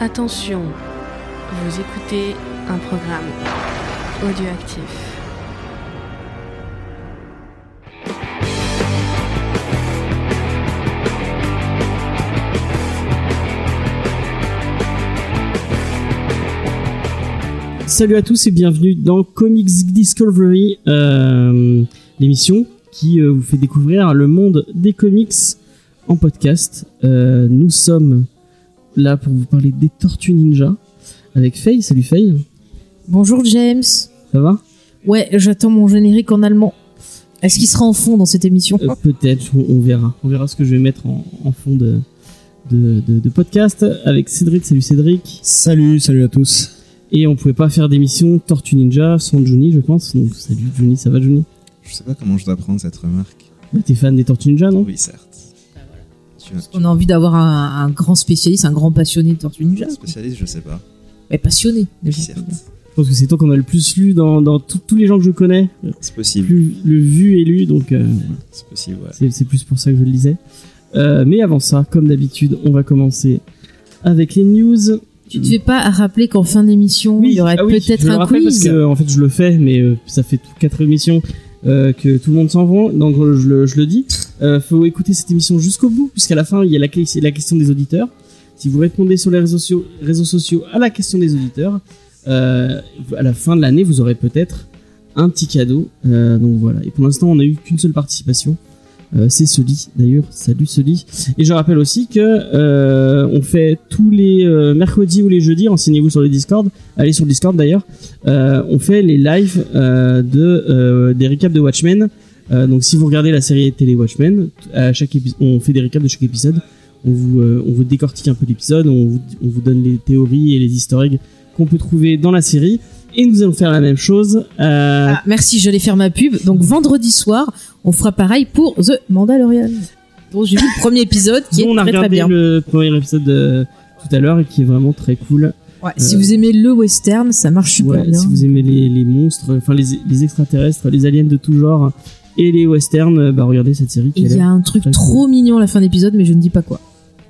Attention, vous écoutez un programme audioactif. Salut à tous et bienvenue dans Comics Discovery, euh, l'émission qui euh, vous fait découvrir le monde des comics en podcast. Euh, nous sommes là pour vous parler des Tortues Ninja avec Faye. Salut Faye, Bonjour James. ça va? Ouais, j'attends mon générique en allemand. Est-ce qu'il sera en fond dans cette émission? Euh, Peut-être, on, on verra. On verra ce que je vais mettre en, en fond de, de, de- de podcast avec Cédric. Salut Cédric. Salut, salut à tous. Et on pouvait pas faire d'émission Tortue Ninja sans Juni, je pense. Donc salut Juni, ça va Juni Je sais pas comment je dois prendre cette remarque. bah, T'es fan des Tortues Ninja, non? Oui, certes. Tu tu- On a envie d'avoir un, un grand spécialiste, un grand passionné de Tortue Ninja. spécialiste, je sais pas. Mais passionné, déjà. Certes. Je pense que c'est toi qu'on a le plus lu dans, dans tous tous les gens que je connais. C'est possible. Plus le vu et lu, donc euh, C'est possible, ouais. c'est c'est plus pour ça que je le lisais. Euh, mais avant ça, comme d'habitude, on va commencer avec les news. Tu te fais pas rappeler qu'en fin d'émission, il y aurait ah oui, peut-être un quiz Parce que, en fait, je le fais, mais euh, ça fait quatre émissions euh, que tout le monde s'en va. Donc, je le, je le dis. Euh, faut écouter cette émission jusqu'au bout, puisqu'à la fin, il y a la, question des auditeurs. Si vous répondez sur les réseaux sociaux, à la question des auditeurs, euh, à la fin de l'année, vous aurez peut-être un petit cadeau. Euh, donc voilà. Et pour l'instant, on n'a eu qu'une seule participation. Euh, c'est Soli d'ailleurs. Salut Soli. Et je rappelle aussi que on fait tous les mercredis ou les jeudis. Renseignez-vous sur le Discord. Allez sur le Discord d'ailleurs. On fait les lives de des récaps de Watchmen. Euh, donc si vous regardez la série télé Watchmen, à chaque on fait des récaps de chaque épisode. On vous euh, on vous décortique un peu l'épisode. On vous, on vous donne les théories et les easter eggs qu'on peut trouver dans la série. Et nous allons faire la même chose. Euh, Ah, merci, j'allais faire ma pub. Donc vendredi soir, on fera pareil pour The Mandalorian. Donc j'ai vu le premier épisode qui dont on est a très très regardé bien. le premier épisode de, tout à l'heure et qui est vraiment très cool. Ouais, Si vous aimez le western, ça marche super Ouais, bien. si vous aimez les, les monstres, enfin les, les extraterrestres, les aliens de tout genre et les westerns, bah regardez cette série. Il y a un truc trop mignon à la fin d'épisode, mais je ne dis pas quoi.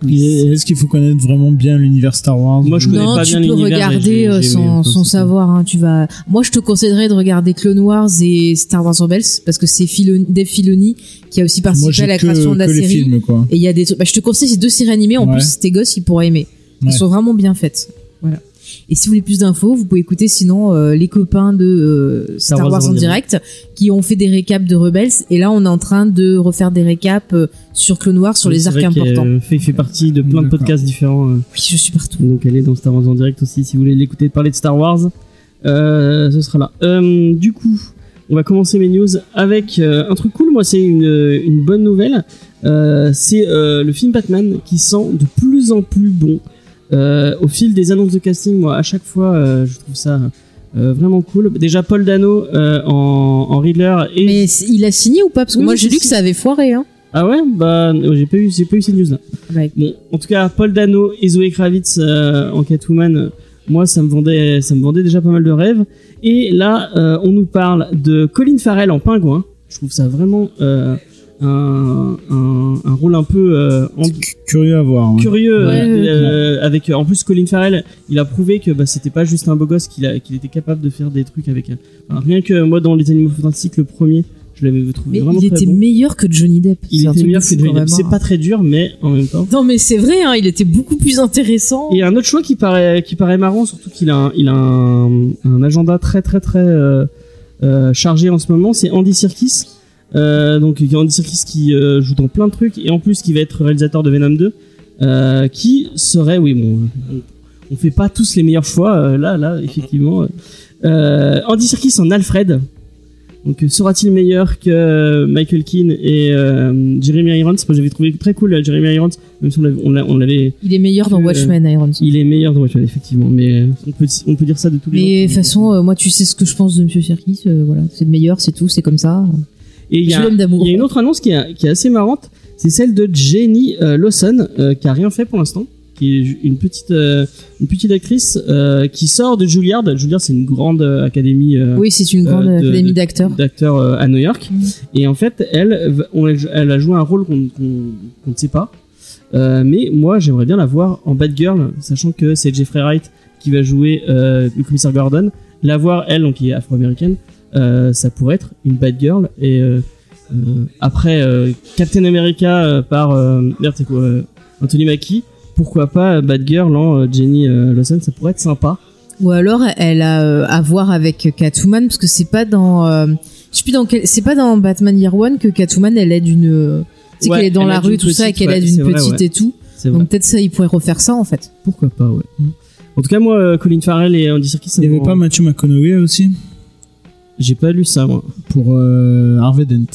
Est-ce qu'il faut connaître vraiment bien l'univers Star Wars Moi, je connais non, pas tu bien peux l'univers, regarder euh, sans, savoir. Hein, tu vas. Moi, je te conseillerais de regarder Clone Wars et Star Wars Rebels parce que c'est Filoni, Dave Filoni qui a aussi participé à la que, création de la que les série. films, quoi. Et il y a des trucs. Bah, je te conseille ces deux séries animées. En Ouais. plus, tes gosses, ils pourraient aimer. Elles Ouais. sont vraiment bien faites. Voilà. Et si vous voulez plus d'infos, vous pouvez écouter sinon euh, les copains de euh, Star, Wars, en direct. qui ont fait des récaps de Rebels. Et là, on est en train de refaire des récaps euh, sur Clone Wars sur Oui, les arcs importants. euh, fait, partie de plein de podcasts différents. Oui, je suis partout. donc allez dans Star Wars en direct aussi si vous voulez l'écouter parler de Star Wars. Ce sera là. Du coup, on va commencer mes news avec un truc cool. Moi, c'est une, une bonne nouvelle. C'est le film Batman qui sent de plus en plus bon. Euh, au fil des annonces de casting, moi, à chaque fois, euh, je trouve ça euh, vraiment cool. Déjà, Paul Dano euh, en, en Riddler et Mais il a signé ou pas? Parce que Oui, moi, j'ai lu que ça avait foiré. Hein. ah ouais, bah euh, j'ai pas eu, j'ai pas eu ces news là. Ouais. Bon, en tout cas, Paul Dano et Zoé Kravitz euh, en Catwoman, moi ça me vendait, ça me vendait déjà pas mal de rêves. Et là, euh, on nous parle de Colin Farrell en pingouin. Je trouve ça vraiment euh, un, un, un rôle un peu euh, Curieux à voir. ouais. curieux Ouais, euh, euh, avec en plus Colin Farrell il a prouvé que bah, c'était pas juste un beau gosse qu'il était capable de faire des trucs avec euh, enfin, rien que moi dans les animaux fantastiques le premier je l'avais trouvé Mais vraiment il très était bon meilleur que Johnny Depp. il était meilleur que Johnny Depp c'est hein. pas très dur mais en même temps Non, mais c'est vrai, hein, il était beaucoup plus intéressant. et un autre choix qui paraît qui paraît marrant surtout qu'il a un, il a un, un agenda très très très euh, euh, chargé en ce moment c'est Andy Serkis euh, donc il y a Andy Serkis qui euh, joue dans plein de trucs et en plus qui va être réalisateur de Venom 2 euh, qui serait oui bon on, on fait pas tous les meilleurs choix euh, là là effectivement Andy Serkis en Alfred donc sera-t-il meilleur que Michael Keane et Jeremy Irons? Moi j'avais trouvé très cool Jeremy Irons même si on l'avait- Il est meilleur dans Watchmen, Irons. il est meilleur dans Watchmen, effectivement, mais on peut, on peut dire ça de tous les Mais de toute façon, moi, tu sais ce que je pense de Monsieur Serkis. voilà, c'est le meilleur, c'est tout, c'est comme ça. Et il y, a, une autre annonce qui est, qui est assez marrante, c'est celle de Jenny euh, Lawson, euh, qui a rien fait pour l'instant, qui est une petite, euh, une petite actrice qui sort de Juilliard. Juilliard, c'est une grande académie Oui, c'est une grande de- académie d'acteurs. d'acteurs à New York. Mhm. Et en fait, elle, on- elle a joué un rôle qu'on ne sait pas. Mais moi, j'aimerais bien la voir en Batgirl, sachant que c'est Jeffrey Wright qui va jouer le commissaire Gordon. La voir, elle, donc qui est afro-américaine, ça pourrait être une Batgirl. Et euh, euh, après euh, Captain America euh, par euh, merde, c'est quoi euh, Anthony Mackie. Pourquoi pas Batgirl en euh, Jenny euh, Lawson, ça pourrait être sympa. Ou alors elle a euh, à voir avec Catwoman parce que c'est pas dans euh, je sais plus dans quel c'est pas dans Batman Year One que Catwoman elle aide une euh, Ouais, qu'elle est dans la aide rue tout ça et qu'elle ouais, aide c'est une vrai, petite ouais. et tout. C'est. Donc peut-être ça il pourrait refaire ça en fait. Pourquoi pas, ouais. En tout cas, moi, euh, Colin Farrell et Andy Serkis, Il y avait pas Matthew McConaughey aussi? J'ai pas lu ça, moi. pour euh, Harvey Dent.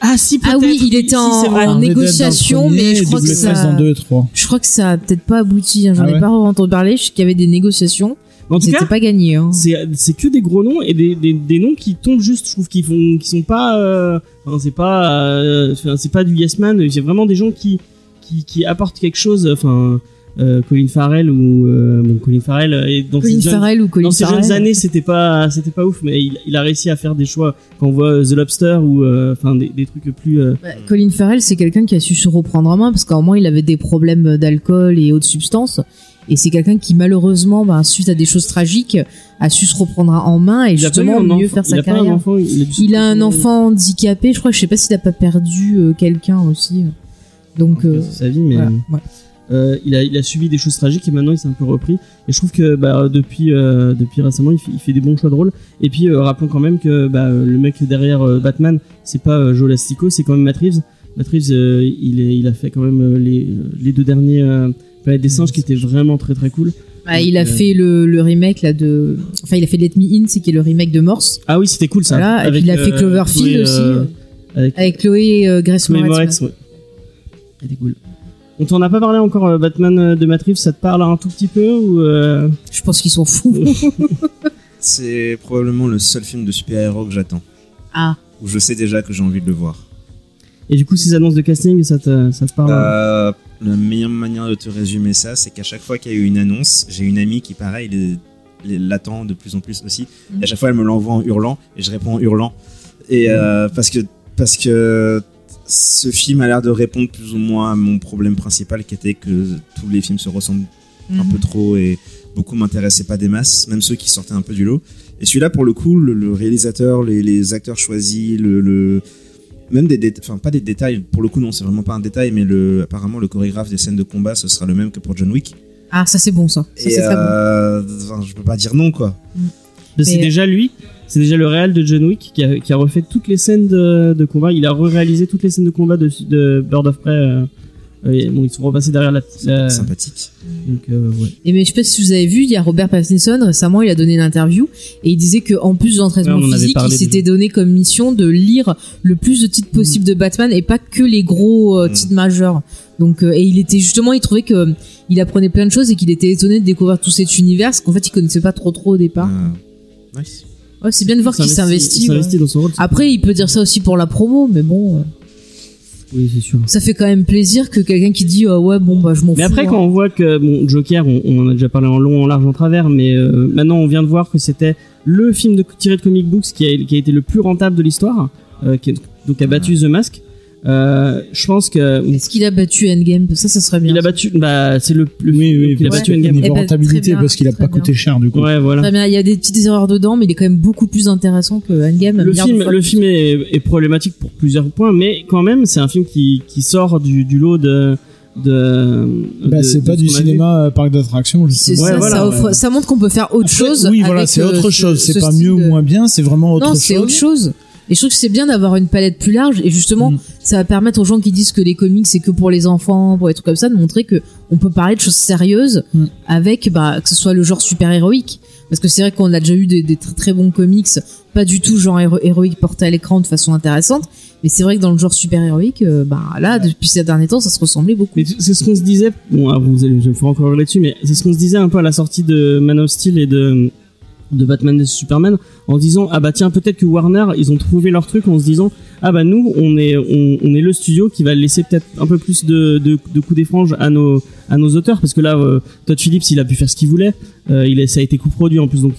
Ah si, Ah oui, il était en, négociation premier mais je crois que ça dans 2 et 3. je crois que ça a peut-être pas abouti. hein. J'en Ah ai pas entendu parler. Je sais qu'il y avait des négociations. En tout C'était cas, pas gagné. Hein. c'est c'est que des gros noms et des, des, des noms qui tombent juste. Je trouve qu'ils font, qui sont pas. euh, Enfin, c'est pas. euh, enfin, c'est pas du yes man. C'est vraiment des gens qui qui qui apportent quelque chose. Enfin, euh, Colin Farrell ou euh, bon, Colin Farrell est dans Colin ses jeunes- Farrell ou Colin dans ses Farrell. jeunes années, c'était pas, c'était pas ouf, mais il, il a réussi à faire des choix. Quand on voit The Lobster ou, euh, enfin, des, des trucs plus. euh, Ouais, Colin Farrell, c'est quelqu'un qui a su se reprendre en main parce qu'à un moment il avait des problèmes d'alcool et autres substances. Et c'est quelqu'un qui malheureusement, ben, suite à des choses tragiques, a su se reprendre en main et il justement mieux enfant- faire il sa carrière. enfant, il a, Il un enfant handicapé, je crois. Je sais pas s'il a pas perdu euh, quelqu'un aussi. Donc euh, sa vie, mais. voilà, ouais. Euh, il a il a subi des choses tragiques et maintenant il s'est un peu repris et je trouve que bah depuis euh, depuis récemment il fait, il fait des bons choix de rôle et puis euh, rappelons quand même que bah, le mec derrière Batman c'est pas Joe Lastico c'est quand même Matt Reeves Matt Reeves il est il a fait quand même les les deux derniers Planète des singes qui étaient vraiment très très cool Bah, il a Euh, fait le, le remake là de. Enfin, il a fait Let Me In, c'est qui est le remake de Morse. ah oui c'était cool ça Voilà. Et puis il a fait Cloverfield Chloé, aussi. avec Avec Chloé Grace. Moretz ouais. c'était cool on t'en a pas parlé encore euh, Batman euh, de Matt Reeves ça te parle un tout petit peu ou euh, Je pense qu'ils sont fous. C'est probablement le seul film de super-héros que j'attends. ah. Où je sais déjà que j'ai envie de le voir. et du coup ces annonces de casting ça te ça te parle Euh, la meilleure manière de te résumer ça, c'est qu'à chaque fois qu'il y a eu une annonce, j'ai une amie qui, pareil, l'attend de plus en plus aussi. Et à chaque fois, elle me l'envoie en hurlant et je réponds en hurlant. Et euh, parce que parce que ce film a l'air de répondre plus ou moins à mon problème principal, qui était que tous les films se ressemblent un Mhm. peu trop et beaucoup m'intéressaient pas des masses, même ceux qui sortaient un peu du lot. Et celui-là, pour le coup, le, le réalisateur, les, les acteurs choisis, le, le- même des détails, enfin pas des détails, pour le coup non, c'est vraiment pas un détail, mais le, apparemment le chorégraphe des scènes de combat, ce sera le même que pour John Wick. Ah, ça c'est bon ça. Ça et c'est très bon. euh, enfin, je peux pas dire non quoi. Mais c'est Mais- déjà lui, c'est déjà le réal de John Wick qui a, qui a refait toutes les scènes de, de combat. Il a réalisé toutes les scènes de combat de, de Bird of Prey. euh, et bon, ils sont repassés derrière la. la- Sympathique. donc, euh, ouais. Et mais je sais pas si vous avez vu, il y a Robert Pattinson récemment, il a donné une interview et il disait que en plus de l'entraînement Ouais, physique, il s'était donné comme mission de lire le plus de titres possible de Batman et pas que les gros euh, Mm. titres majeurs. Donc euh, et il était justement, il trouvait que il apprenait plein de choses et qu'il était étonné de découvrir tout cet univers, parce qu'en fait il connaissait pas trop trop au départ. Nice. Ouais, c'est bien de voir qu'il s'investit. Il ouais. s'investit dans son rôle. Après, il peut dire ça aussi pour la promo, mais bon, euh, Oui, c'est sûr. ça fait quand même plaisir que quelqu'un qui dit euh, ouais bon bah je m'en fous. Mais après, hein. quand on voit que bon, Joker, on, on en a déjà parlé en long, en large, en travers, mais euh, maintenant on vient de voir que c'était le film de, tiré de comic books qui a, qui a été le plus rentable de l'histoire, euh, qui, donc a battu The Mask. Euh, je pense que Est-ce qu'il a battu Endgame? Ça, ça serait bien. il a battu. Bah, c'est le, le Oui, oui, il a battu Endgame. Eh niveau rentabilité, bien, parce qu'il a pas coûté bien. cher du coup. Ouais, voilà. Très bien, il y a des petites erreurs dedans, mais il est quand même beaucoup plus intéressant que Endgame. Le film, le film est, est problématique pour plusieurs points, mais quand même, c'est un film qui, qui sort du, du lot de. de Bah, de- c'est pas du cinéma euh, parc d'attractions. C'est justement. Ouais, ça, voilà, ça, offre- ouais. ça montre qu'on peut faire autre Après, chose. Oui, voilà, c'est euh, autre chose. C'est ce pas mieux ou moins bien, c'est vraiment autre Non, chose. c'est autre chose. Et je trouve que c'est bien d'avoir une palette plus large et justement, Mm. ça va permettre aux gens qui disent que les comics c'est que pour les enfants, pour des trucs comme ça, de montrer que on peut parler de choses sérieuses Mm. avec, bah, que ce soit le genre super héroïque. Parce que c'est vrai qu'on a déjà eu des, des très, très bons comics, pas du tout genre héro- héroïque porté à l'écran de façon intéressante, mais c'est vrai que dans le genre super héroïque, euh, bah là, depuis ces derniers temps, ça se ressemblait beaucoup. C'est ce qu'on se disait. Bon, ah, vous allez, je vais faire encore là-dessus, mais c'est ce qu'on se disait un peu à la sortie de Man of Steel et de de Batman et Superman en disant ah bah tiens peut-être que Warner ils ont trouvé leur truc en se disant ah bah nous on est on, on est le studio qui va laisser peut-être un peu plus de, de, de coups des franges à nos à nos auteurs parce que là euh, Todd Phillips il a pu faire ce qu'il voulait euh, il est, ça a été coproduit en plus donc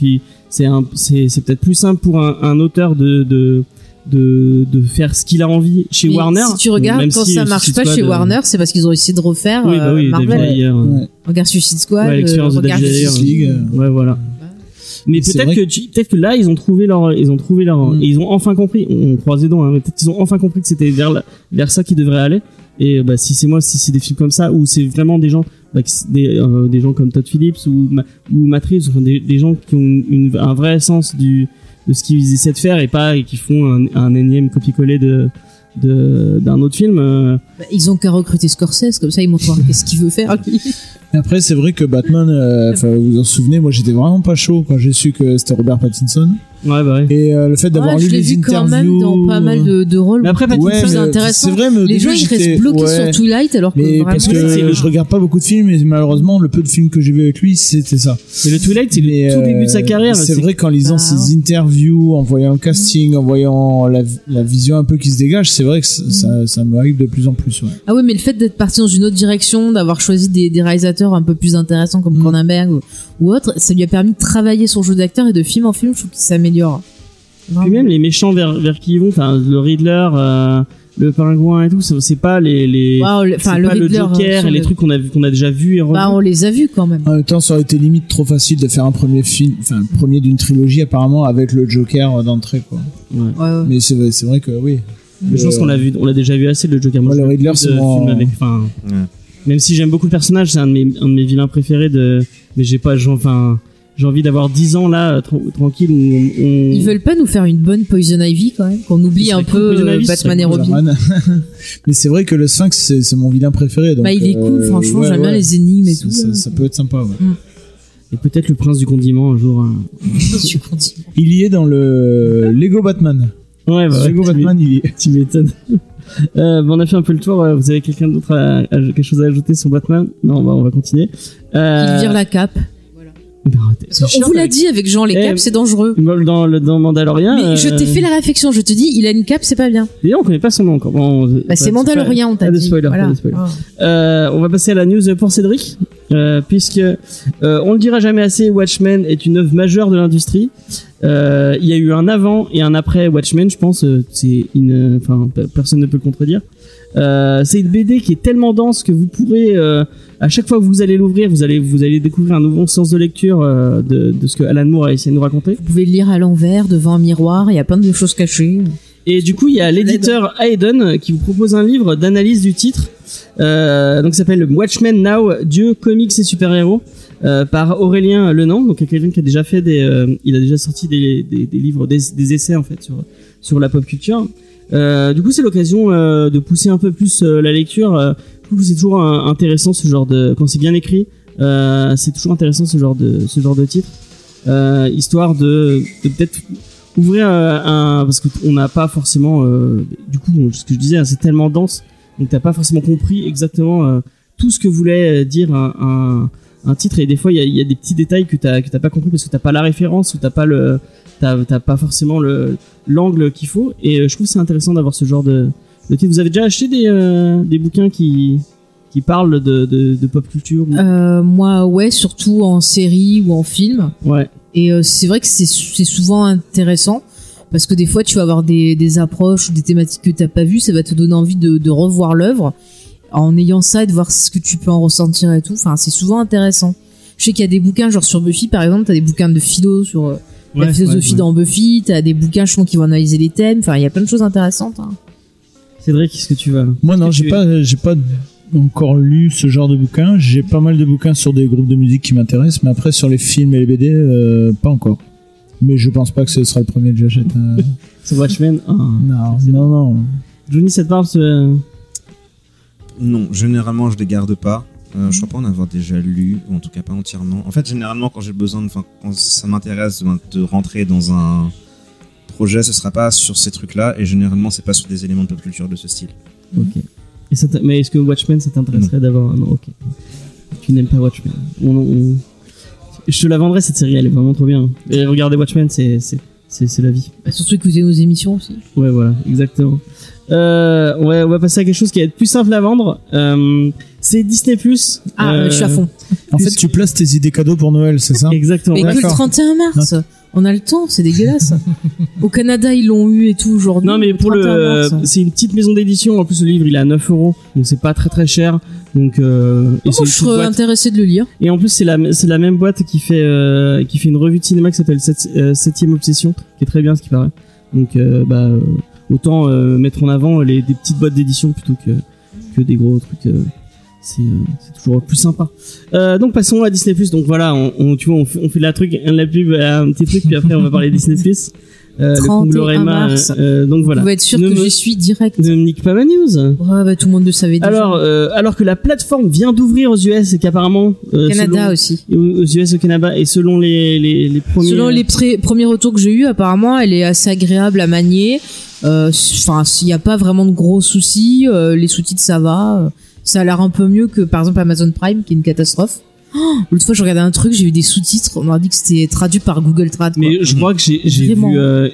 c'est un c'est c'est peut-être plus simple pour un, un auteur de de de, de faire ce qu'il a envie chez Mais Warner. Si tu regardes, Même quand si, ça euh, marche Suicide pas Squad, chez Warner, c'est parce qu'ils ont essayé de refaire Oui, bah oui, Marvel. Regarde Suicide Squad, Ouais, l'expérience euh, de regarde. Justice League, Ouais, voilà. Mais peut-être que, tu- peut-être que là, ils ont trouvé leur, ils ont trouvé leur, Mm. et ils ont enfin compris, on croise les dents, hein, mais peut-être qu'ils ont enfin compris que c'était vers, la- vers ça qu'ils devraient aller. Et bah, si c'est moi, si c'est des films comme ça, ou c'est vraiment des gens, bah, que des, euh, des gens comme Todd Phillips ou, ou Matrix, enfin, des, des gens qui ont une, un vrai sens du, de ce qu'ils essaient de faire et pas, et qui font un, un énième copier-coller de, de, d'un autre film. euh, Bah, ils ont qu'à recruter Scorsese, comme ça ils montrent qu'est-ce qu'il veut faire. Après, c'est vrai que Batman, euh, vous vous en souvenez, moi j'étais vraiment pas chaud quand j'ai su que c'était Robert Pattinson. Ouais, bah ouais. Et euh, le fait d'avoir Ouais, lu je l'ai les vu quand interviews. même dans pas mal de, de rôles. Mais après, Pattinson, Ouais, plus mais intéressant. C'est vrai, mais Les gens ils restent bloqués ouais. sur Twilight alors que Mais vraiment parce que c'est- je regarde pas beaucoup de films, et malheureusement, le peu de films que j'ai vu avec lui, c'était ça. Mais le Twilight, c'est Mais, le tout début de sa euh, carrière. C'est vrai qu'en lisant Bah, ses ouais. interviews, en voyant le casting, en voyant la, la vision un peu qui se dégage, c'est vrai que ça, ça, ça me hype de plus en plus. Ouais. Ah oui, mais le fait d'être parti dans une autre direction, d'avoir choisi des, des réalisateurs un peu plus intéressants comme Mm. Cronenberg ou, ou autre, ça lui a permis de travailler son jeu d'acteur et de film en film, je trouve qu'il s'améliore. Puis même les méchants vers, vers qui ils vont, enfin le Riddler, euh, le pingouin et tout, c'est c'est pas les les Waouh, le- pas Riddler, le Joker euh, et les trucs qu'on a qu'on a déjà vu et bah on les a vus quand même. En même temps, ça aurait été limite trop facile de faire un premier film, enfin, premier d'une trilogie apparemment avec le Joker d'entrée, quoi. Ouais. Ouais, ouais. Mais c'est vrai, c'est vrai que oui. Mais je pense Euh, qu'on l'a vu, on l'a déjà vu assez le Joker. Moi, le Riddler, c'est mon- film avec- enfin, même si j'aime beaucoup le personnage, c'est un de mes un de mes vilains préférés de, mais j'ai pas, enfin, j'ai envie d'avoir 10 ans là, tra- tranquille on, on- Ils veulent pas nous faire une bonne Poison Ivy quand même, qu'on oublie un cool, peu euh, Ivy, Batman et Robin. Mais c'est vrai que le Sphinx, c'est mon vilain préféré. Donc, Bah il est cool, euh, franchement, ouais, j'aime bien ouais. les énigmes et tout. Ça, ça peut être sympa, ouais. et peut-être le prince du condiment un jour. hein. Il y est dans le Lego Batman. Ouais, bah, Lego Batman, il y est. Tu m'étonnes. Euh, bon, on a fait un peu le tour. euh, Vous avez quelqu'un d'autre à, à- quelque chose à ajouter sur Batman? Non, bah, on va continuer. Euh, Il vire la cape. C'est On vous l'a dit avec Jean, les Eh, capes c'est dangereux. Dans le dans Mandalorian. Mais je euh, t'ai fait la réflexion, je te dis, il a une cape, c'est pas bien. D'ailleurs, on connaît pas son nom encore. Bon, Bah, c'est Mandalorian, on t'a pas de dit. spoiler, Voilà. pas de spoiler. Ah. Euh, on va passer à la news pour Cédric, euh, puisque euh, on le dira jamais assez, Watchmen est une œuvre majeure de l'industrie. Euh, il y a eu un avant et un après Watchmen, je pense. euh, c'est une, enfin, pe- personne ne peut le contredire. Euh, c'est une BD qui est tellement dense que vous pourrez, euh, à chaque fois que vous allez l'ouvrir, vous allez vous allez découvrir un nouveau sens de lecture euh, de, de ce que Alan Moore a essayé de nous raconter. Vous pouvez le lire à l'envers, devant un miroir, il y a plein de choses cachées. Et du coup, il y a l'éditeur Hayden qui vous propose un livre d'analyse du titre. Donc, s'appelle Watchmen Now, Dieu, comics et super-héros, euh, par Aurélien Lenant. Donc, quelqu'un qui a déjà fait des, euh, il a déjà sorti des, des, des livres, des, des essais en fait sur sur la pop culture. Euh, du coup, c'est l'occasion euh, de pousser un peu plus euh, la lecture. Euh, je trouve que c'est toujours euh, intéressant ce genre de, quand c'est bien écrit, euh, c'est toujours intéressant ce genre de ce genre de titre, histoire de, de peut-être ouvrir un parce qu'on n'a pas forcément du coup ce que je disais hein, c'est tellement dense donc t'as pas forcément compris exactement tout ce que voulait dire un, un, un titre et des fois il y a, il y a des petits détails que t'as que t'as pas compris parce que t'as pas la référence ou t'as pas le t'as t'as pas forcément le l'angle qu'il faut et euh, je trouve c'est intéressant d'avoir ce genre de, de titre. vous avez déjà acheté des euh, des bouquins qui qui parlent de, de, de pop culture ou- Euh, moi, ouais, surtout en série ou en film. ouais Et euh, c'est vrai que c'est c'est souvent intéressant parce que des fois tu vas avoir des, des approches ou des thématiques que t'as pas vues, ça va te donner envie de, de revoir l'œuvre en ayant ça et de voir ce que tu peux en ressentir et tout. Enfin, c'est souvent intéressant. Je sais qu'il y a des bouquins genre sur Buffy par exemple, t'as des bouquins de philo sur euh, la philosophie ouais, ouais. dans Buffy, t'as des bouquins je pense qui vont analyser les thèmes. Enfin, il y a plein de choses intéressantes. hein. Cédric qu'est-ce que tu vas Moi, non, j'ai tu- pas, j'ai pas encore lu ce genre de bouquins. J'ai pas mal de bouquins sur des groupes de musique qui m'intéressent, mais après, sur les films et les BD, euh, pas encore. Mais je pense pas que ce sera le premier que j'achète. euh. sur Watchmen Ah. non, non, non. Johnny ça te parle ce... Non, généralement je les garde pas. Euh, je crois pas en avoir déjà lu, ou en tout cas pas entièrement. En fait, généralement, quand j'ai besoin, de, enfin, quand ça m'intéresse de, de rentrer dans un projet, ce sera pas sur ces trucs-là, et généralement, c'est pas sur des éléments de pop culture de ce style. Ok. Et ça t'a- mais est-ce que Watchmen, ça t'intéresserait d'avoir Non, ok. Tu n'aimes pas Watchmen. On, on- Je te la vendrai cette série, elle est vraiment trop bien. Et regardez Watchmen, c'est c'est c'est c'est la vie. Bah, surtout écouter nos émissions aussi. Ouais, voilà, exactement. Euh, on, va, on va passer à quelque chose qui va être plus simple à vendre. Euh, c'est Disney Plus. Ah, Euh, je suis à fond. En fait, tu places tes idées cadeaux pour Noël, c'est ça Exactement. Mais que le d'accord. 31 mars. On a le temps, c'est dégueulasse. Au Canada, ils l'ont eu et tout aujourd'hui. Non mais pour le, 31 mars. c'est une petite maison d'édition. En plus le livre il est à 9 euros, donc c'est pas très très cher. Donc euh, et Moi, je serais boîte. intéressé de le lire. Et en plus c'est la c'est la même boîte qui fait euh, qui fait une revue de cinéma qui s'appelle 7 septième obsession, qui est très bien ce qui paraît. Donc euh, bah euh, autant euh, mettre en avant les des petites boîtes d'édition plutôt que que des gros trucs. euh, c'est euh, c'est toujours plus sympa. Euh, donc passons à Disney Donc voilà, on, on- tu vois, on fait, on fait la truc, de la pub, à un petit truc, puis après on va parler Disney Euh, le 31 conglorémat, mars. euh, donc voilà. Vous pouvez être sûr Ne que me- j'y suis direct. Ne me nique pas ma news. Ouais, bah, tout le monde le savait déjà. Alors, euh, alors que la plateforme vient d'ouvrir aux US et qu'apparemment, euh, Canada selon- aussi. aux US au Canada et selon les les, les premiers. Selon les premiers retours que j'ai eu, apparemment, elle est assez agréable à manier. Euh, Enfin, s'il n'y a pas vraiment de gros soucis, euh, les sous-titres ça va. Ça a l'air un peu mieux que par exemple Amazon Prime, qui est une catastrophe. Oh, L'autre fois, je regardais un truc, j'ai eu des sous-titres. On m'a dit que c'était traduit par Google Trad. quoi. Mais je crois que j'ai vu, euh,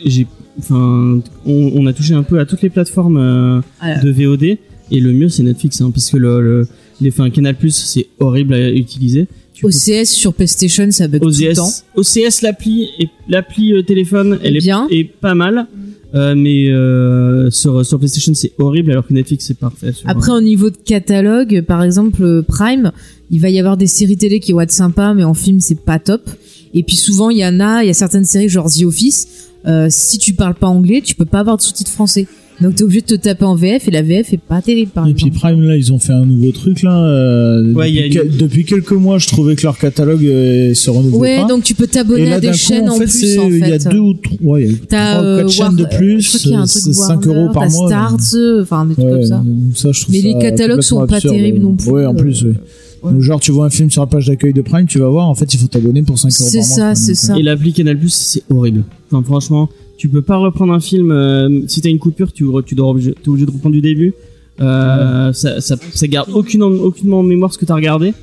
enfin, on, on a touché un peu à toutes les plateformes euh, Ah, de VOD et le mieux c'est Netflix, hein, parce que le, le les, enfin, Canal Plus c'est horrible à utiliser. Tu peux- OCS sur PlayStation, ça bug tout le temps. OCS, OCS l'appli et l'appli euh, téléphone, elle est Bien. est pas mal, euh, mais euh, sur sur PlayStation c'est horrible alors que Netflix c'est parfait. Après, au niveau de catalogue, par exemple, euh, Prime, il va y avoir des séries télé qui vont être sympas, mais en film, c'est pas top. Et puis souvent, il y en a, il y a certaines séries genre The Office. euh, si tu parles pas anglais, tu peux pas avoir de sous-titres français. Donc t'es obligé de te taper en VF et la VF est pas terrible par Et puis. Prime là, ils ont fait un nouveau truc là. euh, Ouais, il y a depuis, une- quel- depuis quelques mois, je trouvais que leur catalogue euh, se renouvelait Ouais, pas. donc tu peux t'abonner à des coup, chaînes en, fait, plus c'est- en fait. il y a deux ou trois, ouais, il y a trois ou euh, quatre chaînes de plus. Je crois qu'il y a un truc c'est 5 Warner, euros par mois. Starz, euh, enfin des trucs Ouais, comme ça. donc ça, je trouve Mais ça les catalogues sont pas absurde. terribles non plus. Ouais, en plus, euh, oui. ouais. Donc, genre, tu vois un film sur la page d'accueil de Prime, tu vas voir, en fait, il faut t'abonner pour 5 euros C'est par mois. ça, quoi. c'est ça. Et l'appli Canal Plus, c'est horrible. Enfin, franchement, tu peux pas reprendre un film. euh, si t'as une coupure, tu, dois obligé, t'es obligé de reprendre du début. Euh, ça, ça, ça garde aucune, en- aucunement en mémoire ce que t'as regardé.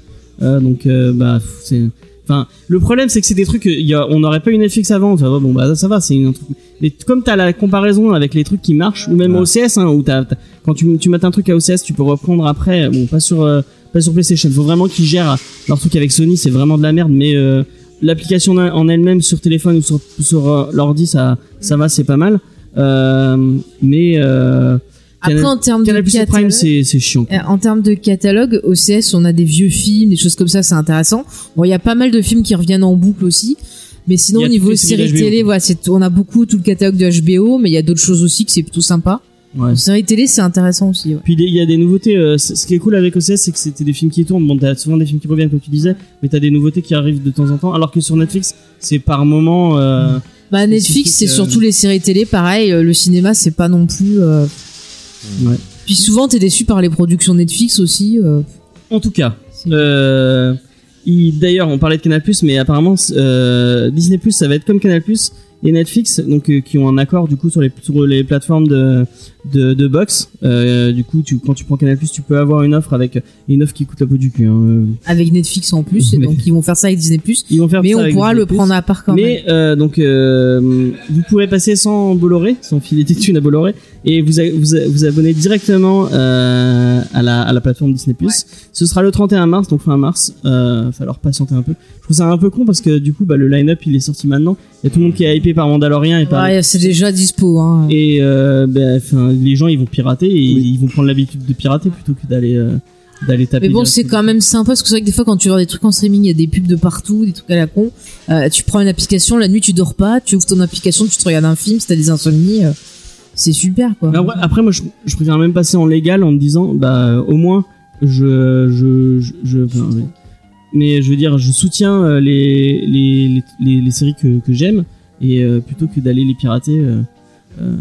Euh, donc, bah, c'est. Enfin, le problème, c'est que c'est des trucs. Il y a, on n'aurait pas eu Netflix avant. Tu vois, bon, bah, ça va, c'est un truc. Mais comme t'as la comparaison avec les trucs qui marchent, ou même Ouais. OCS, hein, où quand tu, tu mets un truc à OCS, tu peux reprendre après. Bon, pas sur, pas sur PlayStation. Faut vraiment qu'ils gèrent leur truc avec Sony. C'est vraiment de la merde, mais. Euh, l'application en elle-même sur téléphone ou sur, sur euh, l'ordi ça ça va c'est pas mal euh, mais euh, Après, Canal- en termes de Canal catalogue, Prime c'est c'est chiant quoi. Euh, En termes de catalogue, OCS, on a des vieux films, des choses comme ça, c'est intéressant. Bon, il y a pas mal de films qui reviennent en boucle aussi. Mais sinon, au niveau séries télé, voilà, c'est, on a beaucoup tout le catalogue de HBO, mais il y a d'autres choses aussi que c'est plutôt sympa. Ouais. Séries télé, c'est intéressant aussi. ouais. puis il y a des nouveautés euh, ce qui est cool avec OCS c'est que c'était des films qui tournent bon t'as souvent des films qui reviennent comme tu disais mais t'as des nouveautés qui arrivent de temps en temps alors que sur Netflix c'est par moment euh, Bah, Netflix, c'est euh, surtout les séries télé, pareil. Le cinéma, c'est pas non plus. euh, Ouais. Puis souvent, t'es déçu par les productions Netflix aussi. euh, en tout cas Euh, D'ailleurs, on parlait de Canal+, mais apparemment euh, Disney+, ça va être comme Canal+, et Netflix, donc euh, qui ont un accord du coup sur les sur les plateformes de de, de box. Euh, du coup, tu, quand tu prends Canal+, tu peux avoir une offre avec une offre qui coûte la peau du cul. hein. Avec Netflix en plus, donc ils vont faire ça avec Disney+. Ils vont faire Mais ça on avec pourra le prendre à part quand même. Mais euh, donc vous pourrez passer sans Bolloré, sans filer des thunes à Bolloré, et vous vous, vous abonner directement à la à la plateforme Disney+. Ce sera le 31 mars, donc fin mars. Euh, falloir patienter un peu. Je trouve ça un peu con parce que du coup, bah, le line-up il est sorti maintenant. Il y a tout le monde qui est hypé par Mandalorian et par Ouais, c'est déjà dispo. Hein. et euh, ben, les gens ils vont pirater et ils vont prendre l'habitude de pirater plutôt que d'aller euh, d'aller taper. Mais bon, c'est quand même sympa parce que c'est vrai que des fois, quand tu vois des trucs en streaming, il y a des pubs de partout, des trucs à la con. Euh, tu prends une application, la nuit tu dors pas, tu ouvres ton application, tu te regardes un film, si t'as des insomnies, euh, c'est super quoi. Après, après, moi, je, je préfère même passer en légal en me disant, bah, au moins, je, je, je, je- enfin, mais, mais je veux dire, je soutiens les, les, les, les, les séries que, que j'aime et euh, plutôt que d'aller les pirater. Euh, euh,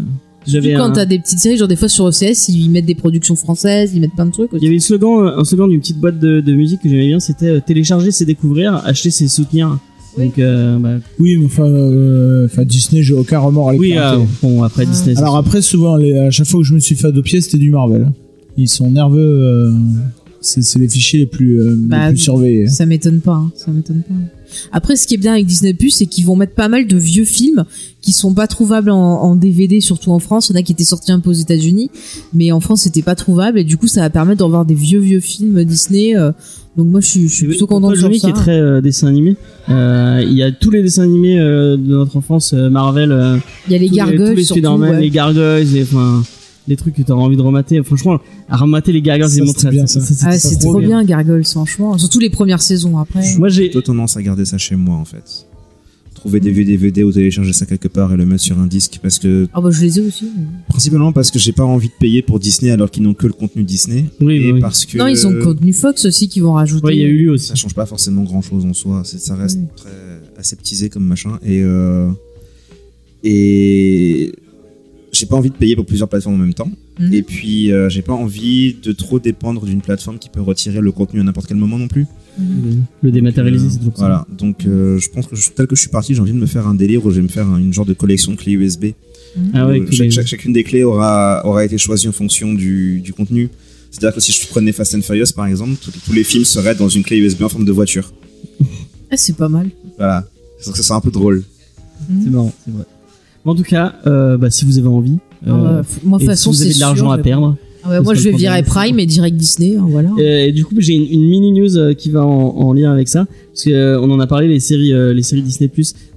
j'avais quand un, t'as des petites séries, genre des fois sur OCS, ils mettent des productions françaises, ils mettent plein de trucs. il y Aussi. avait un slogan, un slogan d'une petite boîte de, de musique que j'aimais bien, c'était euh, télécharger, c'est découvrir, acheter, c'est soutenir. Oui. Donc, euh, bah, Oui, mais enfin, euh, Disney, j'ai aucun remords à les oui, euh, bon, après Ah. Disney. Alors après, souvent, les, à chaque fois que je me suis fait adopter, c'était du Marvel. Ils sont nerveux. euh, C'est les fichiers les plus, euh, Bah, les plus surveillés. Ça m'étonne pas, hein, ça m'étonne pas. Après, ce qui est bien avec Disney Plus, c'est qu'ils vont mettre pas mal de vieux films qui sont pas trouvables en, en DVD, surtout en France. Il y en a qui étaient sortis un peu aux États-Unis, mais en France, c'était pas trouvable. Et du coup, ça va permettre d'en voir des vieux vieux films Disney. euh, donc moi, je suis, je suis plutôt contente sur ça. qui est très euh, dessin animé. Euh, il y a tous les dessins animés de notre enfance, Marvel, Il y a les tous gargoyles tous les surtout. Spider-Man, ouais. les gargoyles, et enfin les trucs que t'auras envie de remater. Franchement, à remater les gargoyles, c'était montré. bien, ça. Ah, c'est trop bien, Gargoyles, franchement. Surtout les premières saisons après. Moi, j'ai plutôt tendance à garder ça chez moi en fait. Trouver des vieux DVD ou télécharger ça quelque part et le mettre sur un disque parce que Ah bah je les ai aussi. principalement parce que j'ai pas envie de payer pour Disney alors qu'ils n'ont que le contenu Disney Oui, et oui, oui. parce que Non, ils ont le contenu Fox aussi qui vont rajouter. Ouais, il y a eu lui aussi. ça change pas forcément grand chose en soi c'est ça reste Oui. très aseptisé comme machin et euh, et j'ai pas envie de payer pour plusieurs plateformes en même temps Mhm. et puis euh, j'ai pas envie de trop dépendre d'une plateforme qui peut retirer le contenu à n'importe quel moment non plus Le c'est toujours ça. voilà donc euh, je pense que je- tel que je suis parti j'ai envie de me faire un délire où je vais me faire un- une genre de collection de clés USB Ah ouais, Euh, chaque- les- chaque- chacune des clés aura, aura été choisie en fonction du, du contenu. C'est-à-dire que si je prenais Fast and Furious par exemple, tous, tous les films seraient dans une clé USB en forme de voiture. Ah, c'est pas mal. Voilà. Que c'est un peu drôle. C'est marrant, c'est vrai. Mais en tout cas, euh, bah, si vous avez envie, euh, Ah f- moi, et façon, si vous avez de l'argent à perdre, Ah ouais, moi, je vais le virer. Prime et direct Disney, hein, voilà. Euh, et du coup, j'ai une, une mini news euh, qui va en, en lien avec ça, parce que euh, on en a parlé les séries, euh, les séries Disney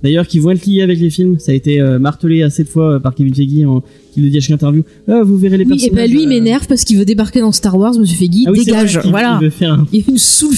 D'ailleurs, qui vont être liées avec les films. Ça a été euh, martelé assez de fois euh, par Kevin Feige, en, qui le dit à chaque interview. Ah, vous verrez les Oui, et personnages. bah lui, il euh, m'énerve parce qu'il veut débarquer dans Star Wars, Monsieur Feige, ah oui, dégage, vrai qu'il- voilà. Il veut faire un- Il me saoule.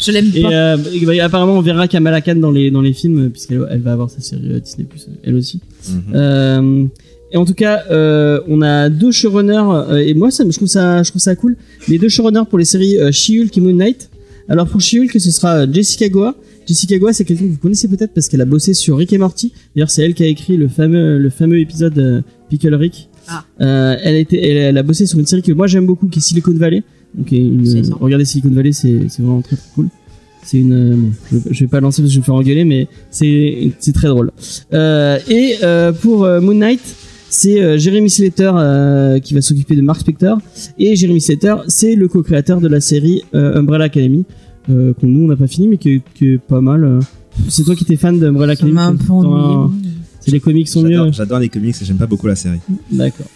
Je l'aime pas. euh, et bah, apparemment, on verra Kamala Khan dans les dans les films, euh, puisqu'elle elle va avoir sa série euh, Disney elle aussi. Mhm. Euh, et en tout cas, euh, on a deux showrunners euh, et moi, ça, je trouve ça, je trouve ça cool. Les deux showrunners pour les séries euh, She-Hulk et Moon Knight. Alors pour She-Hulk, ce sera Jessica Goa. Jessica Goa, c'est quelqu'un que vous connaissez peut-être parce qu'elle a bossé sur Rick et Morty. D'ailleurs, c'est elle qui a écrit le fameux, le fameux épisode euh, Pickle Rick. Ah. Euh, elle, a été, elle, elle a bossé sur une série que moi j'aime beaucoup, qui est Silicon Valley. Donc, une- regardez Silicon Valley, c'est c'est vraiment très très cool. C'est une, euh, bon, je, je vais pas lancer parce que je vais me faire engueuler, mais c'est c'est très drôle. Euh, et euh, pour Moon Knight, c'est euh, Jeremy Slater euh, qui va s'occuper de Mark Spector. Et Jeremy Slater, c'est le co-créateur de la série euh, Umbrella Academy, euh, qu'on nous on n'a pas fini, mais qui est, qui est pas mal. C'est toi qui étais fan d'Umbrella Ça Academy m'a un peu. C'est les comics sont mieux. J'adore j'adore les comics et j'aime pas beaucoup la série. D'accord.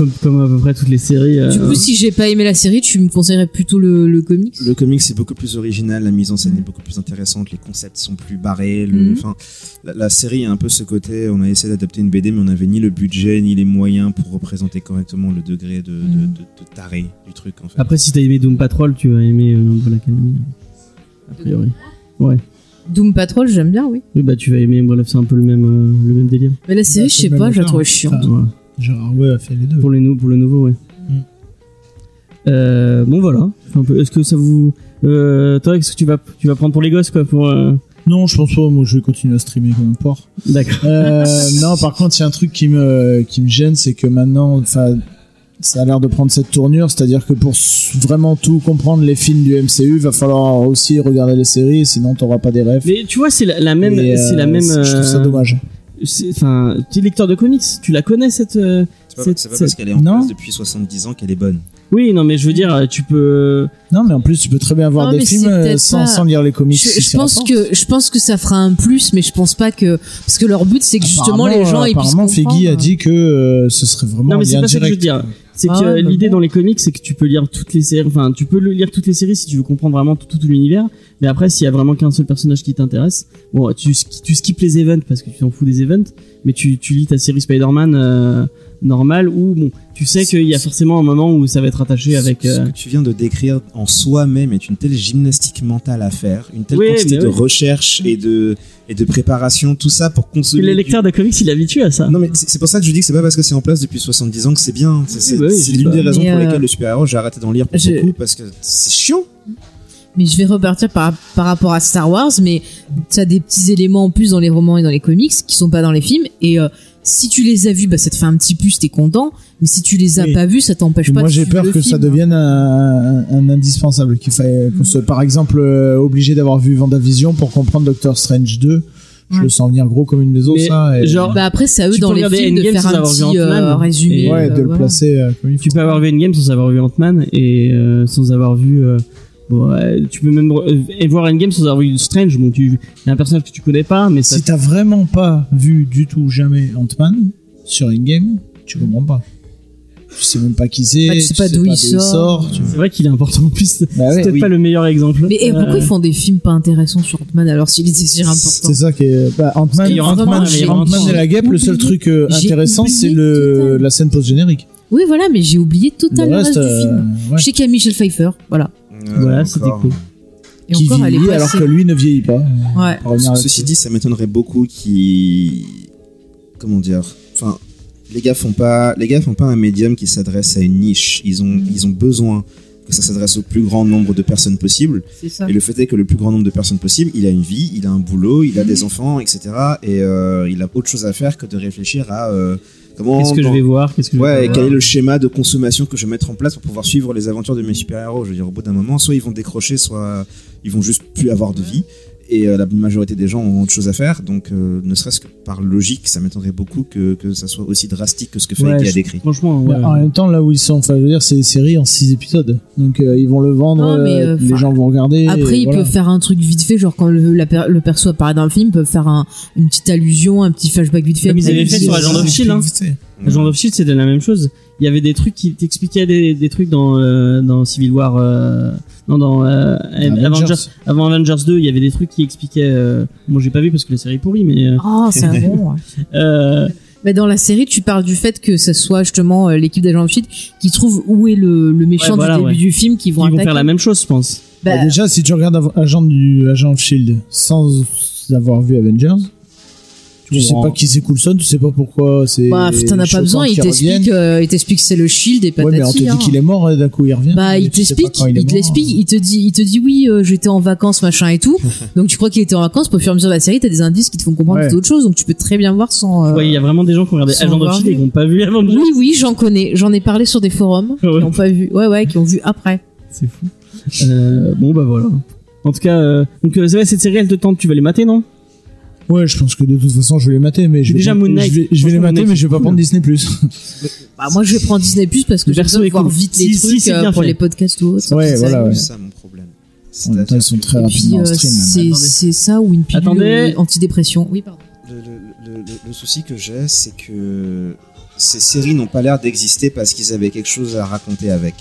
Comme, comme à peu près toutes les séries. euh, Du coup, si j'ai pas aimé la série, tu me conseillerais plutôt le, le comics? Le comics c'est beaucoup plus original, la mise en scène est beaucoup plus intéressante, les concepts sont plus barrés. Le, Mhm. enfin, la, la série a un peu ce côté, on a essayé d'adapter une BD, mais on n'avait ni le budget ni les moyens pour représenter correctement le degré de, de, Mhm. de- de taré du truc. En fait. Après, si t'as aimé Doom Patrol, tu vas aimer euh, Umbrella Academy. A priori. Ouais. Doom Patrol, j'aime bien, oui. Oui, bah tu vas aimer Umbrella, c'est un peu le même, euh, le même délire. Mais la série, Bah, je sais pas, je la trouve chiante. Gérard Way a fait les deux. Pour, les nou- pour le nouveau, ouais. Mm. Euh, bon, voilà. Est-ce que ça vous. Euh, toi, est-ce que tu vas, tu vas prendre pour les gosses, quoi pour, euh, Non, je pense pas. Moi, je vais continuer à streamer comme un porc. D'accord. Euh, non, par contre, il y a un truc qui me qui me gêne, c'est que maintenant, ça a l'air de prendre cette tournure, c'est-à-dire que pour vraiment tout comprendre les films du MCU, va falloir aussi regarder les séries, sinon t'auras pas des rêves. Mais tu vois, c'est la, la même. C'est la même. Je trouve ça dommage. C'est- Enfin, tu es lecteur de comics, tu la connais cette. euh, C'est pas, cette- pas cette- parce qu'elle est en Non. place depuis 70 ans qu'elle est bonne. Oui, non, mais je veux dire, tu peux. Non, mais en plus, tu peux très bien voir Non, des films euh, sans, pas- sans lire les comics. Je, si je c'est pense que je pense que ça fera un plus, mais je pense pas que parce que leur but c'est que justement les gens apparemment, comprendre. Feige a dit que euh, ce serait vraiment Non, mais c'est pas ça que je veux direct. dire. C'est Ah que ouais, bah l'idée bon. dans les comics, c'est que tu peux lire toutes les séries. Enfin, tu peux le- lire toutes les séries si tu veux comprendre vraiment tout, l'univers. Mais après, s'il y a vraiment qu'un seul personnage qui t'intéresse, bon, tu, sk- tu skippes les events parce que tu t'en fous des events. Mais tu, tu lis ta série Spider-Man euh, normale où bon, tu sais qu'il y a forcément un moment où ça va être attaché avec. Ce euh, que tu viens de décrire en soi-même est une telle gymnastique mentale à faire, une telle Oui, quantité de oui. recherche et de, et de préparation, tout ça pour consommer. Le du- lecteur de comics, il est habitué à ça. Non mais c'est pour ça que je dis que c'est pas parce que c'est en place depuis 70 ans que c'est bien. C'est oui, l'une des raisons Mais, pour euh, lesquelles le super-héros j'ai arrêté d'en lire pour je- beaucoup parce que c'est chiant. Mais je vais repartir par, par rapport à Star Wars, mais tu as des petits éléments en plus dans les romans et dans les comics qui sont pas dans les films. Et euh, si tu les as vus, bah, ça te fait un petit plus, t'es content. Mais si tu les as Oui. pas vus, ça t'empêche pas Moi, de j'ai suivre peur le que ça devienne un, un indispensable. Qu'il faille, qu'on soit, par exemple, euh, obligé d'avoir vu Vendavision pour comprendre Doctor Strange 2. Je Ouais. le sens venir gros comme une maison, Mais ça. Et... genre, Bah après, c'est à eux Tu dans peux les films de faire un avoir vu petit euh, résumé. Et- ouais, euh, de le voilà. placer euh, comme il faut. Tu peux avoir vu Endgame sans avoir vu Ant-Man et euh, sans avoir vu. Euh, ouais, tu peux même euh, et voir Endgame sans avoir vu Strange. Bon, tu, y a un personnage que tu connais pas, mais ça. Si t'as vraiment pas vu du tout jamais Ant-Man sur Endgame, tu comprends pas. Tu sais même pas qui c'est. Bah, tu sais pas d'où il sort. tu- C'est vrai qu'il est important en plus. Bah ouais, c'est peut-être oui. pas le meilleur exemple. Mais et pourquoi Euh, ils font des films pas intéressants sur Ant-Man alors s'il était si important C'est ça qui est. Bah, Ant-Man, qu'il y aura Ant-Man, et la guêpe, le seul truc euh, intéressant, c'est le la scène post-générique. Oui, voilà, mais j'ai oublié Le totalement le reste, du euh, film. ouais. Je sais qu'il y a Michel Pfeiffer, voilà. Voilà, c'était encore. cool. Et qui encore, elle est vieillit alors que lui ne vieillit pas. Ouais. Ceci dit, ça m'étonnerait beaucoup qui, comment dire, enfin, les gars font pas, les gars font pas un médium qui s'adresse à une niche. Ils ont, Mm. ils ont besoin que ça s'adresse au plus grand nombre de personnes possible. Ça. Et le fait est que le plus grand nombre de personnes possible, il a une vie, il a un boulot, il a des enfants, etc. Et euh, il a autre chose à faire que de réfléchir à euh, Qu'est-ce que je vais voir Qu'est-ce que je vais Ouais, voir quel est le schéma de consommation que je vais mettre en place pour pouvoir suivre les aventures de mes super-héros? Je veux dire, au bout d'un moment, soit ils vont décrocher, soit ils vont juste plus avoir de vie. Et euh, la majorité des gens ont autre chose à faire. Donc, euh, ne serait-ce que par logique, ça m'étonnerait beaucoup que, que ça soit aussi drastique que ce que Ouais, Feige a décrit. Franchement, ouais. En même temps, là où ils sont, enfin, je veux dire, c'est des séries en 6 épisodes. Donc, euh, ils vont le vendre, Non, mais, les gens vont regarder. Après, ils voilà. peuvent faire un truc vite fait, genre quand le, la per- le perso apparaît dans le film, ils peuvent faire un, une petite allusion, un petit flashback vite fait. Comme ils avaient fait sur Agent of Shield, hein. Agent of Shield, c'était la même chose. Il y avait des trucs qui t'expliquaient des, des trucs dans, euh, dans Civil War, euh, non, dans euh, Avengers. Avengers. Avant Avengers 2, il y avait des trucs qui expliquaient. Euh, moi, j'ai pas vu parce que la série est pourrie, mais euh, Oh, c'est un bon. ouais. euh, Mais dans la série, tu parles du fait que ce soit justement euh, l'équipe d'Agent of Shield qui trouve où est le, le méchant Ouais, voilà, du début ouais. du film qui ils vont vont attaquer. faire la même chose, je pense. Bah, Bah, déjà, si tu regardes Agent du Agent of Shield sans avoir vu Avengers, tu sais pas qui c'est Coulson, tu sais pas pourquoi c'est. bah, t'en as pas besoin, il t'explique, euh, il t'explique que c'est le Shield et Ouais, patati. mais on te dit hein. qu'il est mort et d'un coup il revient. Bah, il tu sais pas t'explique, il, est te l'explique, il te dit, il te dit oui, euh, j'étais en vacances, machin et tout. donc tu crois qu'il était en vacances, puis au fur et à mesure de la série, t'as des indices qui te font comprendre Ouais. que c'est autre chose, donc tu peux très bien voir sans. euh, Ouais, il y a vraiment des gens qui ont regardé Agent Shield et qui n'ont pas vu Avengers. Oui, oui, j'en connais, j'en ai parlé sur des forums, Ah ouais. qui ont pas vu, ouais, ouais, qui ont vu après. C'est fou. Euh, bon, bah voilà. En tout cas, euh, donc euh, c'est vrai, cette série, elle te tente. Tu vas les mater, non? Ouais, je pense que de toute façon je vais les mater, mais je vais, Déjà, pas- Moon Knight. je vais, je vais les mater, mais je vais pas prendre. Disney Plus. Bah, moi, je vais prendre Disney Plus parce que j'aime voir cool. vite les si, trucs euh, pour fait. les podcasts ou autre. Ouais, voilà. C'est ça mon problème. En même temps, ils sont très Et puis, rapidement en euh, stream. c'est, ça ou une pilule antidépression. Oui, pardon. Le, le- le- le- le souci que j'ai, c'est que ces séries n'ont pas l'air d'exister parce qu'ils avaient quelque chose à raconter avec.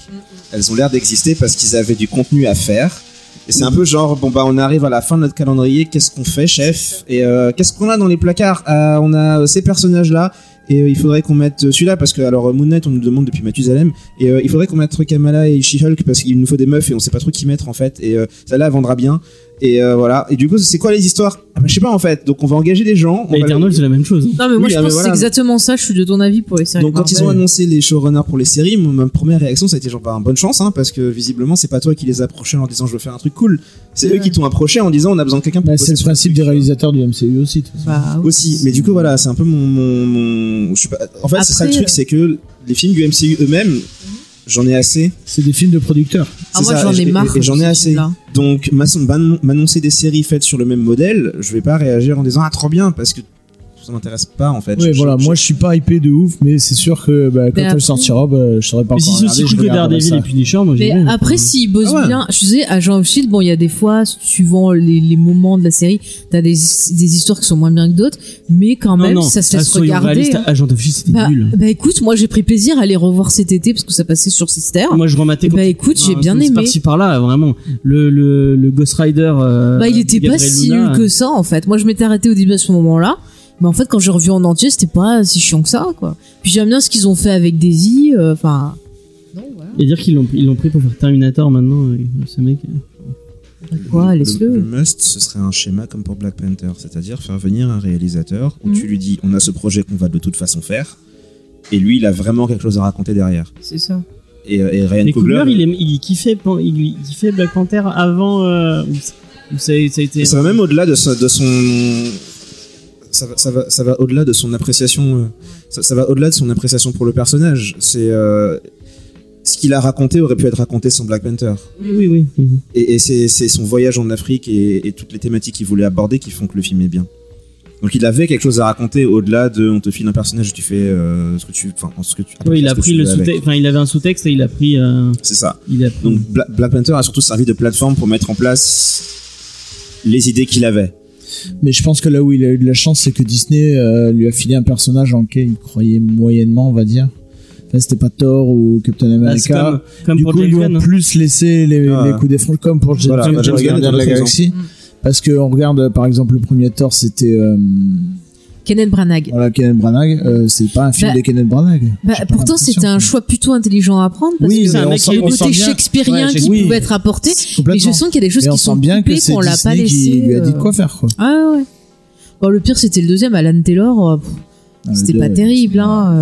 Elles ont l'air d'exister parce qu'ils avaient du contenu à faire. Et c'est un peu genre, bon bah on arrive à la fin de notre calendrier, qu'est-ce qu'on fait chef? Et euh, qu'est-ce qu'on a dans les placards? Ah, On a euh, ces personnages-là, et euh, il faudrait qu'on mette euh, celui-là, parce que alors euh, Moon Knight on nous demande depuis Mathusalem, et euh, il faudrait qu'on mette Kamala et She-Hulk, parce qu'il nous faut des meufs et on sait pas trop qui mettre en fait, et euh, celle-là elle vendra bien. Et euh, voilà. Et du coup, c'est quoi les histoires? Ah bah, Je sais pas en fait. Donc on va engager des gens. va- Eternal, c'est la même chose. Non, mais moi, Oui, je ah, mais pense que voilà. c'est exactement ça. Je suis de ton avis pour les séries. Donc quand ils ont annoncé les showrunners pour les séries, mon- ma première réaction ça a été genre bah, bonne chance hein, parce que visiblement c'est pas toi qui les as approchés en leur disant je veux faire un truc cool. C'est eux qui t'ont approché en disant on a besoin de quelqu'un pour Bah, c'est le principe des réalisateurs du MCU aussi. de toute façon. Bah, oui. aussi. Mais du coup voilà c'est un peu mon, mon, mon- je suis pas... en fait c'est ça le truc c'est que les films du MCU eux-mêmes j'en ai assez. C'est des films de producteurs. Ah, moi, j'en ai et- marre. et j'en ai assez. Donc m'annoncer des séries faites sur le même modèle, je vais pas réagir en disant ah trop bien parce que ça m'intéresse pas en fait. Je- voilà. je- Moi, je suis pas hypé de ouf, mais c'est sûr que bah, quand Mais elle sortira, bah, je saurais pas Mais si encore c'est cool que Daredevil et Punisher, moi j'ai Mais bien. après, s'ils bossent Ah ouais. bien, je disais, Agent of Shield, bon, il y a des fois, suivant les, les moments de la série, t'as des, des histoires qui sont moins bien que d'autres, mais quand non, même, non, ça se laisse regarder. réalistes, hein. Agent of Shield, c'était Bah, nul. bah écoute, moi j'ai pris plaisir à les revoir cet été parce que ça passait sur Sister. Moi, je rematais. Bah écoute, j'ai Ah, bien c'est aimé. Par-ci par-là, vraiment. Le, Ghost Rider. euh, Bah il était pas si nul que ça en fait. Moi je m'étais arrêté au début à ce moment-là. Mais en fait quand j'ai revu en entier c'était pas si chiant que ça quoi. Puis j'aime bien ce qu'ils ont fait avec Daisy. euh, Enfin. voilà. Et dire qu'ils l'ont ils l'ont pris pour faire Terminator maintenant, euh, ce mec. Quoi le, laisse-le. le must, ce serait un schéma comme pour Black Panther, c'est-à-dire faire venir un réalisateur où Mhm. tu lui dis on a ce projet qu'on va de toute façon faire, et lui il a vraiment quelque chose à raconter derrière. C'est ça. Et, euh, et Ryan Et Coogler, Coogler, il, aime- il kiffait, il, il kiffait Black Panther avant. Euh, où ça, où ça a, ça a été. ça va même au-delà de son, ça va, ça va, ça va au-delà de son appréciation, euh, ça, ça va au-delà de son appréciation pour le personnage. C'est euh, ce qu'il a raconté aurait pu être raconté sans Black Panther. Oui, oui, oui. oui. Et, et c'est son voyage en Afrique et, et toutes les thématiques qu'il voulait aborder qui font que le film est bien. Donc il avait quelque chose à raconter au-delà de on te file un personnage tu fais euh, ce que tu enfin ce que tu Oui, il a pris le sous-texte, enfin, il avait un sous-texte et il a pris, euh, C'est ça. il a pris- Donc Bla- Black Panther a surtout servi de plateforme pour mettre en place les idées qu'il avait. Mais je pense que là où il a eu de la chance, c'est que Disney euh, lui a filé un personnage en lequel il croyait moyennement, on va dire. Enfin, c'était pas Thor ou Captain c'est America. comme, comme du pour coup, ils James lui ont hein. plus laissé les, Ah. les coups des fronts, comme pour James Voilà, James Gunn de la Galaxie. Parce que on regarde, par exemple, le premier Thor, c'était euh, Kenneth Branagh. voilà Kenneth Branagh. Euh, c'est pas un film Bah, de Kenneth Branagh. Bah, pourtant, c'était un choix plutôt intelligent à prendre parce Oui, que c'est un mec qui- le côté shakespearien Ouais, qui oui. pouvait être apporté. Complètement. je sens qu'il y a des choses Mais qui sont sent bien que coupées, c'est qu'on l'a pas laissé. qui lui a dit euh, quoi faire, quoi. Ah ouais. Bon, le pire, c'était le deuxième, Alan Taylor. euh, pff, Ah, C'était pas terrible, hein.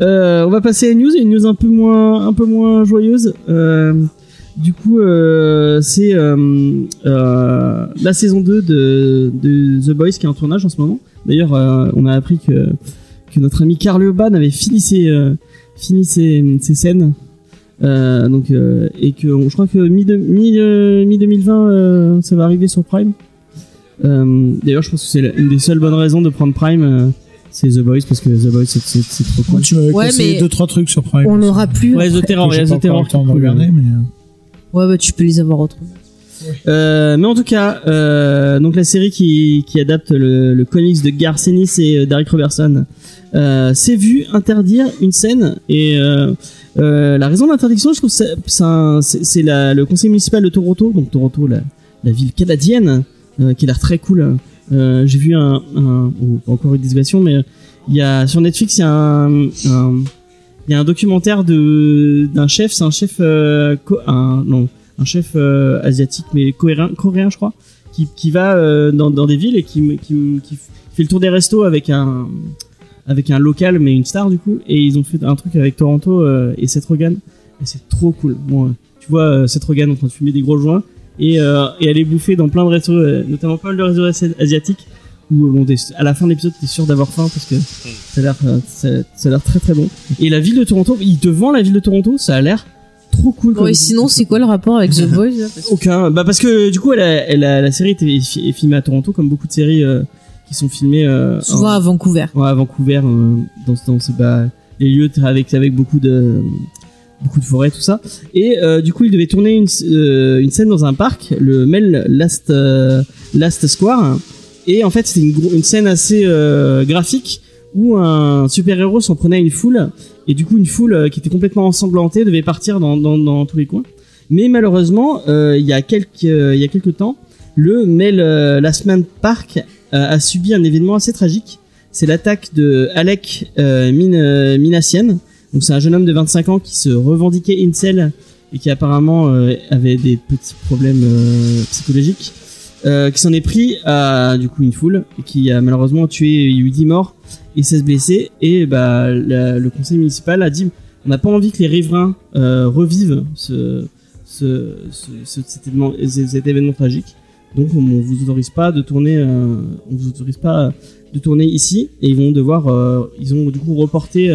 euh. Euh, on va passer à une news, une news un peu moins, un peu moins joyeuse. Euh, du coup, euh, c'est euh, euh, la saison 2 de, de The Boys qui est en tournage en ce moment. D'ailleurs, euh, on a appris que, que notre ami Karl Urban avait fini ses, euh, fini ses, ses scènes. Euh, donc, euh, et que on- je crois que mi, de, mi, mi 2020, euh, ça va arriver sur Prime. Euh, D'ailleurs, je pense que c'est une des seules bonnes raisons de prendre Prime. euh, c'est The Boys parce que The Boys c'est- trop cool. Tu m'avais Ouais, conseillé mais deux trois trucs sur Prime. On n'aura plus. Ouais, The. Terror, il y a The Terror encore le qui temps de regarder, mais Ouais, bah, tu peux les avoir autrement. Euh, mais en tout cas, euh, donc la série qui, qui adapte le, le comics de Garth Ennis et euh, Derek Robertson euh, s'est vu interdire une scène et euh, euh, la raison de l'interdiction, je trouve, c'est le conseil municipal de Toronto, donc Toronto, la, la ville canadienne, euh, qui a l'air très cool. Euh, J'ai vu un, un pas encore une désolation, mais il y a sur Netflix, il y a un, un il y a un documentaire d'un chef, c'est un chef euh, un non un chef euh, asiatique mais coréen, coréen je crois, qui, qui va euh, dans, des villes et qui, qui, fait le tour des restos avec un avec un local mais une star du coup et ils ont fait un truc avec Toronto euh, et Seth Rogen et c'est trop cool. Bon, tu vois Seth Rogen en train de fumer des gros joints et, et aller bouffer dans plein de restos, notamment mal de asi- asiatiques où à la fin de l'épisode t'es sûr d'avoir faim parce que ça a l'air très très bon. Et la ville de Toronto, il te vend la ville de Toronto, ça a l'air trop cool. Bon, et sinon, c'est quoi le rapport avec The Boys là? Parce que- aucun. Bah parce que du coup, elle a- elle a- la série est filmée à Toronto, comme beaucoup de séries euh, qui sont filmées euh, Souvent en- à Vancouver. ouais, à Vancouver, euh, dans, dans ces- bah, les lieux avec avec beaucoup de beaucoup de forêts, tout ça. Et euh, du coup, il devait tourner une, une scène dans un parc, le Mel Last Last Square. Et en fait, c'était une, une scène assez graphique où un super-héros s'en prenait à une foule et du coup une foule euh, qui était complètement ensanglantée devait partir dans, dans, dans tous les coins. Mais malheureusement, euh, il y a quelques euh, il y a quelques temps, le Mel euh, Last Man Park euh, a subi un événement assez tragique. C'est l'attaque de Alec euh, Min, Minassian. Donc c'est un jeune homme de 25 ans qui se revendiquait incel et qui apparemment avait des petits problèmes psychologiques. Qui s'en est pris à du coup une foule et qui a malheureusement tué eu 10 morts et 16 blessés et bah la- le conseil municipal a dit on n'a pas envie que les riverains euh, revivent ce, ce, ce- ce- cet, événement, tragique donc on, on vous autorise pas de tourner euh, on vous autorise pas de tourner ici et ils vont devoir euh, ils ont du coup reporté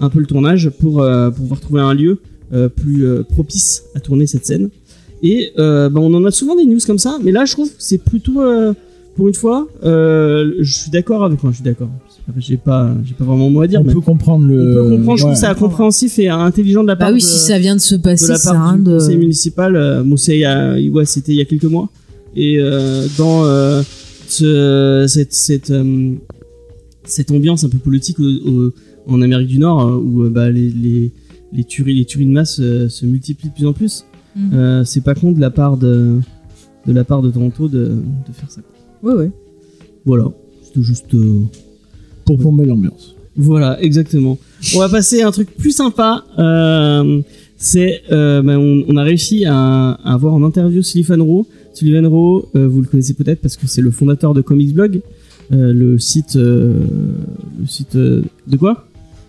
un peu le tournage pour pouvoir trouver un lieu plus propice à tourner cette scène et bah, on en a souvent des news comme ça, mais là je trouve que c'est plutôt pour une fois, je suis d'accord avec moi, je suis d'accord. J'ai pas, j'ai pas vraiment mot à dire, on mais peut comprendre on le. peut comprendre. Je trouve ouais. ça compréhensif et intelligent de la part Bah oui, de, si ça vient de se de passer, la ça part sert à rien du de. conseil municipal. Euh, bon, c'est il y a- ouais, c'était il y a quelques mois. Et euh, dans euh, ce, cette cette euh, cette ambiance un peu politique au- au- en Amérique du Nord euh, où euh, bah, les, les les tueries les tueries de masse euh, se multiplient de plus en plus. Mhm. Euh, c'est pas con de la part de de la part de Toronto de, de faire ça. Ouais, ouais. Voilà, c'était juste euh, Pour plomber l'ambiance. voilà, exactement. On va passer à un truc plus sympa. Euh, c'est, euh, ben, on, on a réussi à, à avoir en interview Sullivan Rowe. Sullivan Rowe, euh, vous le connaissez peut-être parce que c'est le fondateur de Comics Blog, euh, le site, euh, le site euh, de quoi?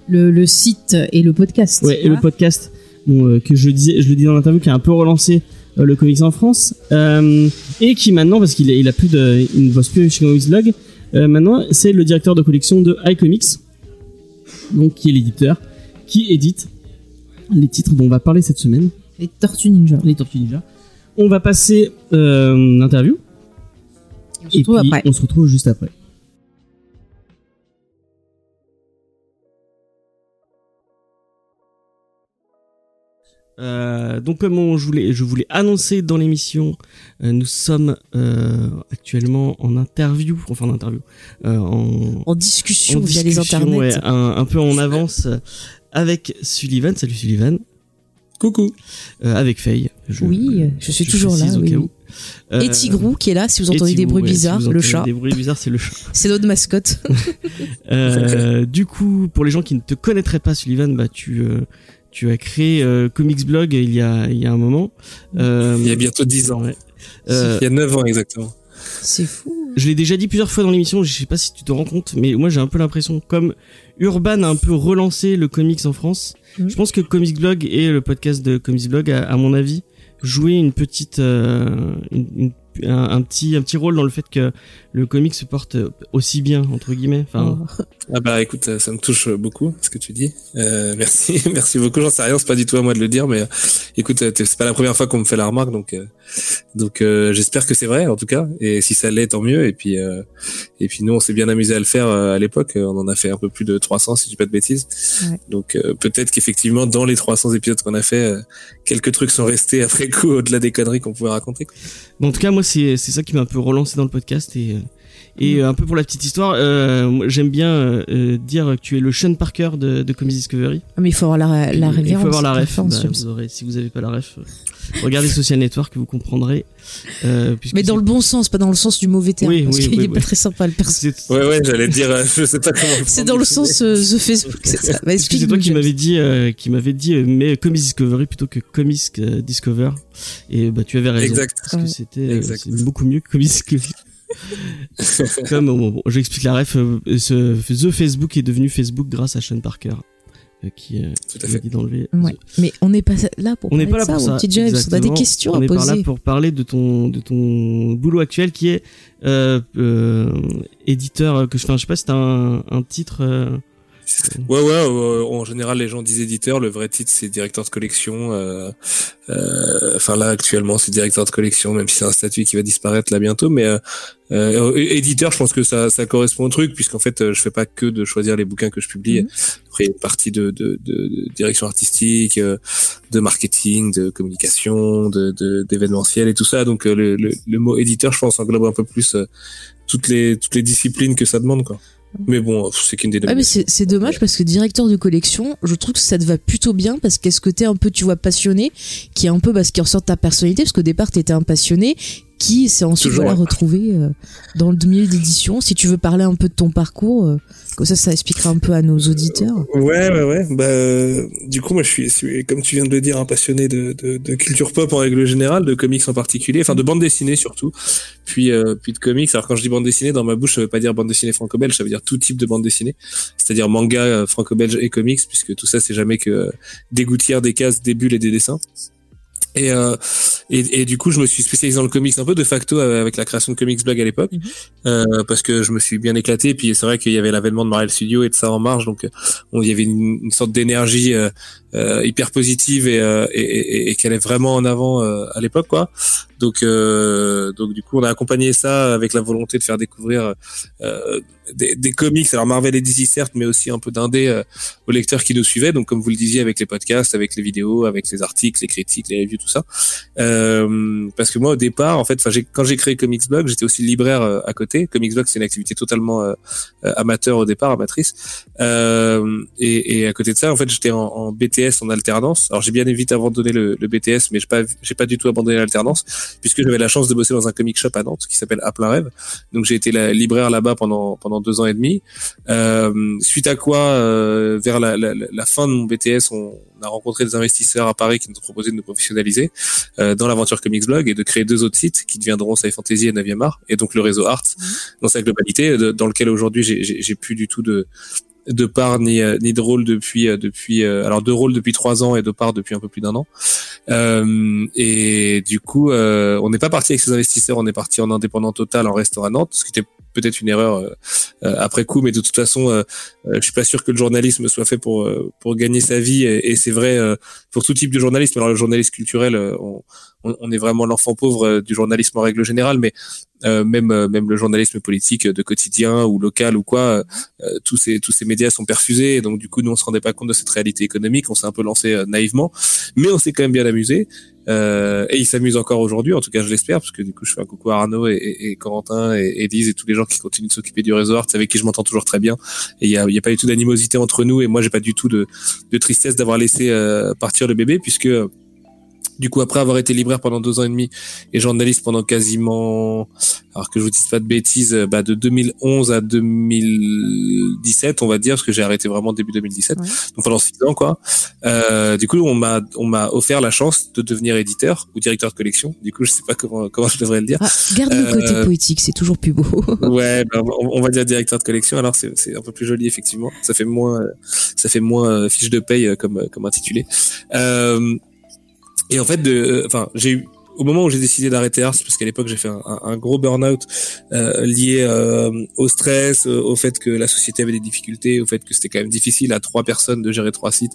Le, le site et le podcast. Ouais, et le podcast bon, euh, que je disais, je le dis dans l'interview, qui a un peu relancé euh, le comics en France euh, et qui maintenant, parce qu'il a, il a plus de, il ne bosse plus chez Comics Blog, euh, maintenant c'est le directeur de collection de iComics, donc qui est l'éditeur, qui édite les titres dont on va parler cette semaine, Les Tortues Ninja. les Tortues Ninja. On va passer euh, l'interview On se et retrouve puis après. on se retrouve juste après. Euh, donc comme on, je voulais, je voulais annoncer dans l'émission, euh, nous sommes euh, actuellement en interview, enfin en interview, euh, en, En discussion en via les internets. ouais, un, un peu en avance euh, avec Sullivan. Salut Sullivan. Coucou. Euh, avec Faye. Je- Oui, je suis toujours là, au oui, cas oui. où. Euh, Et Tigrou qui est là, si vous entendez des bruits ouais, bizarres, le chat. Des bruits bizarres, c'est le chat. C'est notre mascotte. Euh, du coup, pour les gens qui ne te connaîtraient pas, Sullivan, bah tu euh, tu as créé euh, Comics Blog il y a il y a un moment. Euh, Il y a bientôt 10 ans. ouais. Euh, Il y a 9 ans exactement. C'est fou. je l'ai déjà dit plusieurs fois dans l'émission, je sais pas si tu te rends compte, mais moi j'ai un peu l'impression, comme Urban a un peu relancé le comics en France, Mhm. je pense que Comics Blog et le podcast de Comics Blog, à, à mon avis, joué une petite, euh, une- une- un, un petit, un petit rôle dans le fait que le comics se porte aussi bien entre guillemets. Enfin, Oh. Ah bah écoute, euh, ça me touche beaucoup ce que tu dis. Euh, merci, merci beaucoup. J'en sais rien, c'est pas du tout à moi de le dire, mais euh, écoute, euh, c'est pas la première fois qu'on me fait la remarque, donc euh, donc euh, j'espère que c'est vrai en tout cas. Et si ça l'est, tant mieux. Et puis euh, et puis nous, on s'est bien amusé à le faire euh, à l'époque. On en a fait un peu plus de 300, si je dis pas de bêtises. Ouais. Donc euh, peut-être qu'effectivement, dans les 300 épisodes qu'on a fait, euh, quelques trucs sont restés après coup au-delà des conneries qu'on pouvait raconter. quoi. Bon, en tout cas, moi, c'est c'est ça qui m'a un peu relancé dans le podcast et euh, et un peu pour la petite histoire, euh, j'aime bien euh, euh, dire que tu es le Sean Parker de, de Comics Discovery. Ah, mais il faut avoir la, la Il faut avoir la ref. Bah, James. vous aurez, si vous avez pas la ref, euh, regardez Social Network, vous comprendrez. Euh, Mais dans le bon sens, pas dans le sens du mauvais terme. Oui, parce oui, qu'il oui, est pas très sympa le perso. c'est Ouais ouais, j'allais dire, euh, je sais pas comment. le C'est dans le sens euh, The Facebook, c'est ça. Bah, c'est toi qui m'avais dit, euh, qui m'avait dit, euh, mais Comics Discovery plutôt que Comics euh, Discover? Et bah tu avais raison. Exact. Parce que c'était euh, beaucoup mieux que Comics Discovery. Comme bon, bon, j'explique la ref, euh, ce, The Facebook est devenu Facebook grâce à Sean Parker, euh, qui, euh, Tout à qui m'a fait. dit d'enlever. Ouais. Mais on n'est pas là pour On n'est parler pas là de pour ça, ça. petit James. On a des questions On à est par là poser. pour parler de ton de ton boulot actuel qui est euh, euh, éditeur. Que je, enfin, je sais pas, si t'as un, un titre. euh, Ouais, ouais, euh, en général, les gens disent éditeur. Le vrai titre, c'est directeur de collection. euh, euh, Enfin, là, actuellement, c'est directeur de collection, même si c'est un statut qui va disparaître là bientôt. Mais euh, euh, éditeur, je pense que ça, ça correspond au truc, puisqu'en fait, euh, je fais pas que de choisir les bouquins que je publie. Mhm. Après, il y a une partie de, de, de, de direction artistique, euh, de marketing, de communication, de de- d'événementiel et tout ça. Donc, euh, le, le, le mot éditeur, je pense, englobe un peu plus euh, toutes les toutes les disciplines que ça demande, quoi. Mais bon, c'est qu'une Ouais, mais dénomination. c'est c'est dommage parce que directeur de collection, je trouve que ça te va plutôt bien parce qu'est-ce que t'es un peu, tu vois, passionné, qui est un peu bah, ce qui ressort de ta personnalité, parce qu'au départ t'étais un passionné, qui s'est ensuite Toujours, voilà, ouais. retrouvé euh, dans le milieu d'édition. Si tu veux parler un peu de ton parcours, euh, comme ça, ça expliquera un peu à nos auditeurs. Ouais, ouais, ouais. Bah, euh, du coup, moi, je suis, comme tu viens de le dire, un passionné de, de, de culture pop en règle générale, de comics en particulier, enfin de bande dessinée surtout, puis euh, puis de comics. Alors quand je dis bande dessinée, dans ma bouche, ça veut pas dire bande dessinée franco-belge, ça veut dire tout type de bande dessinée, c'est-à-dire manga franco-belge et comics, puisque tout ça, c'est jamais que des gouttières, des cases, des bulles et des dessins. Et, euh, et, et du coup, je me suis spécialisé dans le comics un peu de facto euh, avec la création de Comics Blog à l'époque, Mhm. euh, parce que je me suis bien éclaté. Puis c'est vrai qu'il y avait l'avènement de Marvel Studios et de ça en marge, donc euh, on- il y avait une, une sorte d'énergie euh, euh, hyper positive et, euh, et, et, et qui allait vraiment en avant euh, à l'époque, quoi. Donc, euh, donc du coup, on a accompagné ça avec la volonté de faire découvrir euh, des, des comics, alors Marvel et DC certes, mais aussi un peu d'indé euh, aux lecteurs qui nous suivaient. Donc, comme vous le disiez, avec les podcasts, avec les vidéos, avec les articles, les critiques, les reviews, tout ça. Euh, parce que moi, au départ, en fait, quand j'ai créé Comics Blog, j'étais aussi libraire euh, à côté. Comics Blog, c'est une activité totalement euh, amateur au départ, amatrice. Et, et à côté de ça, en fait, j'étais en, en BTS en alternance. Alors, j'ai bien vite abandonné le, le BTS, mais j'ai pas, j'ai pas du tout abandonné l'alternance puisque j'avais la chance de bosser dans un comic shop à Nantes qui s'appelle À plein rêve. Donc, j'ai été la, libraire là-bas pendant pendant deux ans et demi. Euh, suite à quoi, euh, vers la, la, la fin de mon BTS, on, on a rencontré des investisseurs à Paris qui nous ont proposé de nous professionnaliser euh, dans l'aventure Comics Blog et de créer deux autres sites qui deviendront Sci Fantasy et 9e Art et donc le réseau Art dans sa globalité, de- dans lequel aujourd'hui j'ai plus du tout de de part ni euh, ni de rôle depuis euh, depuis euh, alors deux rôles depuis trois ans et de part depuis un peu plus d'un an. Euh, et du coup euh, on n'est pas parti avec ces investisseurs on est parti en indépendant total en restant à Nantes ce qui était peut-être une erreur après coup, mais de toute façon, je suis pas sûr que le journalisme soit fait pour pour gagner sa vie, et, c'est vrai pour tout type de journalisme. Alors le journaliste culturel, on, on, est vraiment l'enfant pauvre du journalisme en règle générale, mais même même le journalisme politique de quotidien ou local ou quoi, tous ces tous ces médias sont perfusés, et donc du coup nous on se rendait pas compte de cette réalité économique, on s'est un peu lancé naïvement, mais on s'est quand même bien amusé. Euh, et il s'amuse encore aujourd'hui, en tout cas je l'espère, parce que du coup je fais un coucou à Arnaud et, Corentin et, et et tous les gens qui continuent de s'occuper du réseau avec qui je m'entends toujours très bien. Et il y a, y a, pas du tout d'animosité entre nous et moi j'ai pas du tout de, de tristesse d'avoir laissé euh, partir le bébé puisque du coup, après avoir été libraire pendant deux ans et demi et journaliste pendant quasiment, alors que je vous dise pas de bêtises, euh, bah, de 2011 à 2017, on va dire, parce que j'ai arrêté vraiment début 2017, donc pendant six ans, quoi. Euh, du coup, on m'a on m'a offert la chance de devenir éditeur ou directeur de collection. Du coup, je sais pas comment comment je devrais le dire. Ah, garde le côté euh, poétique, c'est toujours plus beau. ouais, bah, on, va dire directeur de collection. Alors c'est c'est un peu plus joli effectivement. Ça fait moins ça fait moins fiche de paye comme comme intitulé. Euh, et en fait, de, euh, enfin, j'ai eu au moment où j'ai décidé d'arrêter Ars, parce qu'à l'époque j'ai fait un, gros burn-out euh, lié euh, au stress, euh, au fait que la société avait des difficultés, au fait que c'était quand même difficile à trois personnes de gérer trois sites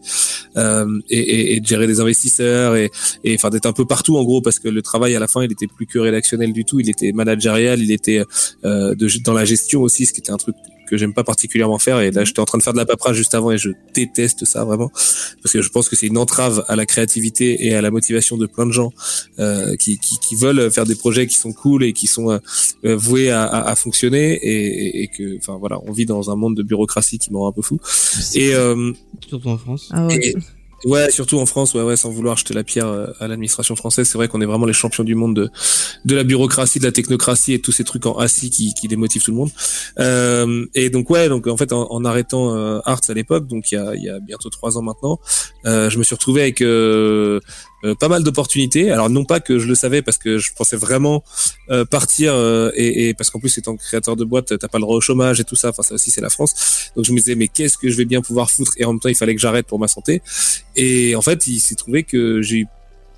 euh, et, et, et, de gérer des investisseurs et, et enfin d'être un peu partout en gros parce que le travail à la fin il était plus que rédactionnel du tout, il était managérial, il était de, dans la gestion aussi, ce qui était un truc que j'aime pas particulièrement faire. Et là, j'étais en train de faire de la paperasse juste avant et je déteste ça vraiment parce que je pense que c'est une entrave à la créativité et à la motivation de plein de gens euh, qui, qui, qui, veulent faire des projets qui sont cool et qui sont euh, euh voués à, à, à fonctionner et, et, que, enfin voilà, on vit dans un monde de bureaucratie qui me rend un peu fou. Et euh, surtout en France. Ah ouais. Ouais, surtout en France, ouais, ouais, sans vouloir jeter la pierre euh, à l'administration française, c'est vrai qu'on est vraiment les champions du monde de, de la bureaucratie, de la technocratie et tous ces trucs en assis qui, qui démotivent tout le monde. Euh, et donc ouais, donc en fait, en, arrêtant euh, Arts à l'époque, donc il y a, y a bientôt trois ans maintenant, euh, je me suis retrouvé avec euh, pas mal d'opportunités. Alors non pas que je le savais parce que je pensais vraiment euh, partir euh, et, et, parce qu'en plus étant créateur de boîte, t'as pas le droit au chômage et tout ça. Enfin ça aussi c'est la France. Donc je me disais mais qu'est-ce que je vais bien pouvoir foutre? Et en même temps il fallait que j'arrête pour ma santé. Et en fait il s'est trouvé que j'ai eu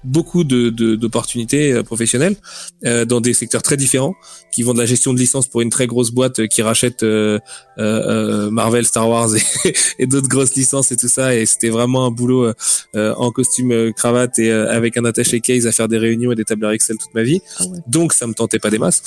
beaucoup de d'opportunités euh, professionnelles euh, dans des secteurs très différents qui vont de la gestion de licence pour une très grosse boîte euh, qui rachète euh, euh, Marvel, Star Wars et, et d'autres grosses licences et tout ça. Et c'était vraiment un boulot en costume cravate et avec un attaché case à faire des réunions et des tableurs Excel toute ma vie. Ah donc ça me tentait pas des masses.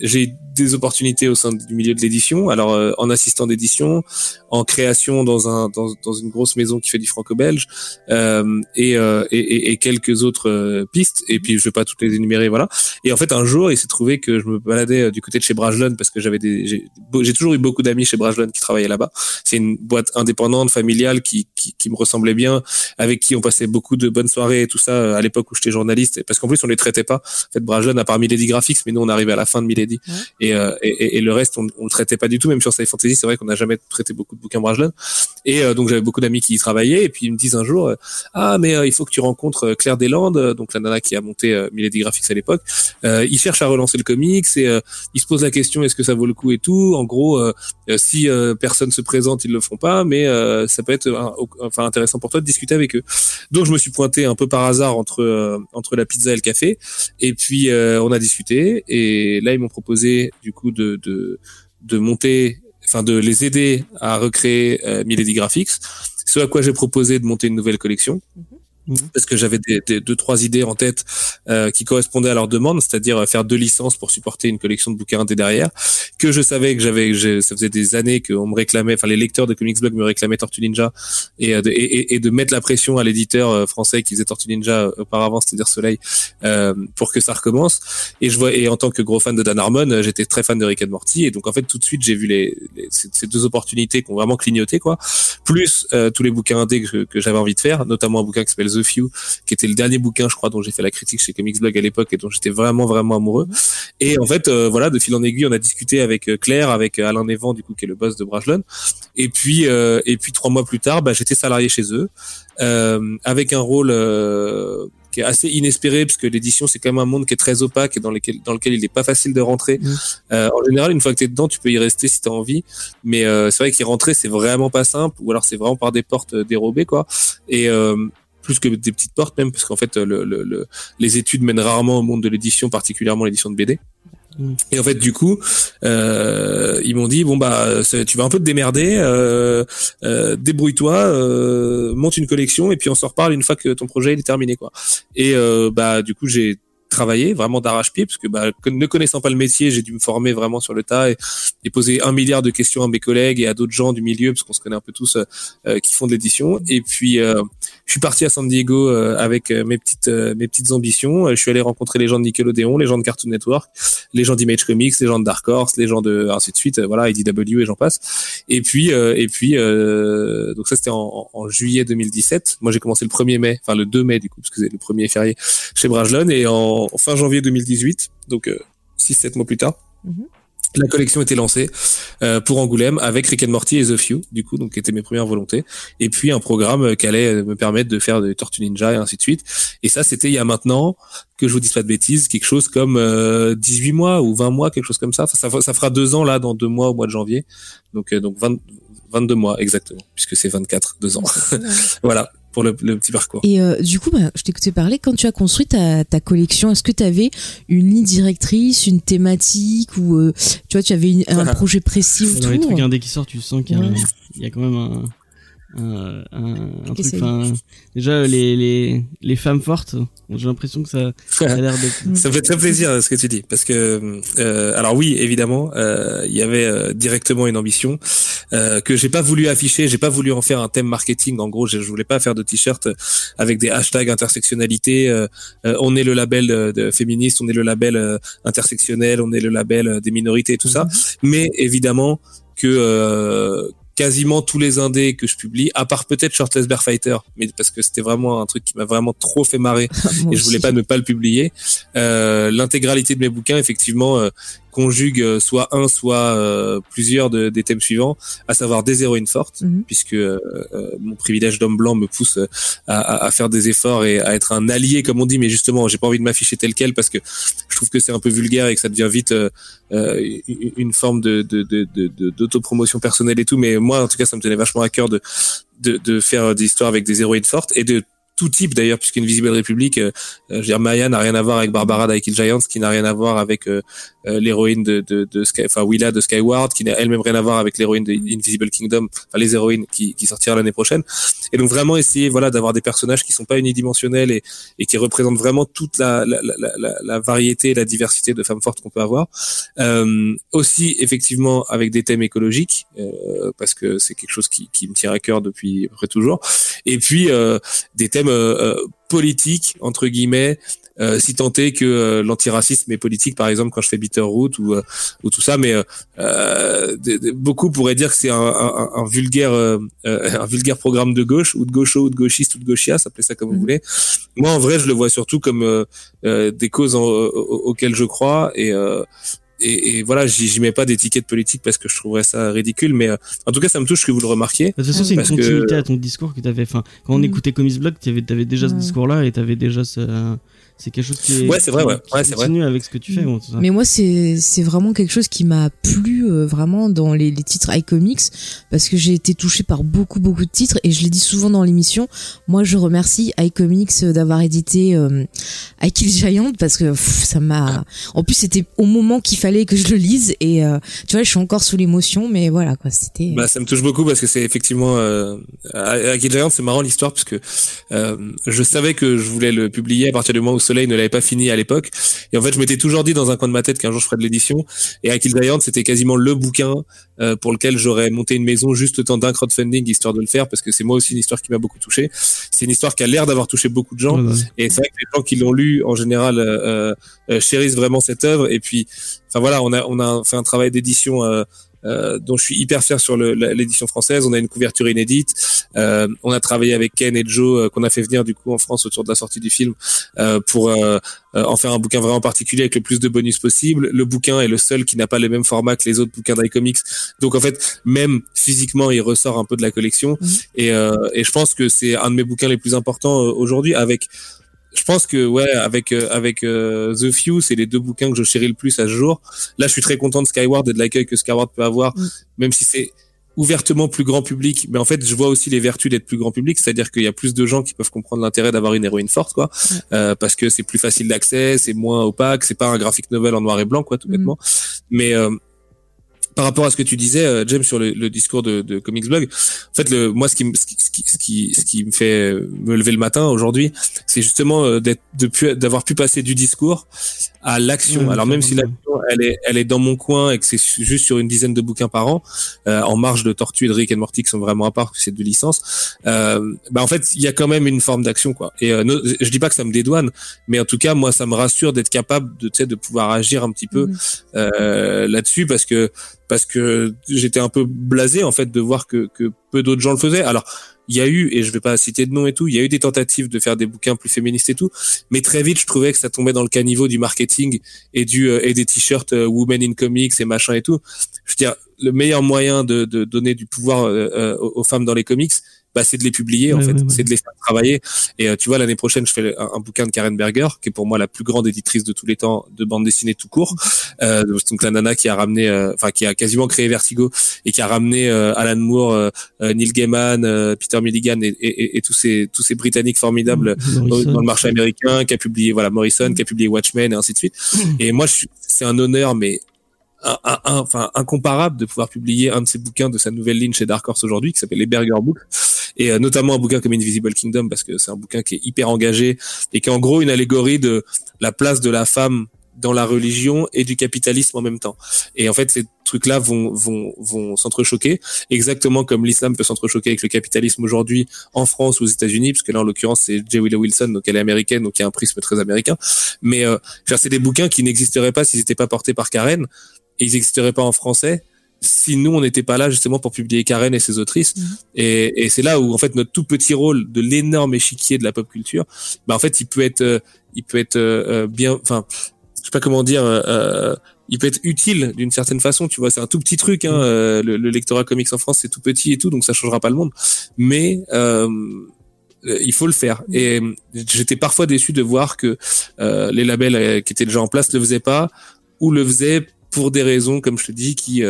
J'ai des opportunités au sein du milieu de l'édition. Alors en assistant d'édition en création dans un dans, dans une grosse maison qui fait du franco-belge et, et, et et quelques autres euh, pistes. Et puis je vais pas toutes les énumérer, voilà. Et en fait, un jour, il s'est trouvé que je me baladais euh, du côté de chez Brajlon parce que j'avais des, j'ai toujours eu beaucoup d'amis chez Brajlon qui travaillaient là-bas. C'est une boîte indépendante, familiale, qui, qui, qui, me ressemblait bien, avec qui on passait beaucoup de bonnes soirées et tout ça euh, à l'époque où j'étais journaliste. Parce qu'en plus, on les traitait pas. En fait, Brajlon a parmi Milady Graphics, mais nous, on arrivait à la fin de Milady. Et, et, et, le reste, on, on le traitait pas du tout. Même sur Sci Fantasy, c'est vrai qu'on n'a jamais traité beaucoup de bouquins Brajlon. Et donc, j'avais beaucoup d'amis qui y travaillaient. Et puis, ils me disent un jour, ah, mais il faut que tu rencontres Claire Deslandes, euh, donc la nana qui a monté euh, Milady Graphics à l'époque. Euh, il cherche à relancer le comics et il se pose la question est-ce que ça vaut le coup et tout? En gros, si personne se présente, ils le font pas, mais ça peut être enfin intéressant pour toi de discuter avec eux. Donc je me suis pointé un peu par hasard entre entre la pizza et le café, et puis on a discuté. Et là ils m'ont proposé du coup de de, de monter enfin de les aider à recréer euh, Milady Graphics. Ce à quoi j'ai proposé de monter une nouvelle collection. Mhm. Mhm. parce que j'avais des, deux trois idées en tête euh, qui correspondaient à leur demande, c'est-à-dire euh, faire deux licences pour supporter une collection de bouquins indés derrière, que je savais que j'avais, ça faisait des années qu'on me réclamait, enfin les lecteurs de Comics Blog me réclamaient Tortue Ninja et, euh, et, et de mettre la pression à l'éditeur français qui faisait Tortue Ninja auparavant, c'est-à-dire Soleil, euh, pour que ça recommence. Et je vois, et en tant que gros fan de Dan Harmon, j'étais très fan de Rick and Morty, et donc en fait tout de suite j'ai vu les, ces, deux opportunités qui ont vraiment clignoté quoi, plus tous les bouquins indés que, que j'avais envie de faire, notamment un bouquin qui s'appelle The Few, qui était le dernier bouquin, je crois, dont j'ai fait la critique chez Comics Blog à l'époque et dont j'étais vraiment, vraiment amoureux. Et en fait, euh, voilà, de fil en aiguille, on a discuté avec euh, Claire, avec euh, Alain Nevan, du coup, qui est le boss de Brajlon. Et puis, et puis trois mois plus tard, bah, j'étais salarié chez eux, avec un rôle qui est assez inespéré parce que l'édition c'est quand même un monde qui est très opaque et dans lequel dans lequel il n'est pas facile de rentrer. Mmh. en général, une fois que tu es dedans, tu peux y rester si tu as envie, mais c'est vrai qu'y rentrer c'est vraiment pas simple ou alors c'est vraiment par des portes dérobées quoi. Et plus que des petites portes même, parce qu'en fait, le, le, les études mènent rarement au monde de l'édition, particulièrement l'édition de BD. Et en fait, du coup, euh, ils m'ont dit bon bah tu vas un peu te démerder, euh, euh, débrouille-toi, euh, monte une collection et puis on s'en reparle une fois que ton projet est terminé quoi. Et euh, bah du coup j'ai travaillé vraiment d'arrache-pied parce que bah, ne connaissant pas le métier, j'ai dû me former vraiment sur le tas et, et poser un milliard de questions à mes collègues et à d'autres gens du milieu parce qu'on se connaît un peu tous euh, euh, qui font de l'édition. Et puis euh, je suis parti à San Diego euh, avec euh, mes petites mes petites ambitions. Je suis allé rencontrer les gens de Nickelodeon, les gens de Cartoon Network, les gens d'Image Comics, les gens de Dark Horse, les gens de ainsi de suite. Voilà, IDW et j'en passe. Et puis et puis donc ça c'était en, en juillet 2017. Moi j'ai commencé le 1er mai, enfin le 2 mai du coup parce que c'est le premier férié chez Brajlon et en, en fin janvier 2018, donc 6-7 mois plus tard. Mhm. La collection était lancée euh, pour Angoulême avec Rick and Morty et The Few, du coup, donc qui étaient mes premières volontés. Et puis un programme euh, qui allait euh, me permettre de faire des Tortues Ninja et ainsi de suite. Et ça, c'était il y a maintenant, que je vous dise pas de bêtises, quelque chose comme euh, 18 mois ou 20 mois, quelque chose comme ça. Enfin, ça, fera- ça fera deux ans là, dans deux mois au mois de janvier. Donc, euh, donc 20, 22 mois exactement, puisque c'est 24, deux ans. voilà pour le, le petit parcours. Et euh, du coup, bah, je t'écoutais parler, quand tu as construit ta, ta collection, est-ce que tu avais une ligne directrice, une thématique ou euh, tu vois, tu avais une- un projet précis autour Dans les trucs indés qui sortent, tu sens qu'il y, a- Ouais. il y a quand même un, un, un, un truc. Enfin, Déjà, les, les, les femmes fortes, j'ai l'impression que ça, ça a l'air d'être. Ça me fait très plaisir euh, ce que tu dis parce que euh, alors oui évidemment euh, il y avait euh, directement une ambition euh, que j'ai pas voulu afficher j'ai pas voulu en faire un thème marketing en gros je, je voulais pas faire de t-shirt avec des hashtags intersectionnalité euh, euh, on est le label euh, de féministe on est le label euh, intersectionnel on est le label euh, des minorités et tout ça mais évidemment que euh, quasiment tous les indés que je publie, à part peut-être Shirtless Bear Fighter, mais parce que c'était vraiment un truc qui m'a vraiment trop fait marrer et je voulais pas ne pas le publier. Euh, L'intégralité de mes bouquins, effectivement, euh, conjugue euh, soit un, soit euh, plusieurs de- des thèmes suivants, à savoir des héroïnes fortes, Mhm. puisque euh, euh, mon privilège d'homme blanc me pousse à, à- à faire des efforts et à être un allié, comme on dit. Mais justement, j'ai pas envie de m'afficher tel quel parce que je trouve que c'est un peu vulgaire et que ça devient vite euh, une forme de- de- de- d'autopromotion personnelle et tout. Mais moi, en tout cas, ça me tenait vachement à cœur de de, de faire des histoires avec des héroïnes fortes et de tout type d'ailleurs puisqu'Invisible République euh, euh, je veux dire Maya n'a rien à voir avec Barbara d'Aikill Giants qui n'a rien à voir avec euh, euh, l'héroïne de, de, de Sky, enfin Willa de Skyward qui n'a elle-même rien à voir avec l'héroïne de Invisible Kingdom enfin les héroïnes qui, qui sortira l'année prochaine. Et donc vraiment essayer voilà d'avoir des personnages qui sont pas unidimensionnels et, et qui représentent vraiment toute la, la, la, la, la variété et la diversité de femmes fortes qu'on peut avoir. Euh, aussi effectivement avec des thèmes écologiques euh, parce que c'est quelque chose qui, qui me tient à cœur depuis à toujours. Et puis des thèmes euh, euh, politiques entre guillemets euh, si tant est que euh, l'antiracisme est politique par exemple quand je fais Bitterroot ou euh, ou tout ça mais euh, de- de- beaucoup pourraient dire que c'est un, un, un vulgaire un vulgaire programme de gauche ou de gaucho ou de gauchiste ou de gauchias appelez ça comme vous Mhm. voulez moi en vrai je le vois surtout comme euh, euh, des causes en- auxquelles je crois et euh, et, et voilà, j'y mets pas d'étiquette politique parce que je trouverais ça ridicule, mais euh, en tout cas, ça me touche que vous le remarquiez. De toute façon, c'est une que- continuité à ton discours que t'avais. Enfin, quand on Mm. écoutait Comics Blog, t'avais, t'avais déjà ce discours-là et t'avais déjà ce. C'est quelque chose qui est. Ouais, c'est vrai, qui- ouais. qui Ouais, c'est vrai. continue avec ce que tu fais. bon, tout ça. Mais moi, c'est c'est vraiment quelque chose qui m'a plu euh, vraiment dans les, les titres iComics parce que j'ai été touchée par beaucoup beaucoup de titres et je l'ai dit souvent dans l'émission. Moi, je remercie iComics euh, d'avoir édité euh, I Kill Giant parce que pff, ça m'a. En plus, c'était au moment qu'il fallait que je le lise et euh, tu vois, je suis encore sous l'émotion, mais voilà quoi, c'était. Bah, ça me touche beaucoup parce que c'est effectivement euh, Kid Giant, c'est marrant l'histoire parce que euh, je savais que je voulais le publier à partir du moment où Soleil ne l'avait pas fini à l'époque. Et en fait je m'étais toujours dit dans un coin de ma tête qu'un jour je ferais de l'édition. Et Kill Giant c'était quasiment le bouquin euh, pour lequel j'aurais monté une maison juste le temps d'un crowdfunding histoire de le faire parce que c'est moi aussi une histoire qui m'a beaucoup touché. C'est une histoire qui a l'air d'avoir touché beaucoup de gens. Et c'est vrai que les gens qui l'ont lu en général euh, euh, chérissent vraiment cette œuvre. Et puis, enfin voilà, on a on a fait un travail d'édition euh, dont je suis hyper fier sur l'édition française. On a une couverture inédite. Euh, on a travaillé avec Ken et Joe euh, qu'on a fait venir du coup en France autour de la sortie du film euh, pour euh, euh, en faire un bouquin vraiment particulier avec le plus de bonus possible. Le bouquin est le seul qui n'a pas le même format que les autres bouquins d'iComics. Donc en fait, même physiquement, il ressort un peu de la collection. Mhm. Et, euh, et je pense que c'est un de mes bouquins les plus importants euh, aujourd'hui avec je pense que ouais avec euh, avec euh, The Few c'est les deux bouquins que je chéris le plus à ce jour. Là je suis très content de Skyward et de l'accueil que Skyward peut avoir Mm. même si c'est ouvertement plus grand public, mais en fait, je vois aussi les vertus d'être plus grand public, c'est-à-dire qu'il y a plus de gens qui peuvent comprendre l'intérêt d'avoir une héroïne forte, quoi, euh, parce que c'est plus facile d'accès, c'est moins opaque, c'est pas un graphic novel en noir et blanc, quoi, tout bêtement. Mais euh, par rapport à ce que tu disais, euh, James, sur le, discours de, de Comics Blog, en fait, le, moi, ce qui, me- fait me lever le matin aujourd'hui, c'est justement euh, d'avoir pu passer du discours à l'action. Alors même si l'action, elle est, elle est dans mon coin et que c'est juste sur une dizaine de bouquins par an, euh, en marge de Tortue et de Rick and Morty qui sont vraiment à part, parce que c'est deux licences. Euh, bah en fait, il y a quand même une forme d'action, quoi. Et euh, no- je dis pas que ça me dédouane, mais en tout cas, moi, ça me rassure d'être capable de, de pouvoir agir un petit peu euh, là-dessus parce que parce que j'étais un peu blasé en fait de voir que, que peu d'autres gens le faisaient. Alors il y a eu et je vais pas citer de nom et tout, il y a eu des tentatives de faire des bouquins plus féministes et tout, mais très vite je trouvais que ça tombait dans le caniveau du marketing et du euh, et des t-shirts euh, Women in Comics et machin et tout. Je veux dire le meilleur moyen de, de donner du pouvoir euh, euh, aux aux femmes dans les comics, bah, c'est de les publier en fait, c'est de les faire travailler. Et euh, tu vois l'année prochaine je fais un, un bouquin de Karen Berger qui est pour moi la plus grande éditrice de tous les temps de bande dessinée tout court. Euh, donc la nana qui a ramené, euh, enfin qui a quasiment créé Vertigo et qui a ramené euh, Alan Moore, Neil Gaiman, euh, Peter Milligan et, et, et- tous ces tous ces Britanniques formidables Morrison. dans le marché américain, qui a publié voilà Morrison, qui a publié Watchmen et ainsi de suite. Et moi, c'est un honneur, mais un, un- un- enfin incomparable de pouvoir publier un de ces bouquins de sa nouvelle ligne chez Dark Horse aujourd'hui, qui s'appelle les Berger Books, et euh, notamment un bouquin comme Invisible Kingdom parce que c'est un bouquin qui est hyper engagé et qui est en gros une allégorie de la place de la femme dans la religion et du capitalisme en même temps. Et en fait, ces trucs-là vont vont vont s'entrechoquer, exactement comme l'islam peut s'entrechoquer avec le capitalisme aujourd'hui en France ou aux États-Unis, parce que là en l'occurrence c'est J. Willow Wilson, donc elle est américaine, donc il y a un prisme très américain. Mais euh, c'est des bouquins qui n'existeraient pas s'ils n'étaient pas portés par Karen, et ils n'existeraient pas en français si nous on n'était pas là justement pour publier Karen et ses autrices. Mhm. Et, et c'est là où en fait notre tout petit rôle de l'énorme échiquier de la pop culture, bah en fait il peut être euh, il peut être euh, euh, bien, enfin je sais pas comment dire. euh, euh, il peut être utile d'une certaine façon, tu vois, c'est un tout petit truc. Hein, euh, le, le lectorat comics en France, c'est tout petit et tout, donc ça changera pas le monde. Mais il faut le faire. Et euh, j'étais parfois déçu de voir que euh, les labels qui étaient déjà en place le faisaient pas ou le faisaient pour des raisons, comme je te dis, qui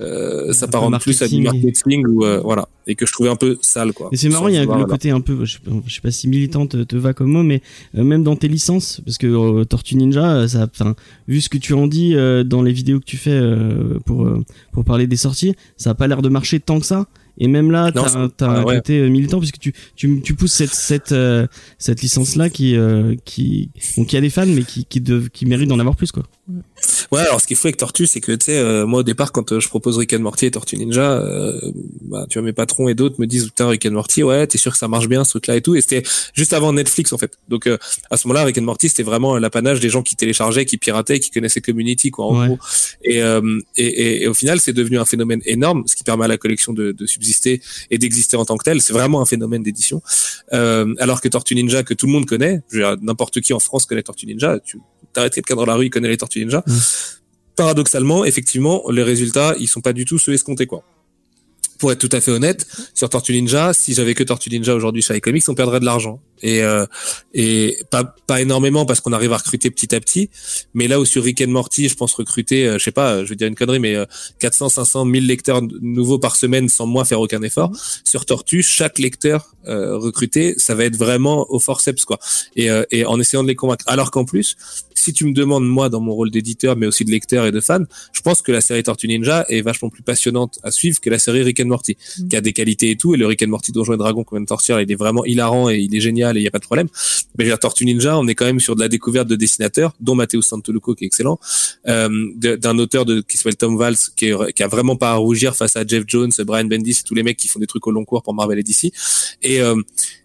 euh, Un s'apparentent peu plus à du marketing. ou euh, voilà, et que je trouvais un peu sale quoi. Et c'est marrant, il y a le voilà. côté un peu, je sais pas, je sais pas si militant te, te va comme mot, mais euh, même dans tes licences, parce que euh, Tortue Ninja, euh, ça, enfin, vu ce que tu en dis euh, dans les vidéos que tu fais euh, pour pour parler des sorties, ça a pas l'air de marcher tant que ça. Et même là, t'as un- un ouais. côté militant puisque tu tu tu pousses cette cette euh, cette licence là qui euh, qui a des fans mais qui qui méritent d'en avoir plus quoi. Ouais, alors ce qu'il faut avec Tortue, c'est que tu sais, euh, moi au départ, quand euh, je propose Rick and Morty et Tortue Ninja, bah, tu vois, mes patrons et d'autres me disent, putain, Rick and Morty, ouais, t'es sûr que ça marche bien ce truc-là et tout. Et c'était juste avant Netflix en fait. Donc à ce moment-là, Rick and Morty, c'était vraiment l'apanage des gens qui téléchargeaient, qui pirataient, qui connaissaient Community, quoi, en Ouais. gros. Et, et, et, et au final, c'est devenu un phénomène énorme, ce qui permet à la collection de, de subsister et d'exister en tant que telle. C'est vraiment un phénomène d'édition. Euh, alors que Tortue Ninja, que tout le monde connaît, n'importe qui en France connaît Tortue Ninja. Tu t'arrêtes quelqu'un dans la rue, il connaît les Tortues Ninja. Mm. Paradoxalement, effectivement, les résultats, ils sont pas du tout ceux escomptés, quoi. Pour être tout à fait honnête, sur Tortue Ninja, si j'avais que Tortue Ninja aujourd'hui chez iComics, on perdrait de l'argent. Et, euh, et pas, pas énormément parce qu'on arrive à recruter petit à petit. Mais là où sur Rick and Morty, je pense recruter, euh, je sais pas, je vais dire une connerie, mais euh, 400, 500, 1000 lecteurs nouveaux par semaine sans moi faire aucun effort. Sur Tortue, chaque lecteur euh, recruté, ça va être vraiment au forceps, quoi. Et, euh, et en essayant de les convaincre. Alors qu'en plus, si tu me demandes moi dans mon rôle d'éditeur, mais aussi de lecteur et de fan, je pense que la série Tortue Ninja est vachement plus passionnante à suivre que la série Rick and Morty, Mm. qui a des qualités et tout. Et le Rick and Morty Donjons et Dragons qu'on vient de sortir, il est vraiment hilarant et il est génial il y a pas de problème. Mais dire, Tortue Ninja, on est quand même sur de la découverte de dessinateurs, dont Matteo Santoluco qui est excellent, euh, d'un auteur de, qui s'appelle Tom Valls, qui, est, a vraiment pas à rougir face à Jeff Jones, Brian Bendis, tous les mecs qui font des trucs au long cours pour Marvel et DC. Euh,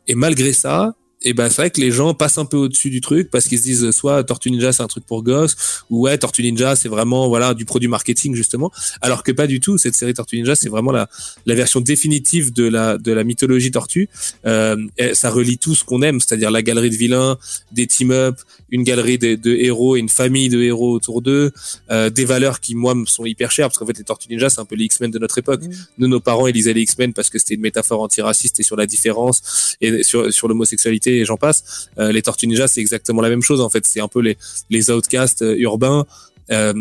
et malgré ça, et ben c'est vrai que les gens passent un peu au-dessus du truc parce qu'ils se disent soit Tortue Ninja c'est un truc pour gosses ou ouais Tortue Ninja c'est vraiment voilà du produit marketing justement. Alors que pas du tout cette série Tortue Ninja c'est vraiment la la version définitive de la de la mythologie Tortue. Euh, ça relie tout ce qu'on aime c'est-à-dire la galerie de vilains des team-up une galerie de, de héros et une famille de héros autour d'eux euh, des valeurs qui moi me sont hyper chères parce qu'en fait les Tortues Ninja c'est un peu les X-Men de notre époque Mm. nous nos parents ils lisaient les X-Men parce que c'était une métaphore antiraciste et sur la différence et sur sur l'homosexualité et j'en passe. Euh, les Tortues Ninja, c'est exactement la même chose en fait. C'est un peu les les outcasts euh, urbains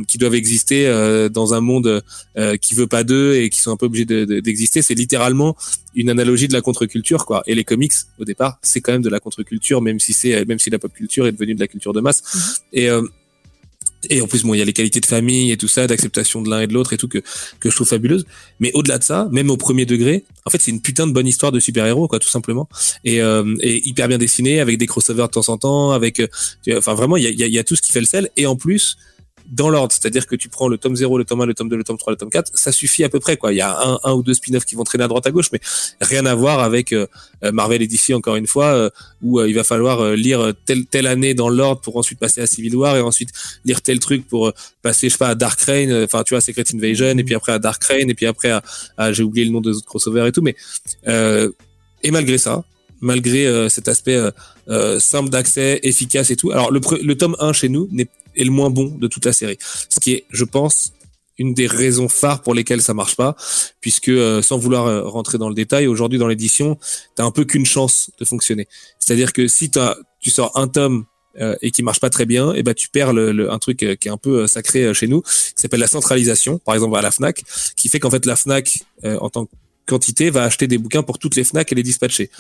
qui doivent exister euh, dans un monde euh, qui veut pas d'eux et qui sont un peu obligés d'exister. c'est littéralement une analogie de la contre-culture, quoi. Et les comics, au départ, c'est quand même de la contre-culture, même si c'est, même si la pop culture est devenue de la culture de masse. Mm-hmm. Et et en plus, bon, il y a les qualités de famille et tout ça, d'acceptation de l'un et de l'autre et tout que que je trouve fabuleuse. Mais au-delà de ça, même au premier degré, en fait, c'est une putain de bonne histoire de super-héros, quoi, tout simplement. Et, euh, et hyper bien dessinée, avec des crossovers de temps en temps, avec, euh, enfin, vraiment, il y a, y, a, y a tout ce qui fait le sel. Et en plus, dans l'ordre, c'est-à-dire que tu prends le tome 0, le tome 1, le tome 2, le tome 3, le tome 4, ça suffit à peu près quoi. Il y a un, ou deux spin-offs qui vont traîner à droite à gauche, mais rien à voir avec euh, euh, Marvel et DC encore une fois, euh, où il va falloir lire telle année dans l'ordre pour ensuite passer à Civil War et ensuite lire tel truc pour passer je sais pas à Dark Reign, enfin tu vois Secret Invasion et puis après à Dark Reign et puis après à, j'ai oublié le nom des autres crossovers et tout, mais et malgré ça, malgré cet aspect simple d'accès, efficace et tout. Alors le, le tome 1 chez nous n'est est le moins bon de toute la série. Ce qui est, je pense, une des raisons phares pour lesquelles ça marche pas, puisque euh, sans vouloir euh, rentrer dans le détail, aujourd'hui dans l'édition, t'as un peu qu'une chance de fonctionner. C'est-à-dire que si as, tu sors un tome euh, et qui marche pas très bien, et eh ben tu perds le, un truc qui est un peu sacré chez nous, qui s'appelle la centralisation, par exemple à la Fnac, qui fait qu'en fait la Fnac en tant que quantité va acheter des bouquins pour toutes les Fnac et les dispatcher.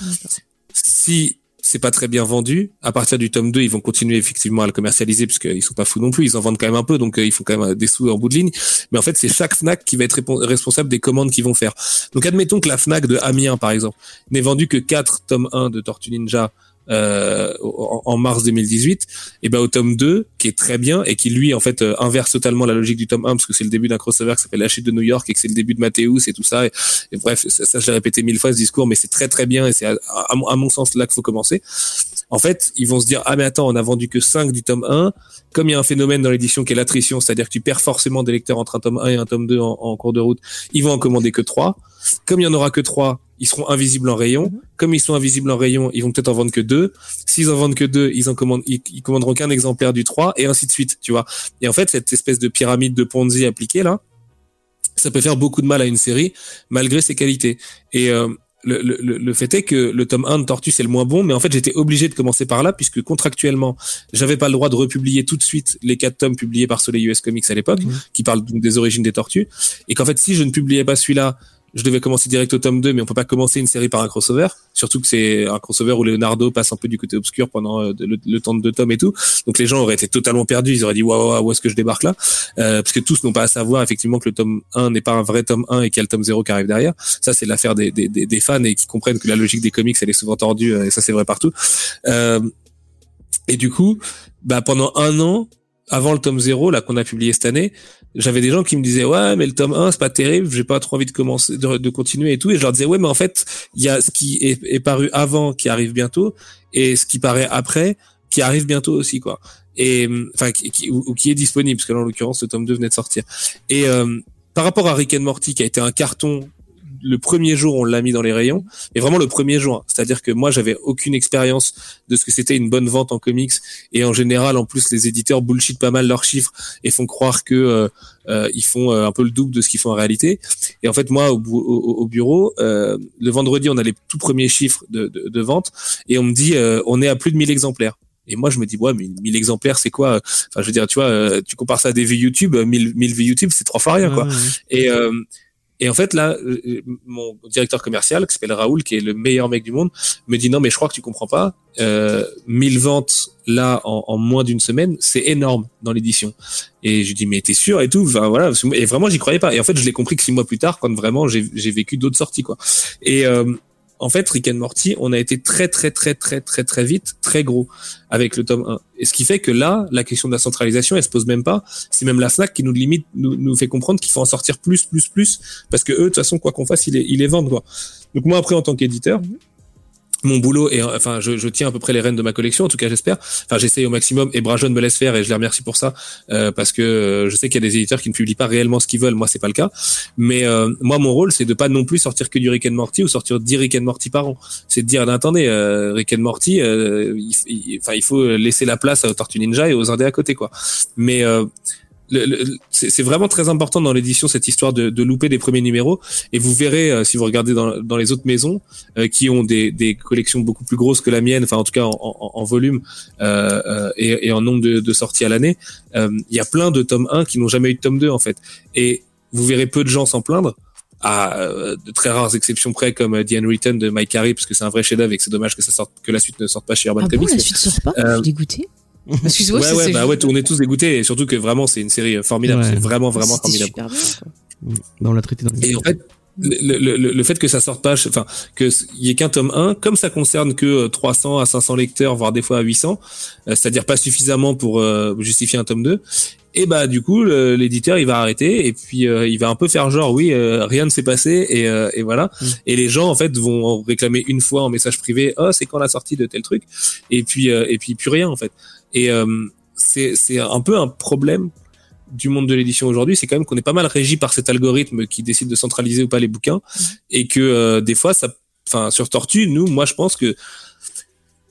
Si c'est pas très bien vendu. À partir du tome 2, ils vont continuer effectivement à le commercialiser parce qu'ils sont pas fous non plus. Ils en vendent quand même un peu, donc euh, ils font quand même des sous en bout de ligne. Mais en fait, c'est chaque Fnac qui va être responsable des commandes qu'ils vont faire. Donc admettons que la Fnac de Amiens, par exemple, n'ait vendu que 4 tomes 1 de Tortue Ninja euh, en, mars 2018, et ben au tome 2, qui est très bien et qui lui en fait euh, inverse totalement la logique du tome 1 parce que c'est le début d'un crossover qui s'appelle La chute de New York et que c'est le début de Mathéus et tout ça. Et, bref, ça, ça je l'ai répété mille fois ce discours, mais c'est très très bien et c'est à, à, mon sens là qu'il faut commencer. En fait, ils vont se dire ah mais attends, on a vendu que 5 du tome 1. Comme il y a un phénomène dans l'édition qui est l'attrition, c'est-à-dire que tu perds forcément des lecteurs entre un tome 1 et un tome 2 en, en cours de route, ils vont en commander que 3. Comme il y en aura que 3, ils seront invisibles en rayon. Mhm. Comme ils sont invisibles en rayon, ils vont peut-être en vendre que deux. S'ils en vendent que deux, ils en commandent, ils, commanderont qu'un exemplaire du 3 et ainsi de suite, tu vois. Et en fait, cette espèce de pyramide de Ponzi appliquée là, ça peut faire beaucoup de mal à une série malgré ses qualités. Et euh, le, le, le, fait est que le tome 1 de Tortue c'est le moins bon, mais en fait j'étais obligé de commencer par là puisque contractuellement j'avais pas le droit de republier tout de suite les quatre tomes publiés par Soleil US Comics à l'époque, mhm. qui parlent donc des origines des tortues, et qu'en fait si je ne publiais pas celui-là, je devais commencer direct au tome 2, mais on peut pas commencer une série par un crossover. Surtout que c'est un crossover où Leonardo passe un peu du côté obscur pendant euh, le, temps de deux tomes et tout. Donc les gens auraient été totalement perdus. Ils auraient dit waouh, où est-ce que je débarque là? Euh, Parce que tous n'ont pas à savoir effectivement que le tome 1 n'est pas un vrai tome 1 et qu'il y a le tome 0 qui arrive derrière. Ça c'est l'affaire des, des, des, fans et qui comprennent que la logique des comics elle est souvent tordue euh, et ça c'est vrai partout. Euh, et du coup, bah pendant un an, avant le tome 0 là qu'on a publié cette année, j'avais des gens qui me disaient ouais mais le tome 1 c'est pas terrible, j'ai pas trop envie de commencer de, continuer et tout et je leur disais ouais mais en fait, il y a ce qui est, paru avant qui arrive bientôt et ce qui paraît après qui arrive bientôt aussi quoi. Et enfin qui, ou, qui est disponible parce que là en l'occurrence le tome 2 venait de sortir. Et euh, par rapport à Rick and Morty qui a été un carton le premier jour on l'a mis dans les rayons, et vraiment le premier jour. C'est-à-dire que moi j'avais aucune expérience de ce que c'était une bonne vente en comics, et en général en plus les éditeurs bullshit pas mal leurs chiffres et font croire que euh, euh, ils font euh, un peu le double de ce qu'ils font en réalité. Et en fait moi au, au, bureau, le vendredi on a les tout premiers chiffres de, de, de vente, et on me dit on est à plus de 1000 exemplaires. Et moi, je me dis, ouais, mais 1000 exemplaires, c'est quoi? Enfin, je veux dire, tu vois, tu compares ça à des vues YouTube, 1000, 1000 vues YouTube, c'est trois fois rien, quoi. Et, et en fait, là, euh, euh, mon directeur commercial, qui s'appelle Raoul, qui est le meilleur mec du monde, me dit non, mais je crois que tu comprends pas. Euh, 1000 ventes là en, moins d'une semaine, c'est énorme dans l'édition. Et je dis mais t'es sûr et tout? Enfin, voilà. Et vraiment, j'y croyais pas. Et en fait, je l'ai compris que six mois plus tard, quand vraiment j'ai vécu d'autres sorties, quoi. Et euh, en fait, Rick and Morty, on a été très très très très très très vite très gros avec le tome 1. Et ce qui fait que là, la question de la centralisation, elle se pose même pas. C'est même la Fnac qui nous limite, nous, nous fait comprendre qu'il faut en sortir plus, plus, plus, parce que eux, de toute façon, quoi qu'on fasse, ils les, ils les vendent quoi. Donc moi, après, en tant qu'éditeur, mon boulot et enfin je, je, tiens à peu près les rênes de ma collection en tout cas j'espère. Enfin j'essaye au maximum et Brajon me laisse faire et je les remercie pour ça euh, parce que euh, je sais qu'il y a des éditeurs qui ne publient pas réellement ce qu'ils veulent. Moi c'est pas le cas. Mais euh, moi mon rôle c'est de pas non plus sortir que du Rick and Morty ou sortir 10 Rick and Morty par an. C'est de dire attendez euh, Rick and Morty il, enfin il, faut laisser la place aux Tortue Ninja et aux Indés à côté quoi. Mais le- c'est c'est vraiment très important dans l'édition cette histoire de, de louper des premiers numéros. Et vous verrez euh, si vous regardez dans, dans les autres maisons euh, qui ont des, des collections beaucoup plus grosses que la mienne enfin en tout cas en, en, en volume euh, euh, et, et en nombre de, de sorties à l'année euh, il y a plein de tomes 1 qui n'ont jamais eu de tome 2 en fait. Et vous verrez peu de gens s'en plaindre à euh, de très rares exceptions près comme The Unwritten de Mike Carey parce que c'est un vrai chef-d'œuvre et que c'est dommage que ça sorte que la suite ne sorte pas chez Urban Ah bon, Comics la mais- suite sort pas? Je suis dégoûtée. Excuse-moi, ouais, c'est- ouais, bah ouais, on est tous dégoûtés et surtout que vraiment c'est une série euh, formidable, Ouais. c'est vraiment vraiment formidable. super bien. quoi. Bah, on l'a traité dans Et en fait, le, le, le, le fait que ça sorte pas, enfin que il y ait qu'un tome 1, comme ça concerne que euh, 300 à 500 lecteurs, voire des fois à 800, euh, c'est-à-dire pas suffisamment pour euh, justifier un tome 2. Et bah du coup l'éditeur il va arrêter et puis euh, il va un peu faire genre oui euh, rien ne s'est passé et, euh, et voilà Mm. et les gens en fait vont réclamer une fois en message privé oh c'est quand la sortie de tel truc? Et puis euh, et puis plus rien en fait et euh, c'est c'est un peu un problème du monde de l'édition aujourd'hui, c'est quand même qu'on est pas mal régi par cet algorithme qui décide de centraliser ou pas les bouquins, et que euh, des fois, ça, enfin, sur Tortue, nous, moi, je pense que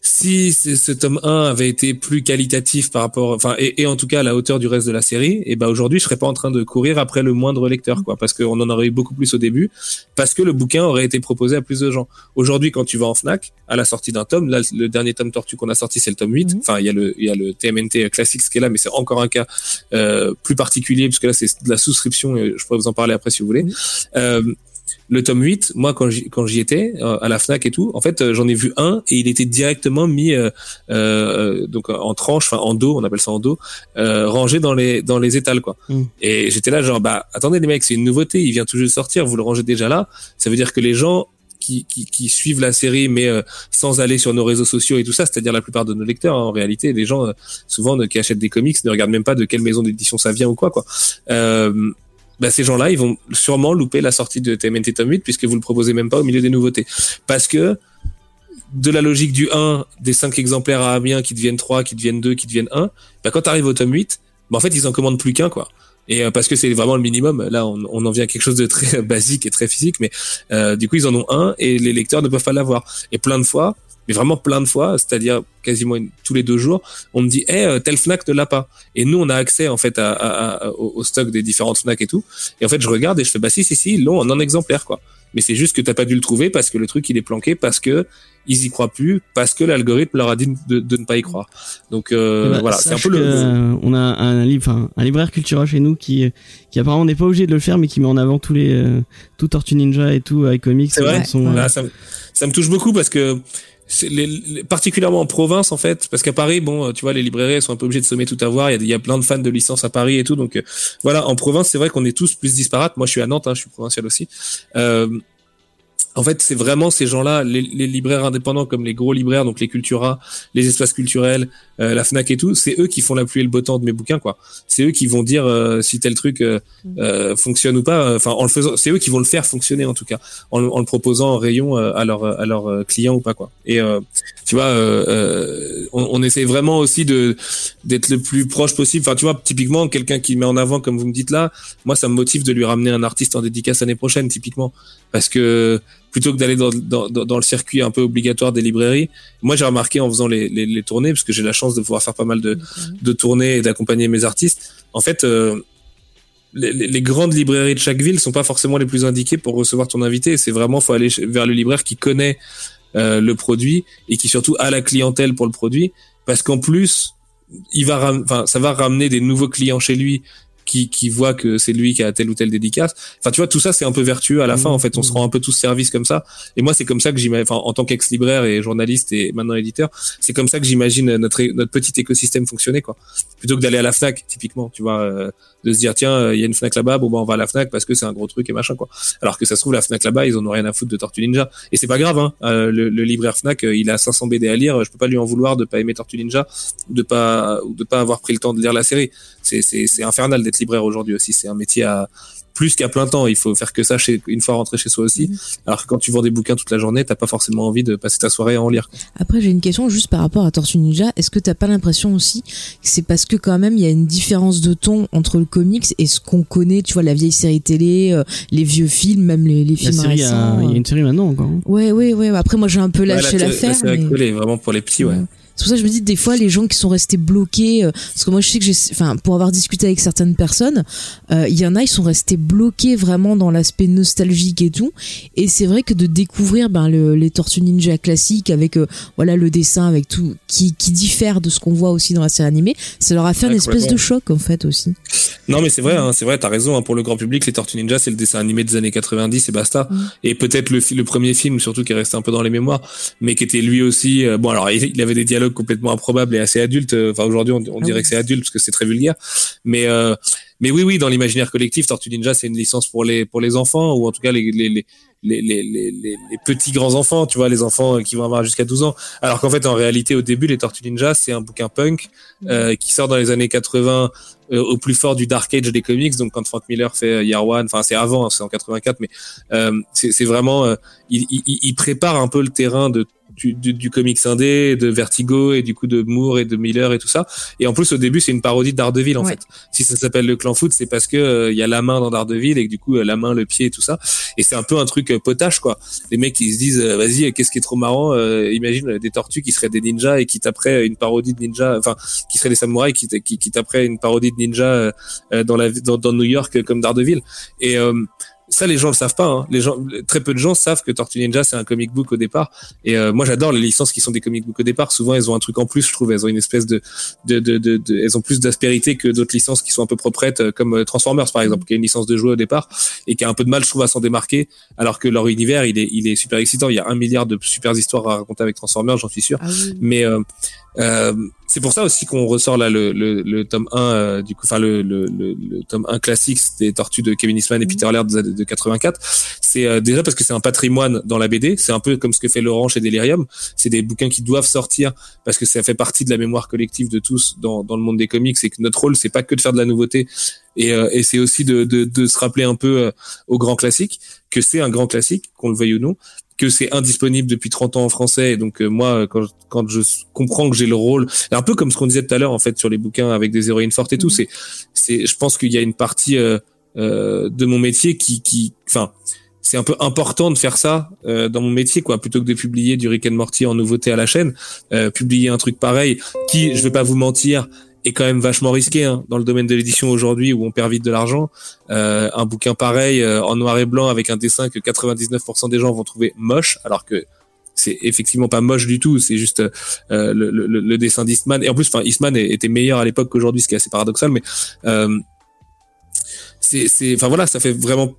si ce tome 1 avait été plus qualitatif par rapport, enfin, et, et en tout cas à la hauteur du reste de la série, et ben aujourd'hui, je serais pas en train de courir après le moindre lecteur, quoi, parce qu'on en aurait eu beaucoup plus au début, parce que le bouquin aurait été proposé à plus de gens. Aujourd'hui, quand tu vas en Fnac, à la sortie d'un tome, là, le dernier tome Tortue qu'on a sorti, c'est le tome 8. Mhm. Enfin, il y a le, il y a le TMNT classique qui est là, mais c'est encore un cas euh, plus particulier, parce que là, c'est de la souscription, et je pourrais vous en parler après si vous voulez. Oui. Euh, le tome 8, moi quand j'y, quand j'y étais euh, à la Fnac et tout, en fait euh, j'en ai vu un et il était directement mis euh, euh, donc en tranche, enfin en dos, on appelle ça en dos, euh, rangé dans les dans les étals quoi. Mm. Et j'étais là genre bah attendez les mecs, c'est une nouveauté, il vient tout juste de sortir, vous le rangez déjà là, ça veut dire que les gens qui, qui, qui suivent la série mais euh, sans aller sur nos réseaux sociaux et tout ça, c'est-à-dire la plupart de nos lecteurs hein, en réalité, les gens euh, souvent qui achètent des comics ne regardent même pas de quelle maison d'édition ça vient ou quoi quoi. Euh, bah, ces gens-là, ils vont sûrement louper la sortie de TMNT Tome 8 puisque vous le proposez même pas au milieu des nouveautés. Parce que de la logique du 1, des 5 exemplaires à Amiens qui deviennent 3, qui deviennent 2, qui deviennent 1, bah, quand tu arrives au tome 8, bah, en fait, ils en commandent plus qu'un, quoi. Et euh, parce que c'est vraiment le minimum, là on, on en vient à quelque chose de très basique et très physique, mais euh, du coup ils en ont un et les lecteurs ne peuvent pas l'avoir. Et plein de fois, mais vraiment plein de fois, c'est-à-dire quasiment une- tous les deux jours, on me dit, eh, euh, tel Fnac ne l'a pas. Et nous, on a accès en fait à, à- à- au, stock des différentes Fnac et tout. Et en fait, je regarde et je fais, bah si, si, si, ils l'ont en un exemplaire, quoi. Mais c'est juste que t'as pas dû le trouver parce que le truc il est planqué, parce que ils y croient plus, parce que l'algorithme leur a dit de, de ne pas y croire. Donc euh, Eh ben, voilà, c'est un peu le. euh, on a un livre, un libraire Cultura chez nous qui, qui apparemment n'est pas obligé de le faire, mais qui met en avant tous les, euh, tout Tortue Ninja et tout iComics. C'est vrai. Là, euh, ça, me- ça me touche beaucoup parce que les, les- particulièrement en province en fait, parce qu'à Paris, bon, tu vois, les librairies sont un peu obligées de sommer tout avoir. Il y y a plein de fans de licences à Paris et tout, donc euh, voilà. En province, c'est vrai qu'on est tous plus disparates. Moi, je suis à Nantes, hein, je suis provincial aussi. Euh, en fait, c'est vraiment ces gens-là, les, les libraires indépendants comme les gros libraires, donc les Cultura, les espaces culturels, euh, la Fnac et tout, c'est eux qui font la pluie et le beau temps de mes bouquins, quoi. C'est eux qui vont dire euh, si tel truc euh, euh, fonctionne ou pas. Enfin, en le faisant, c'est eux qui vont le faire fonctionner en tout cas, en, le- en le proposant en rayon euh, à leurs à leurs euh, clients ou pas, quoi. Et euh, tu vois, on, on essaie vraiment aussi de d'être le plus proche possible. Enfin, tu vois, typiquement quelqu'un qui met en avant, comme vous me dites là, moi ça me motive de lui ramener un artiste en dédicace l'année prochaine, typiquement, parce que plutôt que d'aller dans, dans, dans dans le circuit un peu obligatoire des librairies, moi j'ai remarqué en faisant les, les, les tournées, parce que j'ai la chance de pouvoir faire pas mal de, de tournées et d'accompagner mes artistes. En fait, euh, les, grandes librairies de chaque ville sont pas forcément les plus indiquées pour recevoir ton invité. C'est vraiment faut aller vers le libraire qui connaît euh, le produit et qui surtout a la clientèle pour le produit, parce qu'en plus il va, enfin ça va ramener des nouveaux clients chez lui qui, qui voient que c'est lui qui a telle ou telle dédicace. Enfin, tu vois, tout ça, c'est un peu vertueux à la fin. En fait, on se rend un peu tous service comme ça. Et moi, c'est comme ça que j'imagine, enfin, en tant qu'ex-libraire et journaliste et maintenant éditeur, c'est comme ça que j'imagine notre, notre petit écosystème fonctionner, quoi. Plutôt que d'aller à la Fnac, typiquement, tu vois, euh, de se dire, tiens, euh, il y a une Fnac là-bas, bon, bah, on va à la Fnac parce que c'est un gros truc et machin, quoi. Alors que ça se trouve, la Fnac là-bas, ils en ont rien à foutre de Tortue Ninja. Et c'est pas grave, hein. Euh, le, le libraire Fnac, euh, il a 500 BD à lire. Je peux pas lui en vouloir de pas aimer Tortue Ninja, de pas, de pas avoir pris le temps de lire la série. C'est, c'est, c'est infernal d'être libraire aujourd'hui aussi. C'est un métier à, plus qu'à plein temps. Il faut faire que ça chez, une fois rentré chez soi aussi. Alors que quand tu vends des bouquins toute la journée, t'as pas forcément envie de passer ta soirée à en lire. Après, j'ai une question juste par rapport à Tortue Ninja. Est-ce que t'as pas l'impression aussi que c'est parce que quand même il y a une différence de ton entre le comics et ce qu'on connaît, tu vois, la vieille série télé, euh, les vieux films, même les, les films récents. il y a euh. une série maintenant encore. hein. Ouais, ouais, ouais. Après, moi, j'ai un peu lâché Ouais, la- l'affaire. la mais- vraiment pour les petits, ouais. C'est pour ça que je me dis des fois les gens qui sont restés bloqués, euh, parce que moi je sais que j'ai, enfin pour avoir discuté avec certaines personnes, euh, il y en a ils sont restés bloqués vraiment dans l'aspect nostalgique et tout. Et c'est vrai que de découvrir ben le, les Tortues Ninja classiques avec euh, voilà le dessin avec tout qui qui diffère de ce qu'on voit aussi dans la série animée, ça leur a fait Ouais, une espèce de choc en fait aussi. Non mais c'est vrai, hein, c'est vrai, t'as raison. hein, pour le grand public, les Tortues Ninja, c'est le dessin animé des années 90 et basta. Mm. Et peut-être le, le premier film surtout qui est resté un peu dans les mémoires, mais qui était lui aussi. euh, bon alors il avait des dialogues complètement improbables et assez adultes. euh, Enfin aujourd'hui on, on Ah dirait que c'est adulte parce que c'est très vulgaire. Mais euh, mais oui oui dans l'imaginaire collectif, Tortues Ninja c'est une licence pour les pour les enfants ou en tout cas les les les les, les, les, les- les petits grands enfants, tu vois, les enfants euh, qui vont avoir jusqu'à 12 ans. Alors qu'en fait, en réalité, au début, les Tortues Ninja, c'est un bouquin punk euh, qui sort dans les années 80 euh, au plus fort du dark age des comics. Donc quand Frank Miller fait Year One, enfin c'est avant, hein, c'est en 84, mais euh, c'est c'est vraiment, euh, il, il, il prépare un peu le terrain de du, du, du comics indé, de Vertigo et du coup de Moore et de Miller et tout ça. Et en plus au début c'est une parodie de Daredevil en Ouais. fait. Si ça s'appelle le clan foot, c'est parce que euh, il y a la main dans Daredevil et que du coup euh, la main, le pied et tout ça. Et c'est un peu un truc euh, potache quoi. Les mecs ils se disent euh, vas-y qu'est-ce qui est trop marrant euh, Imagine des tortues qui seraient des ninjas et qui taperaient une parodie de ninja, enfin qui seraient des samouraïs qui, qui, qui taperaient une parodie de ninja dans la dans, dans New York comme Daredevil. Et euh, ça, les gens le savent pas. Hein. Les gens, très peu de gens savent que Tortue Ninja c'est un comic book au départ. Et euh, moi, j'adore les licences qui sont des comic books au départ. Souvent, elles ont un truc en plus. Je trouve, elles ont une espèce de, de, de, de, de- elles ont plus d'aspérité que d'autres licences qui sont un peu proprettes, euh, comme euh, Transformers par exemple, qui est une licence de jouet au départ et qui a un peu de mal, je trouve, à s'en démarquer. Alors que leur univers, il est, il est super excitant. Il y a un milliard de super histoires à raconter avec Transformers, j'en suis sûr. Ah oui. Mais euh, euh, c'est pour ça aussi qu'on ressort là le, le, le tome 1 euh, du coup enfin le, le, le, le tome 1 classique des tortues de Kevin Eastman et Mhm. Peter Laird de, de 84 c'est euh, déjà parce que c'est un patrimoine dans la BD c'est un peu comme ce que fait Laurent chez Delirium. C'est des bouquins qui doivent sortir parce que ça fait partie de la mémoire collective de tous dans, dans le monde des comics et que notre rôle c'est pas que de faire de la nouveauté et, euh, et c'est aussi de, de, de se rappeler un peu euh, au grand classique que c'est un grand classique qu'on le veuille ou non que c'est indisponible depuis 30 ans en français et donc euh, moi quand, quand je comprends que j'ai le rôle un peu comme ce qu'on disait tout à l'heure en fait sur les bouquins avec des héroïnes fortes et tout Mhm. c'est c'est je pense qu'il y a une partie euh, euh, de mon métier qui qui enfin c'est un peu important de faire ça euh, dans mon métier quoi plutôt que de publier du Rick and Morty en nouveauté à la chaîne euh, publier un truc pareil qui je vais pas vous mentir est quand même vachement risqué hein, dans le domaine de l'édition aujourd'hui où on perd vite de l'argent. Euh, un bouquin pareil euh, en noir et blanc avec un dessin que 99% des gens vont trouver moche alors que c'est effectivement pas moche du tout c'est juste euh, le, le, le dessin d'Eastman. Et en plus enfin Eastman était meilleur à l'époque qu'aujourd'hui ce qui est assez paradoxal mais euh, c'est c'est enfin voilà ça fait vraiment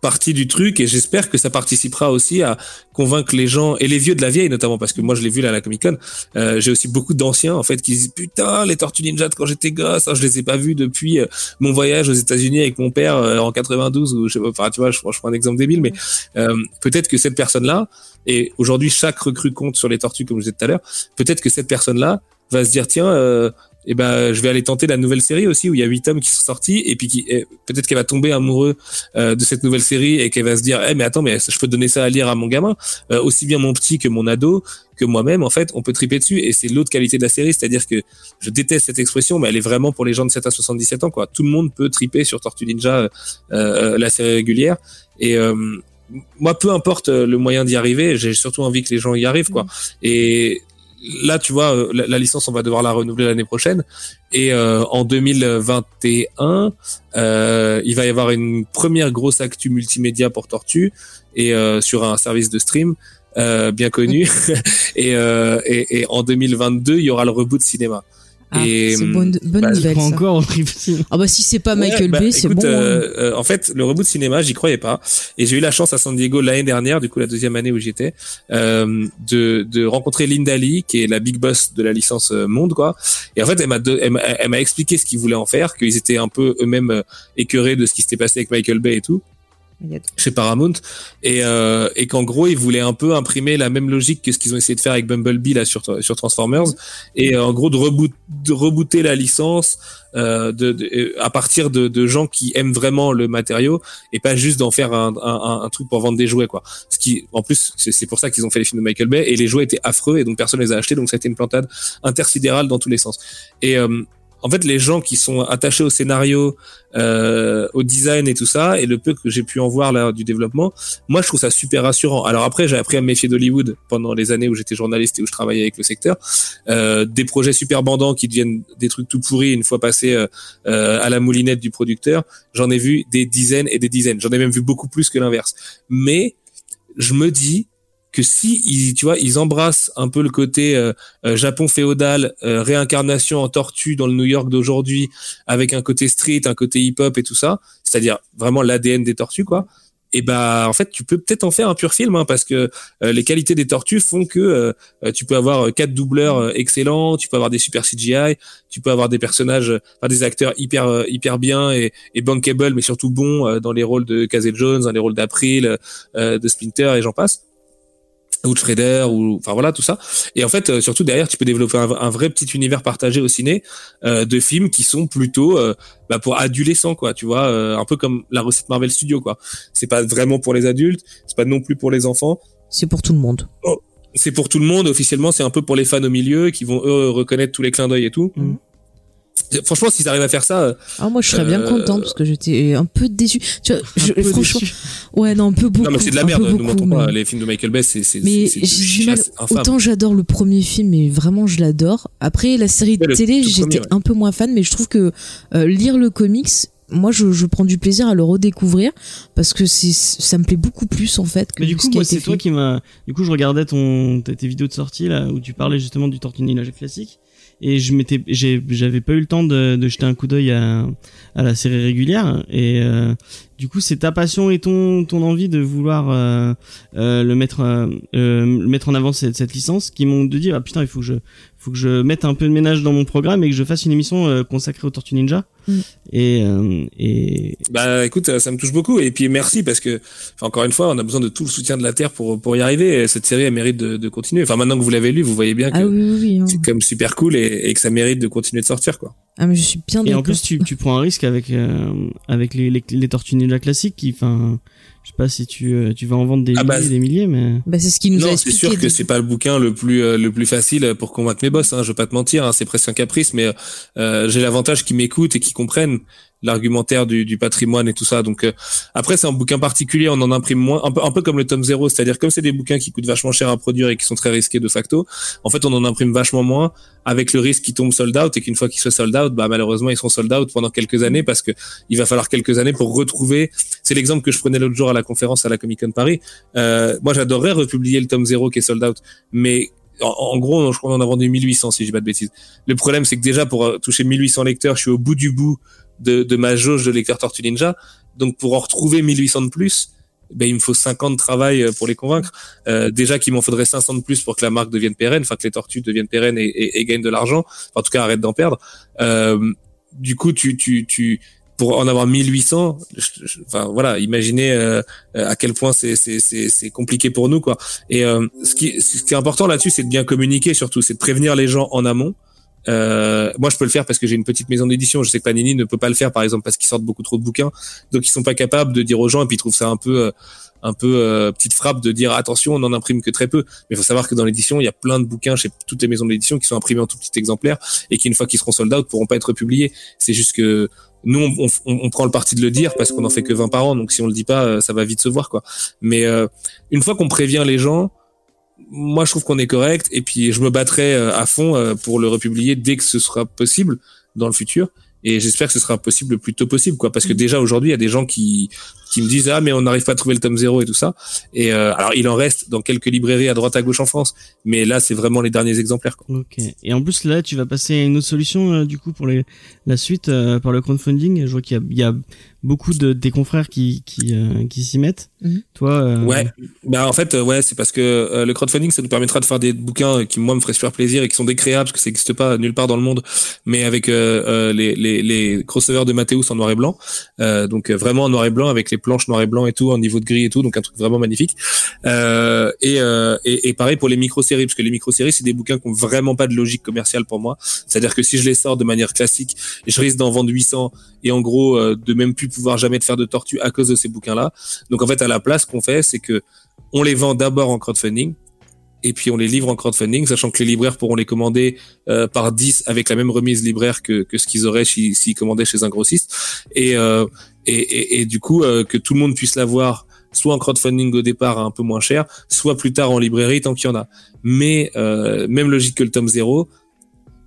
partie du truc et j'espère que ça participera aussi à convaincre les gens et les vieux de la vieille notamment parce que moi je l'ai vu là à la Comic Con. Euh, j'ai aussi beaucoup d'anciens en fait qui disent putain les Tortues Ninja quand j'étais gosse hein, je les ai pas vus depuis euh, mon voyage aux États-Unis avec mon père euh, en 92 ou je sais pas tu vois je, je prends un exemple débile mais euh, peut-être que cette personne là et aujourd'hui chaque recrue compte sur les tortues comme je disais tout à l'heure peut-être que cette personne là va se dire tiens euh, et ben je vais aller tenter la nouvelle série aussi où il y a huit tomes qui sont sortis et puis qui peut-être qu'elle va tomber amoureux euh, de cette nouvelle série et qu'elle va se dire eh mais attends mais je peux donner ça à lire à mon gamin? Euh, aussi bien mon petit que mon ado que moi-même en fait on peut triper dessus et c'est l'autre qualité de la série c'est-à-dire que je déteste cette expression mais elle est vraiment pour les gens de 7 à 77 ans quoi. Tout le monde peut triper sur Tortue Ninja euh, euh, la série régulière et euh, moi peu importe euh, le moyen d'y arriver j'ai surtout envie que les gens y arrivent quoi. Et là, tu vois, euh, la, la licence, on va devoir la renouveler l'année prochaine. Et euh, en 2021, euh, il va y avoir une première grosse actu multimédia pour Tortue et euh, sur un service de stream euh, bien connu. et, euh, et, et en 2022, il y aura le reboot cinéma. Ah, Et, c'est bonne, bonne bah, nouvelle. Ça. encore. Ah bah si c'est pas Ouais, Michael bah, Bay, c'est bon. hein. euh, euh, en fait, le reboot cinéma, j'y croyais pas, et j'ai eu la chance à San Diego l'année dernière, du coup la deuxième année où j'étais, euh, de, de rencontrer Linda Lee, qui est la big boss de la licence euh, Monde, quoi. Et en fait, elle m'a de- elle m'a elle m'a expliqué ce qu'ils voulaient en faire, qu'ils étaient un peu eux-mêmes euh, écœurés de ce qui s'était passé avec Michael Bay et tout chez Paramount. Et, euh, et qu'en gros ils voulaient un peu imprimer la même logique que ce qu'ils ont essayé de faire avec Bumblebee là sur sur Transformers. Et euh, en gros de, reboot, de rebooter la licence euh, de, de- euh, à partir de, de gens qui aiment vraiment le matériau et pas juste d'en faire un, un, un truc pour vendre des jouets quoi. Ce qui en plus c'est pour ça qu'ils ont fait les films de Michael Bay et les jouets étaient affreux et donc personne les a achetés donc ça a été une plantade intersidérale dans tous les sens. Et euh, en fait, les gens qui sont attachés au scénario, euh, au design et tout ça, et le peu que j'ai pu en voir là du développement, moi je trouve ça super rassurant. Alors après, j'ai appris à me méfier d'Hollywood pendant les années où j'étais journaliste et où je travaillais avec le secteur. Euh, des projets super bandants qui deviennent des trucs tout pourris une fois passés euh, euh, à la moulinette du producteur, j'en ai vu des dizaines et des dizaines. J'en ai même vu beaucoup plus que l'inverse. Mais je me dis que si ils, tu vois, ils embrassent un peu le côté euh, euh, Japon féodal, euh, réincarnation en tortue dans le New York d'aujourd'hui, avec un côté street, un côté hip-hop et tout ça, c'est-à-dire vraiment l'ADN des tortues, quoi. Et bah en fait tu peux peut-être en faire un pur film hein, parce que les qualités des tortues font que tu peux avoir quatre doubleurs excellents, tu peux avoir des super CGI, tu peux avoir des personnages, enfin, des acteurs hyper hyper bien et, et bankable mais surtout bons dans les rôles de Casey Jones, dans les rôles d'April, de Splinter et j'en passe ou Shredder ou enfin voilà tout ça. Et en fait euh, surtout derrière tu peux développer un, vrai petit univers partagé au ciné euh, de films qui sont plutôt euh, bah, pour adolescents quoi tu vois un peu comme la recette Marvel Studio quoi. C'est pas vraiment pour les adultes c'est pas non plus pour les enfants. C'est pour tout le monde. Oh, c'est pour tout le monde officiellement c'est un peu pour les fans au milieu qui vont eux reconnaître tous les clins d'œil et tout. Mmh. Franchement, s'ils arrivent à faire ça. Ah, moi, je serais bien euh, content parce que j'étais un peu déçu. Tu vois, je, franchement, ouais, non, un peu beaucoup. Non, mais c'est de la merde. Nous pas. Les films de Michael Bay, c'est Mais j'ai mal. Autant j'adore le premier film, mais vraiment, je l'adore. Après, la série de télé, j'étais un peu moins fan, mais je trouve que euh, lire le comics, moi je, je, prends du plaisir à le redécouvrir parce que c'est ça me plaît beaucoup plus en fait que mais du coup moi c'est toi qui m'a du coup je regardais ton tes vidéos de sortie là où tu parlais justement du Tortue Ninja classique et je m'étais j'avais pas eu le temps de, de jeter un coup d'œil à, à la série régulière. Et euh, du coup c'est ta passion et ton ton envie de vouloir euh, euh, le mettre euh, mettre en avant cette, cette licence qui m'ont de dire ah putain il faut que je faut que je mette un peu de ménage dans mon programme et que je fasse une émission consacrée aux Tortues Ninja Mm. Et, euh, et bah écoute, ça me touche beaucoup. Et puis merci parce que encore une fois, on a besoin de tout le soutien de la terre pour pour y arriver. Cette série, elle mérite de, de continuer. Enfin maintenant que vous l'avez lu, vous voyez bien que ah hein. c'est comme super cool et, et, que ça mérite de continuer de sortir quoi. Ah mais je suis bien Et en plus, tu, tu prends un risque avec euh, avec les, les, les Tortues Ninja classiques qui, enfin je sais pas si tu, euh, tu vas en vendre des ah bah, milliers des milliers, mais. Bah, c'est ce qui nous non, a c'est sûr que c'est pas le bouquin le plus, euh, le plus facile pour convaincre mes boss, hein. Je vais pas te mentir, hein. C'est presque un caprice, mais, euh, j'ai l'avantage qu'ils m'écoutent et qu'ils comprennent l'argumentaire du, du, patrimoine et tout ça. Donc après c'est un bouquin particulier, on en imprime moins, un peu, un peu comme le tome 0, c'est-à-dire comme c'est des bouquins qui coûtent vachement cher à produire et qui sont très risqués de facto, en fait on en imprime vachement moins avec le risque qu'ils tombent sold out et qu'une fois qu'ils soient sold out, bah malheureusement ils seront sold out pendant quelques années parce que il va falloir quelques années pour retrouver. C'est l'exemple que je prenais l'autre jour à la conférence à la Comic Con Paris. Euh, moi, j'adorerais republier le tome 0 qui est sold out, mais en, gros, je crois qu'on en a vendu 1800 si j'ai pas de bêtises. Le problème, c'est que déjà pour euh, toucher 1800 lecteurs, je suis au bout du bout de, de ma jauge de lecteurs Tortue Ninja. Donc pour en retrouver 1800 de plus, ben, il me faut 5 ans de travail euh, pour les convaincre. Euh, déjà qu'il m'en faudrait 500 de plus pour que la marque devienne pérenne, enfin que les tortues deviennent pérennes et, et, et gagnent de l'argent. en tout cas, arrête d'en perdre. Euh, du coup, tu, tu, tu, pour en avoir 1800, enfin voilà, imaginez euh, à quel point c'est c'est compliqué pour nous quoi. Et euh, ce qui ce qui est important là-dessus, c'est de bien communiquer surtout, c'est de prévenir les gens en amont. Euh, moi, je peux le faire parce que j'ai une petite maison d'édition. Je sais que Panini ne peut pas le faire, par exemple, parce qu'ils sortent beaucoup trop de bouquins, donc ils sont pas capables de dire aux gens et puis ils trouvent ça un peu un peu euh, petite frappe de dire attention, on n'en imprime que très peu. Mais il faut savoir que dans l'édition, il y a plein de bouquins chez toutes les maisons d'édition qui sont imprimés en tout petit exemplaire et qui, une fois qu'ils seront sold out, pourront pas être publiés. C'est juste que nous, on, on, on, prend le parti de le dire parce qu'on en fait que 20 par an. Donc si on le dit pas, euh, ça va vite se voir, quoi. Mais euh, une fois qu'on prévient les gens, moi, je trouve qu'on est correct. Et puis, je me battrai à fond pour le republier dès que ce sera possible dans le futur. Et j'espère que ce sera possible le plus tôt possible quoi. Parce que déjà aujourd'hui il y a des gens qui qui me disent ah mais on n'arrive pas à trouver le tome 0 et tout ça. Et euh, alors il en reste dans quelques librairies à droite à gauche en France. Mais là c'est vraiment les derniers exemplaires quoi. ok. Et en plus là tu vas passer à une autre solution euh, du coup pour les la suite euh, par le crowdfunding. Je vois qu'il y a, il y a beaucoup de tes confrères qui qui, euh, qui s'y mettent. Mhm. Toi euh, Ouais. Bah en fait ouais, c'est parce que euh, le crowdfunding ça nous permettra de faire des bouquins qui moi me feraient super plaisir et qui sont décréables parce que ça n'existe pas nulle part dans le monde mais avec les les les crossovers de Mathéus en noir et blanc. donc vraiment en noir et blanc avec les planches noir et blanc et tout en niveau de gris et tout donc un truc vraiment magnifique. et, et et pareil pour les micro-séries parce que les micro-séries c'est des bouquins qui ont vraiment pas de logique commerciale pour moi. C'est-à-dire que si je les sors de manière classique, je risque d'en vendre 800 et en gros de même plus pouvoir jamais te faire de tortue à cause de ces bouquins-là. Donc en fait, à la place, qu'on fait, c'est que on les vend d'abord en crowdfunding et puis on les livre en crowdfunding, sachant que les libraires pourront les commander euh, par 10 avec la même remise libraire que, ce qu'ils auraient s'ils commandaient chez un grossiste. Et, euh, du coup, euh, que tout le monde puisse l'avoir soit en crowdfunding au départ un peu moins cher, soit plus tard en librairie tant qu'il y en a. Mais même logique que le tome 0,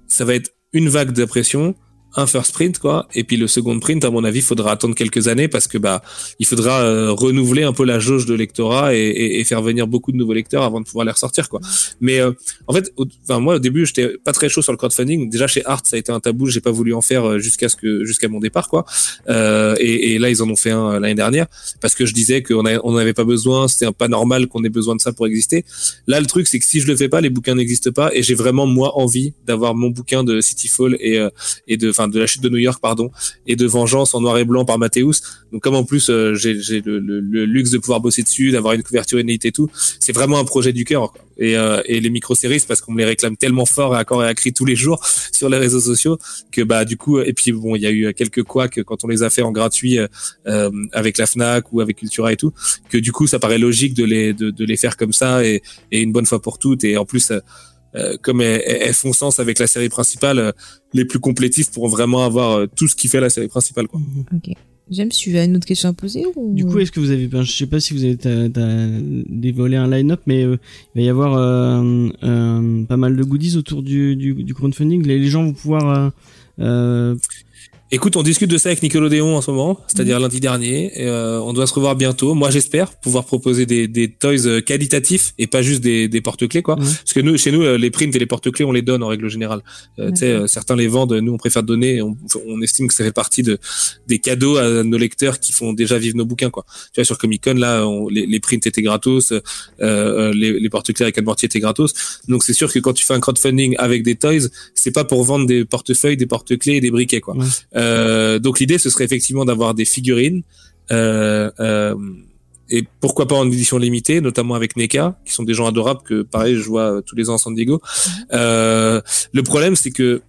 ça va être une vague d'impression, un first print quoi. Et puis le second print à mon avis faudra attendre quelques années parce que bah il faudra euh, renouveler un peu la jauge de lectorat et, et, et, faire venir beaucoup de nouveaux lecteurs avant de pouvoir les ressortir quoi. Mais euh, en fait enfin moi au début j'étais pas très chaud sur le crowdfunding. Déjà chez Art ça a été un tabou. J'ai pas voulu en faire euh, jusqu'à ce que jusqu'à mon départ quoi. Et, et, là ils en ont fait un l'année dernière parce que je disais qu'on on n'avait pas besoin c'était pas normal qu'on ait besoin de ça pour exister. Là le truc c'est que si je le fais pas les bouquins n'existent pas et j'ai vraiment moi envie d'avoir mon bouquin de Cityfall et et de de la chute de New York, pardon, et de Vengeance en noir et blanc par Mathéus. Donc comme en plus euh, j'ai le, le, luxe de pouvoir bosser dessus, d'avoir une couverture inédite et tout, c'est vraiment un projet du cœur. Et, euh, et les micro-séries, parce qu'on me les réclame tellement fort et encore et à cri tous les jours sur les réseaux sociaux que bah du coup et puis bon il y a eu quelques couacs quand on les a fait en gratuit euh, avec la Fnac ou avec Cultura et tout que du coup ça paraît logique de les de, de les faire comme ça et, et une bonne fois pour toutes et en plus euh, comme elles, font sens avec la série principale, euh, les plus complétistes pourront vraiment avoir euh, tout ce qui fait la série principale. Quoi. Mhm. Ok. James, tu as une autre question à poser ou... Du coup, est-ce que vous avez, ben, je sais pas si vous avez dévoilé un line-up, mais il va y avoir pas mal de goodies autour du, du, du crowdfunding. Les, les, gens vont pouvoir Écoute, on discute de ça avec Nickelodeon en ce moment, c'est-à-dire mm. lundi dernier. Et, euh, on doit se revoir bientôt. Moi, j'espère pouvoir proposer des, des toys euh, qualitatifs et pas juste des, des porte-clés, quoi. Mm. Parce que nous, chez nous, euh, les prints et les porte-clés, on les donne en règle générale. Euh, tu sais, certains les vendent, nous, on préfère donner. On, on, estime que ça fait partie de des cadeaux à nos lecteurs qui font déjà vivre nos bouquins, quoi. Tu vois, sur Comic Con, là, on, les, les, prints étaient gratos, euh, les, les porte-clés avec un mortier étaient gratos. Donc, c'est sûr que quand tu fais un crowdfunding avec des toys, c'est pas pour vendre des portefeuilles, des porte-clés et des briquets, quoi. Euh, donc l'idée, ce serait effectivement d'avoir des figurines. Euh, euh, et pourquoi pas en édition limitée, notamment avec NECA, qui sont des gens adorables que pareil je vois tous les ans à San Diego. Euh, le problème c'est que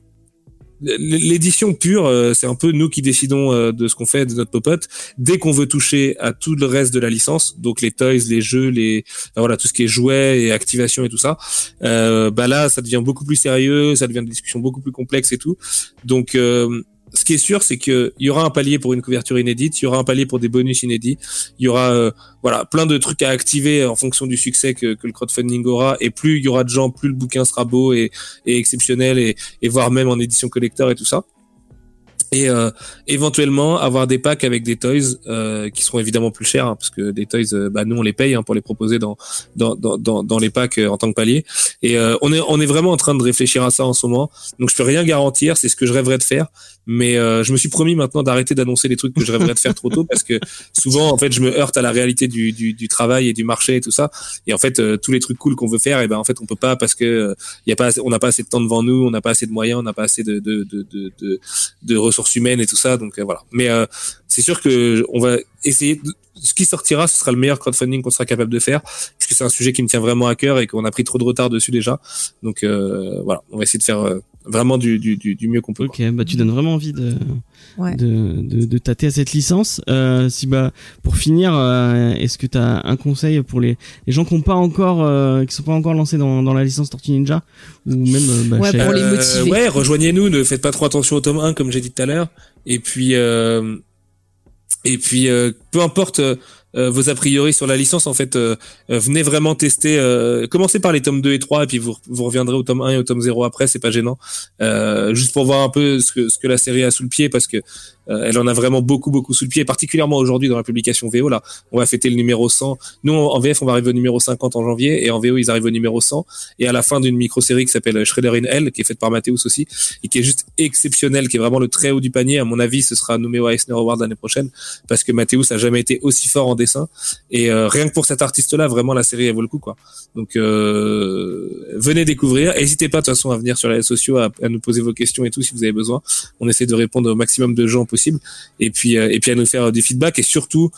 l'édition pure, euh, c'est un peu nous qui décidons euh, de ce qu'on fait de notre popote. Dès qu'on veut toucher à tout le reste de la licence, donc les toys, les jeux, les voilà tout ce qui est jouets et activation et tout ça, euh, bah là ça devient beaucoup plus sérieux, ça devient une discussion beaucoup plus complexe et tout. Donc euh, ce qui est sûr, c'est qu'il y aura un palier pour une couverture inédite, il y aura un palier pour des bonus inédits, il y aura euh, voilà plein de trucs à activer en fonction du succès que, que, le crowdfunding aura. Et plus il y aura de gens, plus le bouquin sera beau et, et exceptionnel, et, et voire même en édition collector et tout ça. Et euh, éventuellement avoir des packs avec des toys euh, qui seront évidemment plus chers hein, parce que des toys euh, bah nous on les paye hein, pour les proposer dans dans dans, dans les packs euh, en tant que palier. Et euh, on est on est vraiment en train de réfléchir à ça en ce moment. Donc je peux rien garantir c'est ce que je rêverais de faire mais je me suis promis maintenant d'arrêter d'annoncer les trucs que je rêverais de faire trop tôt parce que souvent en fait je me heurte à la réalité du, du, du travail et du marché et tout ça et en fait tous les trucs cool qu'on veut faire et ben en fait on peut pas parce que il y a pas on n'a pas assez de temps devant nous on n'a pas assez de moyens on n'a pas assez de de, de, de, de, de ressources humaines et tout ça. Donc euh, voilà. Mais euh, c'est sûr que on va essayer. Ce qui sortira, ce sera le meilleur crowdfunding qu'on sera capable de faire, parce que c'est un sujet qui me tient vraiment à cœur et qu'on a pris trop de retard dessus déjà. Donc euh, voilà, on va essayer de faire vraiment du, du, du, mieux qu'on peut. Ok, bah tu donnes vraiment envie de, de, de, de, tâter à cette licence. Euh, si bah pour finir, est-ce que tu as un conseil pour les, les gens qui ont pas encore, euh, qui sont pas encore lancés dans, dans la licence Tortue Ninja ou même bah, ouais, pour les motiver. ouais, rejoignez-nous. Ne faites pas trop attention au tome 1 comme j'ai dit tout à l'heure. Et puis et puis, euh, peu importe euh, euh, vos a priori sur la licence, en fait, venez vraiment tester. commencez par les tomes 2 et 3, et puis vous, vous reviendrez au tome 1 et au tome 0 après, c'est pas gênant. juste pour voir un peu ce que, ce que la série a sous le pied, parce que euh, elle en a vraiment beaucoup, beaucoup sous le pied, particulièrement aujourd'hui dans la publication VO. Là, on va fêter le numéro 100. Nous, en VF, on va arriver au numéro 50 en janvier, et en VO, ils arrivent au numéro 100. Et à la fin d'une micro-série qui s'appelle Shredder in Hell, qui est faite par Mathéus aussi, et qui est juste exceptionnelle, qui est vraiment le très haut du panier. À mon avis, ce sera nommé au Eisner Award l'année prochaine, parce que Mathéus a jamais été aussi fort en Et euh, rien que pour cet artiste-là, vraiment, la série, elle vaut le coup, quoi. Donc, euh, venez découvrir. N'hésitez pas, de toute façon, à venir sur les réseaux sociaux, à, nous poser vos questions et tout, si vous avez besoin. On essaie de répondre au maximum de gens possible et puis euh, et puis à nous faire des feedbacks et surtout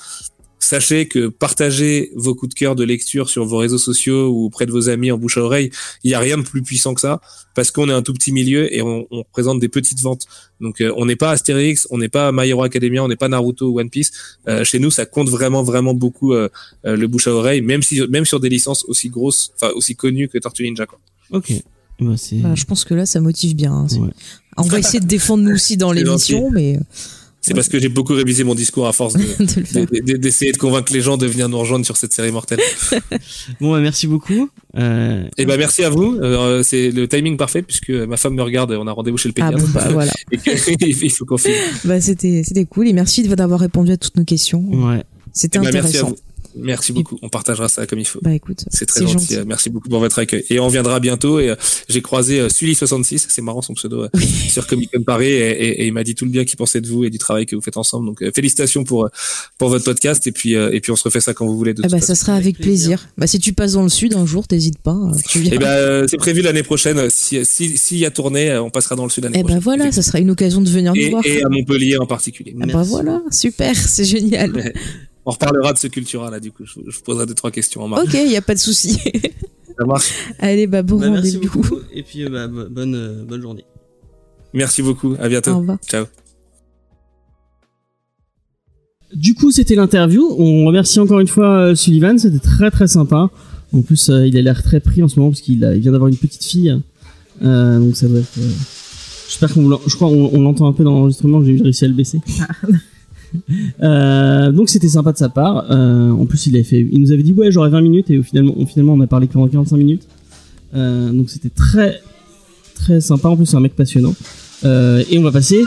sachez que partager vos coups de cœur de lecture sur vos réseaux sociaux ou auprès de vos amis en bouche à oreille, il y a rien de plus puissant que ça parce qu'on est un tout petit milieu et on, on présente des petites ventes. Donc euh, on n'est pas Astérix, on n'est pas My Hero Academia, on n'est pas Naruto ou One Piece. Euh, chez nous, ça compte vraiment vraiment beaucoup euh, euh, le bouche à oreille, même si même sur des licences aussi grosses, enfin aussi connues que Tortue Ninja. Quoi. Ok. Bah. Bah, je pense que là, ça motive bien. hein. Ouais. On va essayer de défendre nous aussi dans l'émission, mais C'est parce que j'ai beaucoup révisé mon discours à force de de- de- d'essayer de convaincre les gens de venir nous rejoindre sur cette série mortelle. Bon, bah, merci beaucoup. Euh, Et ben merci à vous. Euh, c'est le timing parfait puisque ma femme me regarde. On a rendez-vous chez le Ah pédiatre. bon, bah voilà. Il faut qu'on. Bah, c'était, c'était cool et merci d'avoir répondu à toutes nos questions. ouais. C'était Eh ben, merci à intéressant. vous. Merci beaucoup. On partagera ça comme il faut. Bah écoute, C'est très gentil. Merci beaucoup pour votre accueil. Et on viendra bientôt. Et euh, j'ai croisé euh, Sully66, c'est marrant son pseudo, euh, sur Comic Con Paris, et, et- et il m'a dit tout le bien qu'il pensait de vous et du travail que vous faites ensemble. Donc euh, félicitations pour pour votre podcast. Et puis euh, et puis on se refait ça quand vous voulez. De Ah bah ça sera avec plaisir. Bah si tu passes dans le sud un jour, t'hésites pas. Tu viens. Eh ben euh, c'est prévu l'année prochaine. Si si s'il y a tournée, euh, on passera dans le sud l'année Eh prochaine. bah voilà, ça sera une occasion de venir nous Et, voir. et à Montpellier en particulier. Ah bah voilà, super, c'est génial. On reparlera de ce cultura là du coup. Je, je vous poserai deux trois questions en marge. Ok, y a pas de souci. Ça marche. Allez, bah bon Bah, merci rendez-vous. beaucoup. Et puis, euh, bah, bo- bonne, euh, bonne journée. Merci beaucoup. À bientôt. Au revoir. Ciao. Du coup, c'était l'interview. On remercie encore une fois euh, Sullivan. C'était très très sympa. En plus, euh, il a l'air très pris en ce moment parce qu'il il vient d'avoir une petite fille. Euh, donc ça doit être. euh, J'espère qu'on, l'en- je crois, on, on l'entend un peu dans l'enregistrement. J'ai réussi à le baisser. Euh, donc c'était sympa de sa part. Euh, en plus, il avait fait, il nous avait dit ouais, j'aurais 20 minutes et au finalement, on, finalement, on a parlé pendant 45 minutes. Euh, donc c'était très très sympa. En plus, c'est un mec passionnant. Et on va passer.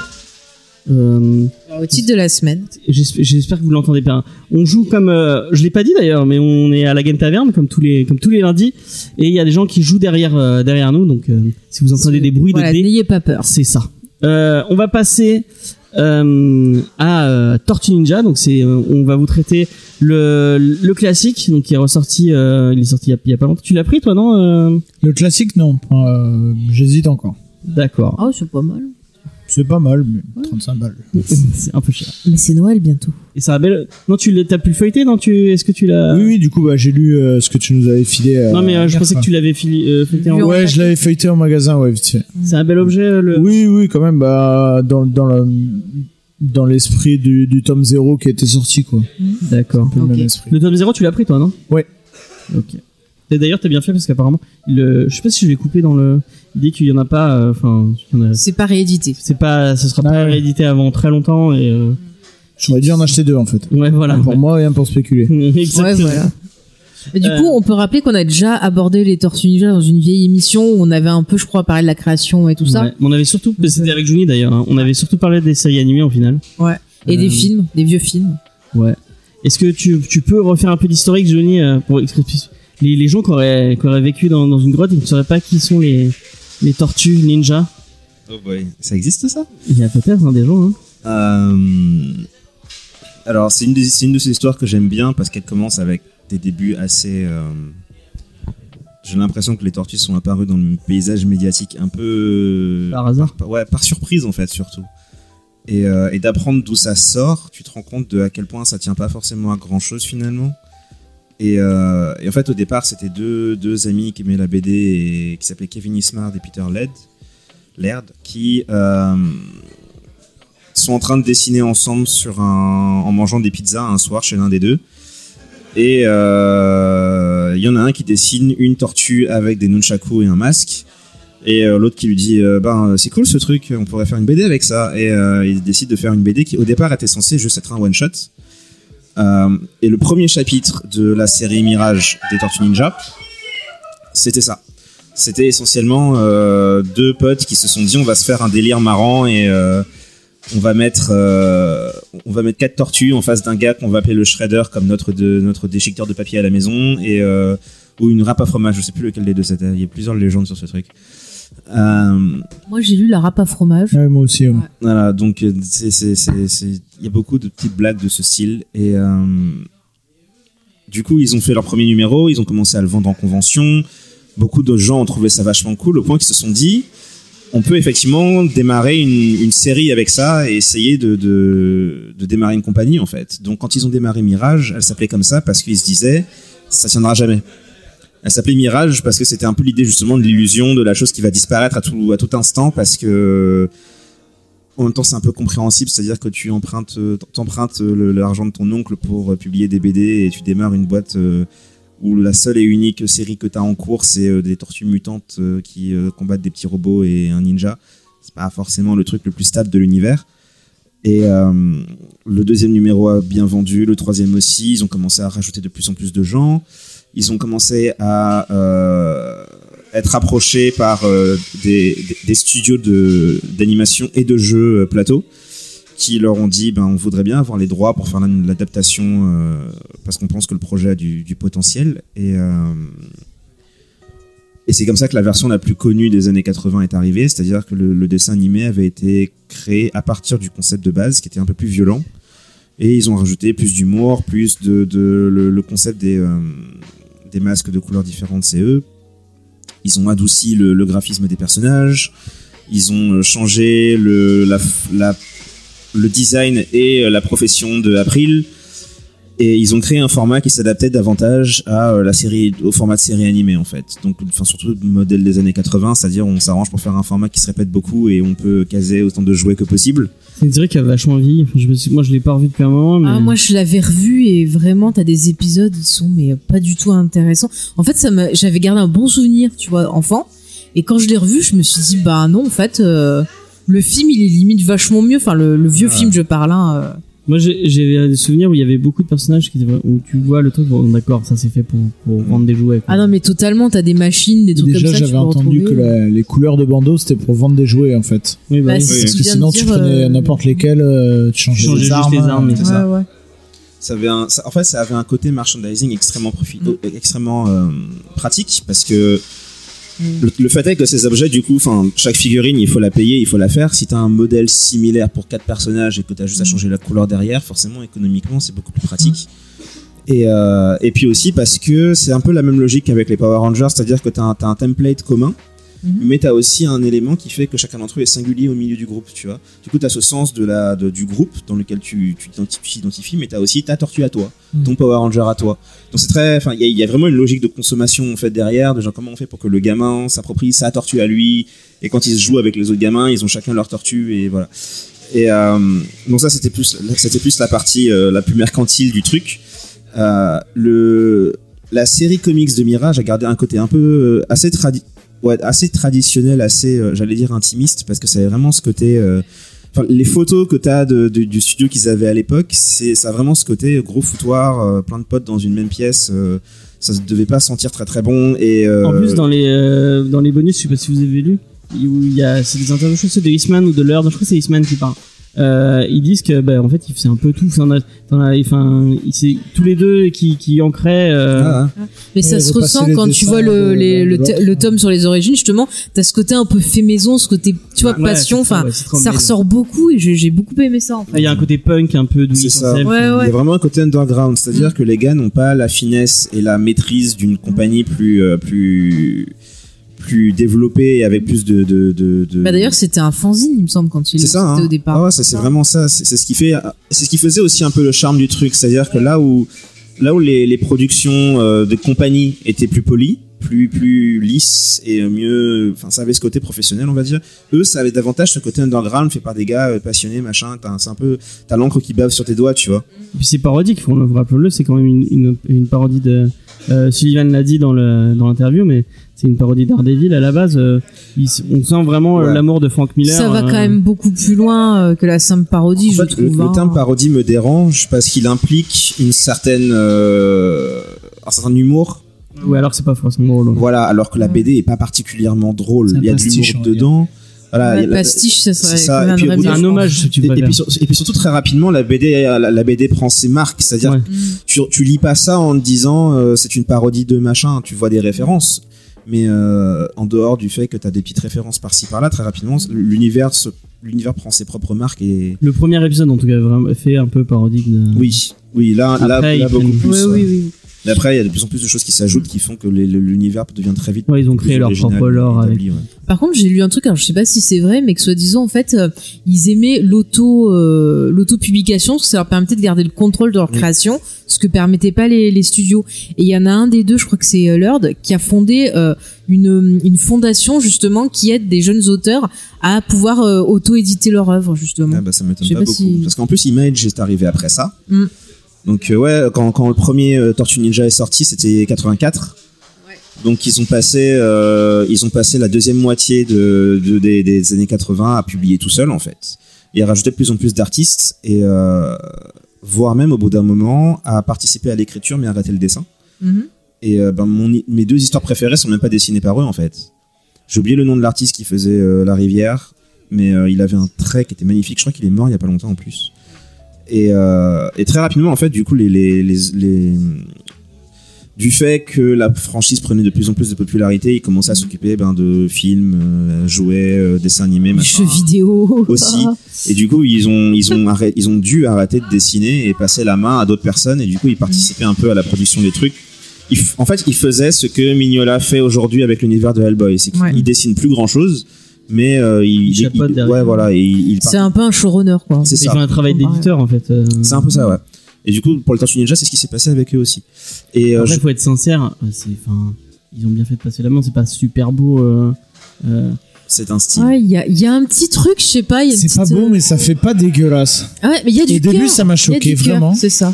Au titre de la semaine. J'espère que vous l'entendez bien. On joue comme, je l'ai pas dit d'ailleurs, mais on est à la Game Taverne comme tous les comme tous les lundis, et il y a des gens qui jouent derrière derrière nous. Donc si vous entendez des bruits Voilà, de dés, n'ayez pas peur. c'est ça. On va passer euh, à euh, Tortue Ninja. Donc c'est, euh, on va vous traiter le le classique, donc qui est ressorti, euh, il est sorti il y a, il y a pas longtemps. Tu l'as pris toi non euh? Le classique, non. Euh, J'hésite encore. D'accord. Oh, c'est pas mal. C'est pas mal, mais 35 balles. c'est un peu cher. Mais c'est Noël bientôt. Et c'est un bel. Non, tu l'as- t'as pu le feuilleter Non, tu est-ce que tu l'as? Oui, oui, du coup, bah, j'ai lu euh, ce que tu nous avais filé. euh, Non, mais euh, je pensais que tu l'avais fili- euh, feuilleté en. Ouais, je l'avais feuilleté en magasin, ouais, vite fait. C'est un bel objet, le. Oui, oui, quand même, bah, dans, dans le, dans l'esprit du, du tome 0 qui était sorti, quoi. D'accord. Peu Ok. le. Le tome 0, tu l'as pris, toi, non? Ouais. Ok. Et d'ailleurs, t'as bien fait parce qu'apparemment, le... je sais pas si je l'ai coupé dans le. Il dit qu'il y en a pas. euh, Enfin, il y en a- C'est pas réédité. c'est pas. Ce sera Ah pas ouais. réédité avant très longtemps et. euh, J'aurais dû en acheter deux, en fait. Ouais, voilà. Un pour moi et un pour spéculer. Exactement. Ouais, voilà. Et du Euh. coup, on peut rappeler qu'on a déjà abordé les Tortues Ninja dans une vieille émission où on avait un peu, je crois, parlé de la création et tout ça. Ouais. On avait surtout. C'était avec Juni d'ailleurs. hein, On avait surtout parlé des séries animées au final. Et Euh, des films, des vieux films. Ouais. Est-ce que tu, tu peux refaire un peu d'historique, Johnny, euh, pour expliquer les, les gens qui auraient, qui auraient vécu dans, dans une grotte qui ne sauraient pas qui sont les, les tortues ninja Oh boy, ça existe ça? Il y a peut-être hein, des gens. Hein. Euh, Alors, c'est une, des- c'est une de ces histoires que j'aime bien parce qu'elle commence avec des débuts assez. euh, J'ai l'impression que les tortues sont apparues dans le paysage médiatique un peu. Par hasard. par- ouais, par surprise en fait, surtout. Et, euh, et d'apprendre d'où ça sort, tu te rends compte de à quel point ça tient pas forcément à grand chose finalement. Et, euh, et en fait, au départ, c'était deux, deux amis qui aimaient la BD et qui s'appelaient Kevin Ismard et Peter Led, Laird, qui euh, sont en train de dessiner ensemble sur un, en mangeant des pizzas un soir chez l'un des deux. Et euh, il y en a un qui dessine une tortue avec des nunchaku et un masque. Et l'autre qui lui dit ben c'est cool ce truc, on pourrait faire une BD avec ça. Et il décide de faire une BD qui au départ était censée juste être un one shot. Euh, et le premier chapitre de la série Mirage des Tortues Ninja, c'était ça. C'était essentiellement euh, deux potes qui se sont dit on va se faire un délire marrant et euh, on va mettre on va mettre quatre tortues en face d'un gars qu'on va appeler le shredder comme notre notre déchiqueteur de papier à la maison et ou une râpe à fromage je sais plus lequel des deux c'était il y a plusieurs légendes sur ce truc euh, Moi, j'ai lu La râpe à fromage. Ouais, moi aussi. ouais. voilà, donc euh, il y a beaucoup de petites blagues de ce style et euh, du coup ils ont fait leur premier numéro, ils ont commencé à le vendre en convention. Beaucoup de gens ont trouvé ça vachement cool au point qu'ils se sont dit on peut effectivement démarrer une, une série avec ça et essayer de, de, de démarrer une compagnie en fait. Donc quand ils ont démarré Mirage, elle s'appelait comme ça parce qu'ils se disaient ça tiendra jamais. Elle s'appelait Mirage parce que c'était un peu l'idée justement de l'illusion de la chose qui va disparaître à tout à tout instant parce que en même temps c'est un peu compréhensible, c'est-à-dire que tu empruntes t'empruntes le- l'argent de ton oncle pour euh, publier des BD et tu démarres une boîte euh, où la seule et unique série que tu as en cours, c'est euh, des tortues mutantes euh, qui euh, combattent des petits robots et un ninja. C'est pas forcément le truc le plus stable de l'univers. Et euh, le deuxième numéro a bien vendu, le troisième aussi. Ils ont commencé à rajouter de plus en plus de gens. Ils ont commencé à euh, être approchés par euh, des, studios d'animation et de jeux euh, plateau qui leur ont dit ben on voudrait bien avoir les droits pour faire la- l'adaptation parce qu'on pense que le projet a du, potentiel. Et et c'est comme ça que la version la plus connue des années 80 est arrivée, c'est-à-dire que le, dessin animé avait été créé à partir du concept de base qui était un peu plus violent. Et ils ont rajouté plus d'humour, plus de, de le, concept des des masques de couleurs différentes, c'est eux. Ils ont adouci le, graphisme des personnages, ils ont euh, changé le le design et euh, la profession de April. Et ils ont créé un format qui s'adaptait davantage à euh, la série, au format de série animée en fait. Donc, enfin surtout le modèle des années 80, c'est-à-dire on s'arrange pour faire un format qui se répète beaucoup et on peut caser autant de jouets que possible. C'est une série qui a vachement je me suis- moi, je l'ai pas revu depuis un moment, mais Ah, moi, je l'avais revu et vraiment, t'as des épisodes, ils sont mais pas du tout intéressants. En fait, ça m'a, j'avais gardé un bon souvenir, tu vois, enfant. Et quand je l'ai revu, je me suis dit, bah non, en fait, euh, le film, il est limite vachement mieux. Enfin, le, le vieux film, je parle, hein. euh. Moi, j'ai des souvenirs où il y avait beaucoup de personnages qui où tu vois le truc. Bon, d'accord, ça c'est fait pour, pour vendre des jouets. quoi. Ah non, mais totalement, t'as des machines, des trucs Déjà, comme ça. tu j'avais entendu que la- les couleurs de bandeau, c'était pour vendre des jouets, en fait. Oui, bah, Bah, oui. Parce que sinon, tu prenais euh, n'importe lesquels, euh, tu changeais les juste armes. les armes, mais euh, c'est ça. Ouais, ouais. Ça avait un, ça- en fait, ça avait un côté merchandising extrêmement Mm. extrêmement euh, pratique parce que. Le, le fait est que ces objets, du coup, enfin, chaque figurine, il faut la payer, il faut la faire. Si t'as un modèle similaire pour quatre personnages et que t'as juste à Mm. changer la couleur derrière, forcément, économiquement, c'est beaucoup plus pratique. Et, euh, et puis aussi parce que c'est un peu la même logique qu'avec les Power Rangers, c'est-à-dire que t'as un, t'as un template commun, Mhm. mais t'as aussi un élément qui fait que chacun d'entre eux est singulier au milieu du groupe, tu vois. Du coup, t'as ce sens de la, de- du groupe dans lequel tu tu t'identi- tu t'identifies, mais t'as aussi ta tortue à toi, Mhm. ton Power Ranger à toi. Donc c'est très, enfin, il y, a- il y a vraiment une logique de consommation en fait derrière, de genre comment on fait pour que le gamin s'approprie sa tortue à lui, et quand ils se jouent avec les autres gamins, ils ont chacun leur tortue et voilà. Et euh, donc ça c'était plus, c'était plus la partie euh, la plus mercantile du truc. Euh, le la série comics de Mirage a gardé un côté un peu assez tradi ouais, assez traditionnel, assez euh, j'allais dire intimiste parce que ça avait vraiment ce côté euh, les photos que tu as de, du studio qu'ils avaient à l'époque, c'est ça a vraiment ce côté gros foutoir, euh, plein de potes dans une même pièce, euh, ça se devait pas sentir très très bon et En plus, dans les, dans les bonus, je sais pas si vous avez lu, c'est des interviews, de Eastman ou de l'heure, je crois que c'est Eastman qui parle. Euh, ils disent que, bah, en fait, il faisait un peu tout. Enfin, c'est tous les deux qui, qui ancraient, euh, ah, Mais ça se ressent quand tu vois le, de- les- de le, t- l'autre. le tome sur les origines, justement, t'as ce côté un peu fait maison, ce côté, tu vois, Ouais, passion, c'est enfin, ouais, c'est ça ressort beaucoup et j'ai beaucoup aimé ça, en fait. Il y a un côté punk un peu C'est ça. Ouais, Il y a vraiment un côté underground, c'est-à-dire que les gars n'ont pas la finesse et la maîtrise d'une compagnie plus euh, plus plus développée et avec plus de de de. de- Bah d'ailleurs, c'était un fanzine, il me semble, quand il ça. Hein. au départ. Ah ouais, ça, c'est vraiment ça. C'est ce qui fait, c'est ce qui faisait aussi un peu le charme du truc, c'est-à-dire que là où là où les, les productions euh, de compagnie étaient plus polies, plus plus lisses et mieux, enfin ça avait ce côté professionnel, on va dire. Eux, ça avait davantage ce côté underground fait par des gars euh, passionnés, machin. T'as- C'est un peu, t'as l'encre qui bave sur tes doigts, tu vois. Et puis c'est parodique, faut rappelons-le, c'est quand même une, une, une parodie de. Euh, Sullivan l'a dit dans l'interview, mais c'est une parodie d'Ardeville à la base. euh, il on sent vraiment euh, Ouais. l'amour de Frank Miller. ça va euh, quand même beaucoup plus loin euh, que la simple parodie, En je fait, le, trouve. le hein. terme parodie me dérange parce qu'il implique une certaine, euh, un certain humour. Ou alors c'est pas forcément drôle. Voilà, alors que la BD est pas particulièrement drôle. Il y a de l'humour dedans. Voilà, Ouais, pastiche, ça serait ça. quand puis, un hommage, si tu et, puis, sur- et puis surtout très rapidement, la BD, la, la BD prend ses marques. C'est-à-dire, Ouais. tu, tu lis pas ça en te disant euh, c'est une parodie de machin. Tu vois des références, mais euh, en dehors du fait que tu as des petites références par-ci par-là, très rapidement, l'univers, se- l'univers prend ses propres marques et Le premier épisode, en tout cas, vraiment, fait un peu parodique de. oui, oui, là, Après, là, là, beaucoup plus. Oui, euh, oui, oui. Mais après, il y a de plus en plus de choses qui s'ajoutent qui font que l'univers devient très vite. Ouais, ils ont créé leur propre lore avec. ouais. Par contre, j'ai lu un truc, alors je sais pas si c'est vrai, mais que soi-disant, en fait, euh, ils aimaient l'auto, euh, l'auto-publication, parce que ça leur permettait de garder le contrôle de leur Oui. création, ce que permettaient pas les, les studios. Et il y en a un des deux, je crois que c'est euh, Lord, qui a fondé euh, une, une fondation, justement, qui aide des jeunes auteurs à pouvoir euh, auto-éditer leur œuvre, justement. Ah bah, ça m'étonne pas, pas beaucoup. si- Parce qu'en plus, Image est arrivé après ça. Mm. Donc, euh, ouais, quand, quand le premier euh, Tortue Ninja est sorti, c'était 84. Donc, ils ont passé, euh, ils ont passé la deuxième moitié de, de- des, des années 80 à publier tout seul, en fait. Et à rajouter de plus en plus d'artistes et, euh, voire même au bout d'un moment, à participer à l'écriture, mais à arrêter le dessin. Mhm. Et euh, ben, mon, mes deux histoires préférées sont même pas dessinées par eux en fait. J'ai oublié le nom de l'artiste qui faisait La Rivière, mais il avait un trait qui était magnifique. Je crois qu'il est mort il y a pas longtemps en plus. Et, euh, et très rapidement en fait, du coup, les, les, les, les- du fait que la franchise prenait de plus en plus de popularité, ils commençaient à s'occuper ben, de films, euh, jouets, euh, dessins animés, machin. Jeux vidéo. Aussi. Et du coup, ils ont, ils ont, arrêté, ils ont dû arrêter de dessiner et passer la main à d'autres personnes. Et du coup, ils participaient un peu à la production des trucs. Ils en fait, ils faisaient ce que Mignola fait aujourd'hui avec l'univers de Hellboy. C'est qu'il Ouais. dessine plus grand chose, mais euh, il, Il chapeaute derrière. ouais, voilà, et il, il C'est un peu un showrunner, quoi. C'est ça. un travail d'éditeur en fait. euh. C'est un peu ça, ouais. Et du coup, pour le Tortue Ninja, c'est ce qui s'est passé avec eux aussi. Et euh, Après, je- faut être sincère. euh, C'est, enfin, ils ont bien fait de passer la main. C'est pas super beau. euh, euh, c'est un style. Ouais, il y a, il y a un petit truc, je sais pas, il y a une C'est pas beau, mais ça fait pas dégueulasse. Ah ouais, mais il y a du Au début, ça m'a choqué, vraiment. C'est ça.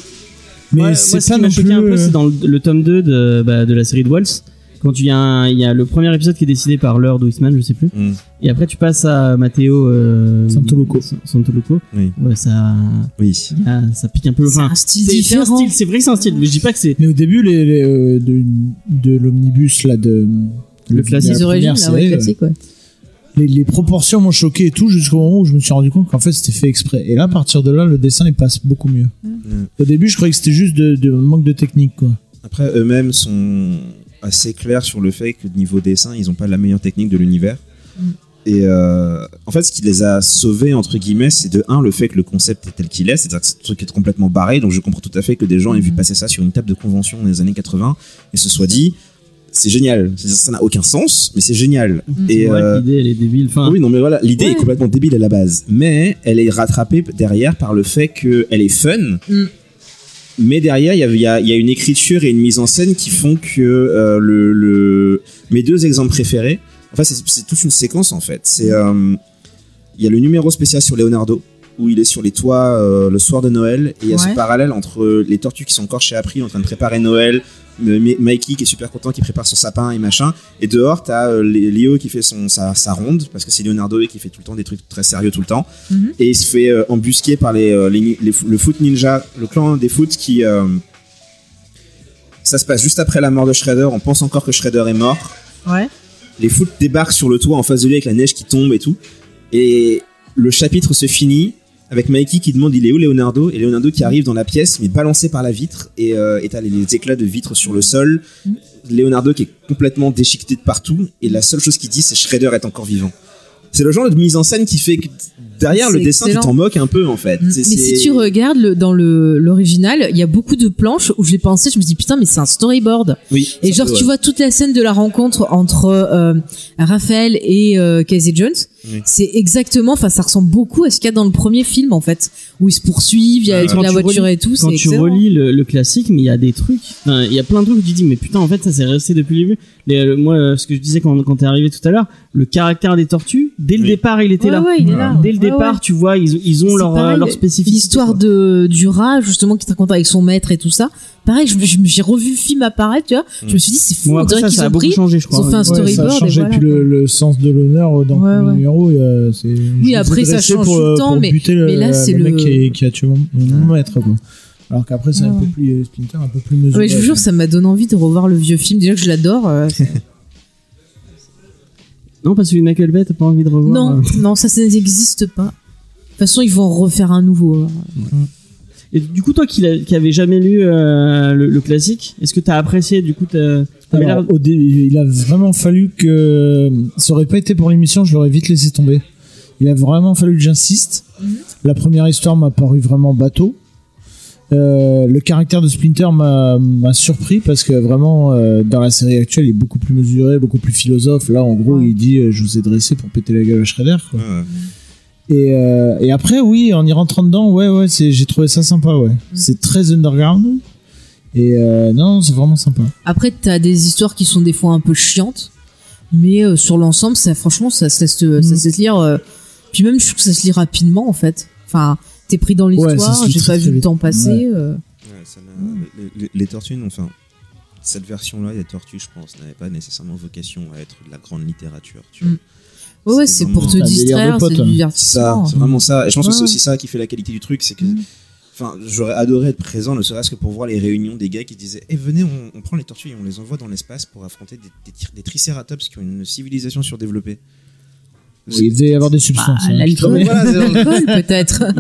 Mais Ouais, c'est ce pas qui m'a non choqué plus. un peu, c'est dans le, le tome 2 de, bah, de la série de Waltz. Quand tu y a, un- y a le premier épisode qui est décidé par Lord Eastman, je sais plus. Mm. Et après, tu passes à Matteo euh, Santoloco. Sa- Santoloco. Oui. Ouais, ça, Oui. ça pique un peu. C'est un style différent. C'est vrai que c'est un style, mais je dis pas que c'est. Mais au début, les, les, euh, de, de l'omnibus là de Le de classique. origines, là, ouais, classique, ouais. les, les proportions m'ont choqué et tout jusqu'au moment où je me suis rendu compte qu'en fait c'était fait exprès. Et là, à partir de là, le dessin il passe beaucoup mieux. Mm. Au début, je croyais que c'était juste de, de manque de technique quoi. Après, eux-mêmes sont assez clairs sur le fait que niveau dessin, ils n'ont pas la meilleure technique de l'univers. Mm. Et euh, en fait, ce qui les a sauvés, entre guillemets, c'est de un, le fait que le concept est tel qu'il est, c'est-à-dire que ce truc est complètement barré, donc je comprends tout à fait que des gens aient vu Mhm. passer ça sur une table de convention dans les années 80 et se soient dit, c'est génial. C'est-à-dire, ça n'a aucun sens, mais c'est génial. Et C'est vrai euh, que l'idée, elle est débile. Enfin, oui, non, mais voilà, l'idée Ouais. est complètement débile à la base, mais elle est rattrapée derrière par le fait qu'elle est fun. Mm. Mais derrière, il y a, une écriture et une mise en scène qui font que euh, le, le, mes deux exemples préférés, enfin, c'est c'est toute une séquence en fait. C'est euh, il y a le numéro spécial sur Leonardo où il est sur les toits euh, le soir de Noël et il y a Ouais. ce parallèle entre les tortues qui sont encore chez Apri en train de préparer Noël, euh, Mi- Mikey qui est super content qui prépare son sapin et machin et dehors t'as euh, Lé- Léo qui fait son sa, sa ronde parce que c'est Leonardo et qui fait tout le temps des trucs très sérieux tout le temps Mhm. et il se fait euh, embusquer par les, euh, les, les le foot ninja le clan des foot qui euh, ça se passe juste après la mort de Shredder on pense encore que Shredder est mort Ouais. les foot débarquent sur le toit en face de lui avec la neige qui tombe et tout. Et le chapitre se finit avec Mikey qui demande il est où Leonardo et Leonardo qui arrive dans la pièce mais balancé par la vitre et euh, et t'as les, les éclats de vitre sur le sol. Mhm. Leonardo qui est complètement déchiqueté de partout et la seule chose qu'il dit c'est Shredder est encore vivant. C'est le genre de mise en scène qui fait que derrière le dessin excellent. tu t'en moques un peu en fait. Mm. Mais si tu regardes le, dans le l'original, il y a beaucoup de planches où j'ai pensé, je me dis putain mais c'est un storyboard. oui, Et genre tu vois toute la scène de la rencontre entre euh, Raphaël et euh, Casey Jones, Oui. c'est exactement, enfin ça ressemble beaucoup à ce qu'il y a dans le premier film en fait, où ils se poursuivent, il y a avec la voiture relis- et tout, quand tu excellent. relis le, le classique, mais il y a des trucs, enfin, il y a plein de trucs où tu dis, mais putain, en fait, ça s'est resté depuis le début. Les- le- moi, euh, ce que je disais quand, quand t'es arrivé tout à l'heure, le caractère des tortues, dès le Oui. départ, il était Ouais, là. ouais, il est là. Dès le Ouais, départ, ouais. tu vois, ils, ils ont leur, pareil, leur spécificité. L'histoire de du rat justement qui te raconte avec son maître et tout ça. Pareil, j'ai revu le film apparaître, tu vois. Je me suis dit c'est fou, Bon, on dirait ça, qu'ils ont beaucoup pris. changé, je ils crois. ont fait un Ouais. Ouais, ça a storyboard et changé. voilà, puis le, le sens de l'honneur dans Ouais, le ouais. numéro, euh, ai après, ça change pour, tout le euh, temps, mais- le, mais là, c'est le mec le- qui, est- qui a tué mon, mon maître quoi. Alors qu'après c'est un peu plus Splinter, un peu plus mesuré. Ouais, je vous jure, ça m'a donné envie de revoir le vieux film. Déjà que je l'adore. euh, Non, parce que Michael Bay, t'as pas envie de revoir. non, euh. non, ça, ça n'existe pas. De toute façon, ils vont en refaire un nouveau. euh. Et du coup, toi qui, qui avais jamais lu euh, le, le classique, est-ce que t'as apprécié Du coup, t'as- Alors, au dé- il a vraiment fallu que ça aurait pas été pour l'émission, je l'aurais vite laissé tomber. Il a vraiment fallu que j'insiste. Mhm. La première histoire m'a paru vraiment bateau. Euh, le caractère de Splinter m'a m'a surpris parce que vraiment euh, dans la série actuelle il est beaucoup plus mesuré, beaucoup plus philosophe. Là en gros il dit euh, je vous ai dressé pour péter la gueule à Shredder. Quoi. Ouais, ouais. Et, euh, et après oui en y rentrant dedans ouais ouais j'ai trouvé ça sympa ouais. C'est très underground et euh, non c'est vraiment sympa. Après, t'as des histoires qui sont des fois un peu chiantes, mais euh, sur l'ensemble, ça, franchement, ça se laisse, Mm. ça se laisse lire. euh, puis même, je trouve que ça se lit rapidement, en fait. Enfin, t'es pris dans Ouais, l'histoire, lit j'ai très, pas vu le vite. temps passer. Ouais. euh. Ouais, ça les, les- les tortues, enfin, cette version-là des tortues, je pense, n'avait pas nécessairement vocation à être de la grande littérature. Tu vois. Ouais, c'est pour te distraire, c'est hein. du divertissement. ça, c'est vraiment ça. Et je pense que c'est aussi ça qui fait la qualité du truc, c'est que, Mm. enfin, j'aurais adoré être présent, ne serait-ce que pour voir les réunions des gars qui disaient, eh venez, on, on prend les tortues et on les envoie dans l'espace pour affronter des, des, des tricératops qui ont une civilisation surdéveloppée. Il devait y avoir des substances. Ah, hein. l'alcool, Voilà, peut-être.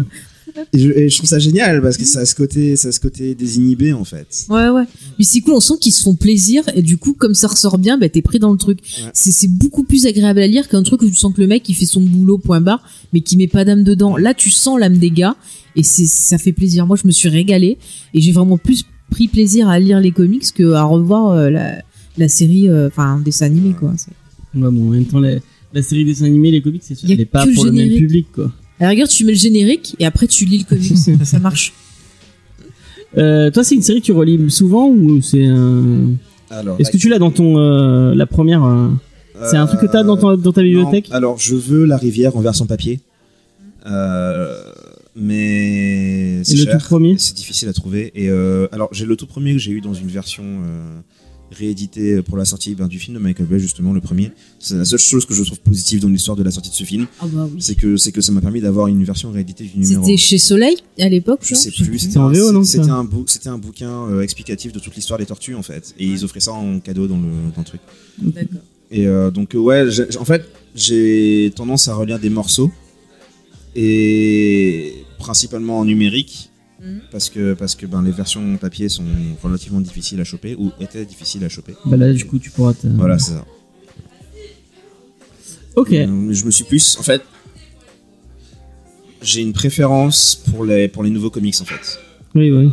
Et je, et je trouve ça génial parce que ça a ce côté, ça a ce côté désinhibé en fait. Ouais, ouais. Mais c'est cool, on sent qu'ils se font plaisir, et du coup, comme ça ressort bien, bah, t'es pris dans le truc. Ouais. C'est, beaucoup plus agréable à lire qu'un truc où tu sens que le mec, il fait son boulot, point barre, mais qui met pas d'âme dedans. Là, tu sens l'âme des gars, et c'est, ça fait plaisir. Moi, je me suis régalée, et j'ai vraiment plus pris plaisir à lire les comics que à revoir euh, la, la série, euh, enfin, dessin animé, quoi. Ouais, bon, en même temps, la, la série des animés, les comics, c'est sûr, elle est pas pour le même public, quoi. À la rigueur, tu mets le générique, et après, tu lis le comics. ça marche. Euh, toi, c'est une série que tu relis souvent ou c'est un... Alors, Est-ce que tu l'as dans ton euh, la première euh, C'est un truc que t'as dans, ton- dans ta bibliothèque Non, alors, je veux la rivière en version papier. Euh, mais c'est le cher, tout premier C'est difficile à trouver. Et euh, alors, j'ai le tout premier que j'ai eu dans une version euh, rééditée pour la sortie ben, du film de Michael Bay, justement, le premier. C'est la seule chose que je trouve positive dans l'histoire de la sortie de ce film. Ah bah oui. C'est que, c'est que ça m'a permis d'avoir une version rééditée du numéro C'était 1. chez Soleil, à l'époque, Je sais plus. C'était en VO, non, C'était ça un, bou- c'était un bouquin euh, explicatif de toute l'histoire des tortues, en fait. Et ils offraient ça en cadeau dans le, dans le truc. D'accord. Et euh, donc, euh, ouais, en fait, j'ai tendance à relire des morceaux. Et principalement en numérique. Mhm. Parce que, parce que ben, les versions papier sont relativement difficiles à choper, ou étaient difficiles à choper. Bah là, du coup, tu pourras te... Voilà, c'est ça. Ok. Euh, je me suis plus. En fait, j'ai une préférence pour les, pour les nouveaux comics, en fait. Oui, oui.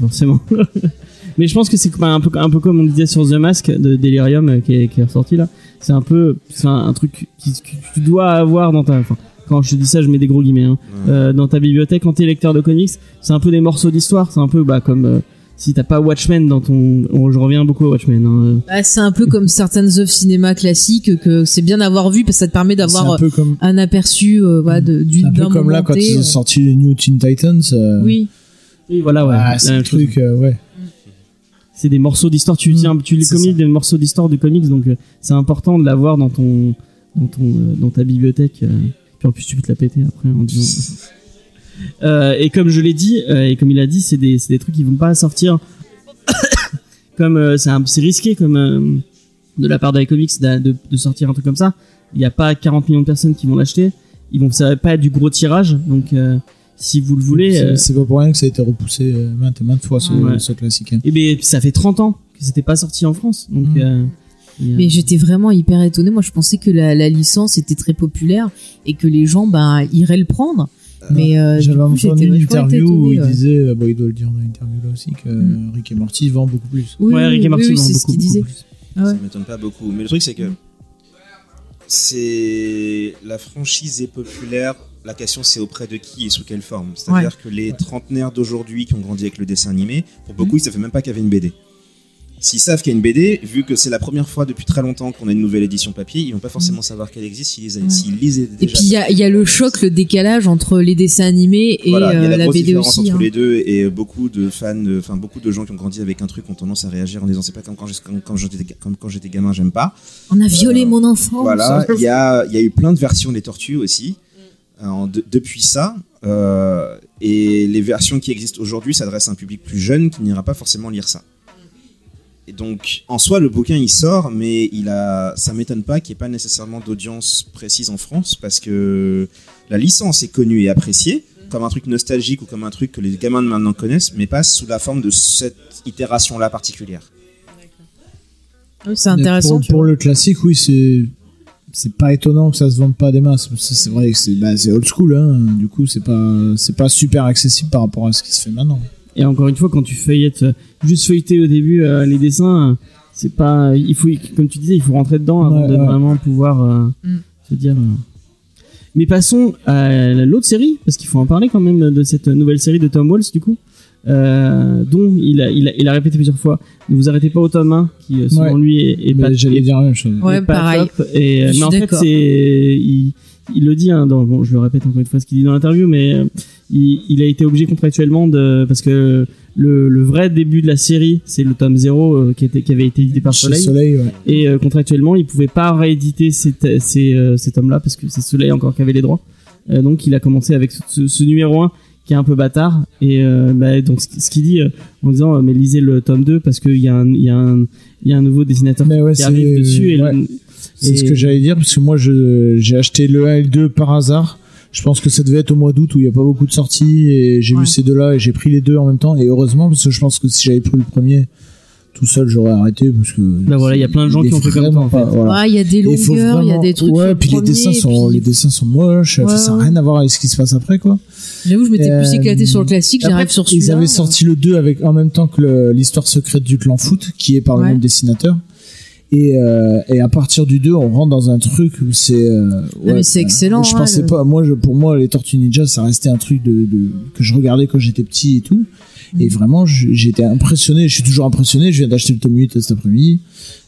Forcément. Mais je pense que c'est comme- un peu, un peu comme on disait sur The Mask de Delirium euh, qui est, qui est ressorti là. C'est un peu, c'est un, un truc qui- que tu dois avoir dans ta, enfin, quand je dis ça, je mets des gros guillemets, hein. Ouais. Euh, dans ta bibliothèque quand t'es lecteur de comics. C'est un peu des morceaux d'histoire. C'est un peu, bah, comme euh, si t'as pas Watchmen dans ton, oh, je reviens beaucoup à Watchmen. Hein. Bah, c'est un peu comme certaines œuvres cinéma classiques que c'est bien d'avoir vu parce que ça te permet d'avoir un euh, comme, un aperçu euh, de, du c'est un peu comme là quand ils ont euh. sorti les New Teen Titans. euh, Oui, Oui, voilà, ouais. ah, c'est chose. truc, euh, ouais. c'est des morceaux d'histoire. Tu, Mm, tu les comics, ça. des morceaux d'histoire de comics, donc euh, c'est important de l'avoir dans ton, dans ton, euh, dans ta bibliothèque. euh, puis en plus, tu peux te la péter après en disant. Euh, et comme je l'ai dit, euh, et comme il a dit, c'est des, des trucs qui vont pas sortir. comme euh, c'est risqué comme euh, de la part d'iComics de, de, de sortir un truc comme ça. Il n'y a pas 40 millions de personnes qui vont l'acheter. Ils vont, ça va pas être du gros tirage, donc. si vous le voulez, C'est- pas pour rien que ça a été repoussé maintes et maintes fois ce, Ouais. ce classique. hein. et ben ça fait 30 ans que c'était pas sorti en France, donc. Mm. Euh, mais j'étais vraiment hyper étonnée. Moi, je pensais que la, la licence était très populaire et que les gens ben iraient le prendre. Mais euh, J'avais entendu une interview où il ouais. disait, euh, bon, il doit le dire dans l'interview là aussi, que Mm. Rick et Morty vendent beaucoup plus. Oui, Ouais, Rick et oui, Morty oui, vendent c'est ce beaucoup, qu'il beaucoup disait. plus. Ah ouais. Ça m'étonne pas beaucoup. Mais le truc, c'est que c'est la franchise est populaire. La question, c'est auprès de qui et sous quelle forme. C'est-à-dire que les trentenaires d'aujourd'hui qui ont grandi avec le dessin animé, pour beaucoup, ils ne savaient même pas qu'il y avait une BD. S'ils savent qu'il y a une BD, vu que c'est la première fois depuis très longtemps qu'on a une nouvelle édition papier, ils vont pas forcément savoir qu'elle existe s'ils Ouais. s'ils lisaient Et déjà. puis il y a, il y a le choc, le décalage entre les dessins animés et Voilà, il y a euh, la, la BD différence aussi. entre hein. les deux et beaucoup de fans, de- enfin beaucoup de gens qui ont grandi avec un truc ont tendance à réagir en disant c'est pas comme quand j'étais quand j'étais gamin, j'aime pas. On a violé Euh, mon enfance. Voilà, il y a, il y a eu plein de versions des tortues aussi. euh, de- depuis ça, euh, et les versions qui existent aujourd'hui s'adressent à un public plus jeune qui n'ira pas forcément lire ça. Et donc, en soi, le bouquin il sort, mais il a, ça m'étonne pas qu'il n'y ait pas nécessairement d'audience précise en France parce que la licence est connue et appréciée comme un truc nostalgique ou comme un truc que les gamins de maintenant connaissent, mais pas sous la forme de cette itération-là particulière. Oui, C'est intéressant. Pour, le classique, oui, c'est c'est pas étonnant que ça se vende pas des masses. C'est c'est vrai que c'est bah, c'est old school, hein. Du coup, c'est pas c'est pas super accessible par rapport à ce qui se fait maintenant. Et encore une fois, quand tu feuillettes, euh, juste feuilleter au début euh, les dessins, euh, c'est pas, il faut, comme tu disais, il faut rentrer dedans avant Ouais, de ouais. vraiment pouvoir euh, Mm. se dire. euh. Mais passons à l'autre série, parce qu'il faut en parler quand même de cette nouvelle série de Tom Walls, du coup, euh, dont il a, il, a, il a répété plusieurs fois. Ne vous arrêtez pas au tome 1, qui selon Ouais. lui est, est pas, j'allais dire la même chose. Ouais, pareil. top. Et, Je suis mais en fait, d'accord. c'est, il, il le dit, hein, dans, bon, je le répète encore une fois ce qu'il dit dans l'interview, mais euh, il, il a été obligé contractuellement de, parce que le, le vrai début de la série, c'est le tome 0 euh, qui, était, qui avait été édité par Soleil. Soleil, ouais. Et euh, contractuellement, il pouvait pas rééditer ces, ces, euh, ces tomes-là parce que c'est Soleil encore qui avait les droits. Euh, donc il a commencé avec ce, ce- ce numéro 1 qui est un peu bâtard. Et euh, bah, donc ce, qu'il dit euh, en disant mais lisez le tome 2 parce qu'il y, a un- y, a un- il y a un nouveau dessinateur Mais ouais, qui arrive dessus. Et, le- ouais. C'est ce que j'allais dire parce que moi je j'ai acheté le 1 et le 2 par hasard. Je pense que ça devait être au mois d'août où il n'y a pas beaucoup de sorties et j'ai Ouais. vu ces deux-là et j'ai pris les deux en même temps et heureusement parce que je pense que si j'avais pris le premier tout seul j'aurais arrêté parce que Bah voilà, il y a plein de gens qui ont fait comme toi, vraiment en fait. pas- voilà. Ouais, il y a des longueurs, il y a des trucs. ouais puis les dessins et sont puis- les dessins sont moches Ouais, ça n'a ouais. rien à voir avec ce qui se passe après quoi J'avoue, je m'étais plus Euh, éclaté sur le classique, Après, j'arrive sur Ils celui-là. avaient sorti le 2 avec en même temps que l'histoire secrète du clan foot, qui est par le même dessinateur. Et, euh, et à partir du 2, on rentre dans un truc où c'est. euh, mais c'est excellent, Je hein, pensais le- pas. Moi, je, pour moi, les Tortues Ninja, ça restait un truc de, de- que je regardais quand j'étais petit et tout. Mm. Et vraiment, je- j'étais impressionné. Je suis toujours impressionné. Je viens d'acheter le tome 8 cet après-midi.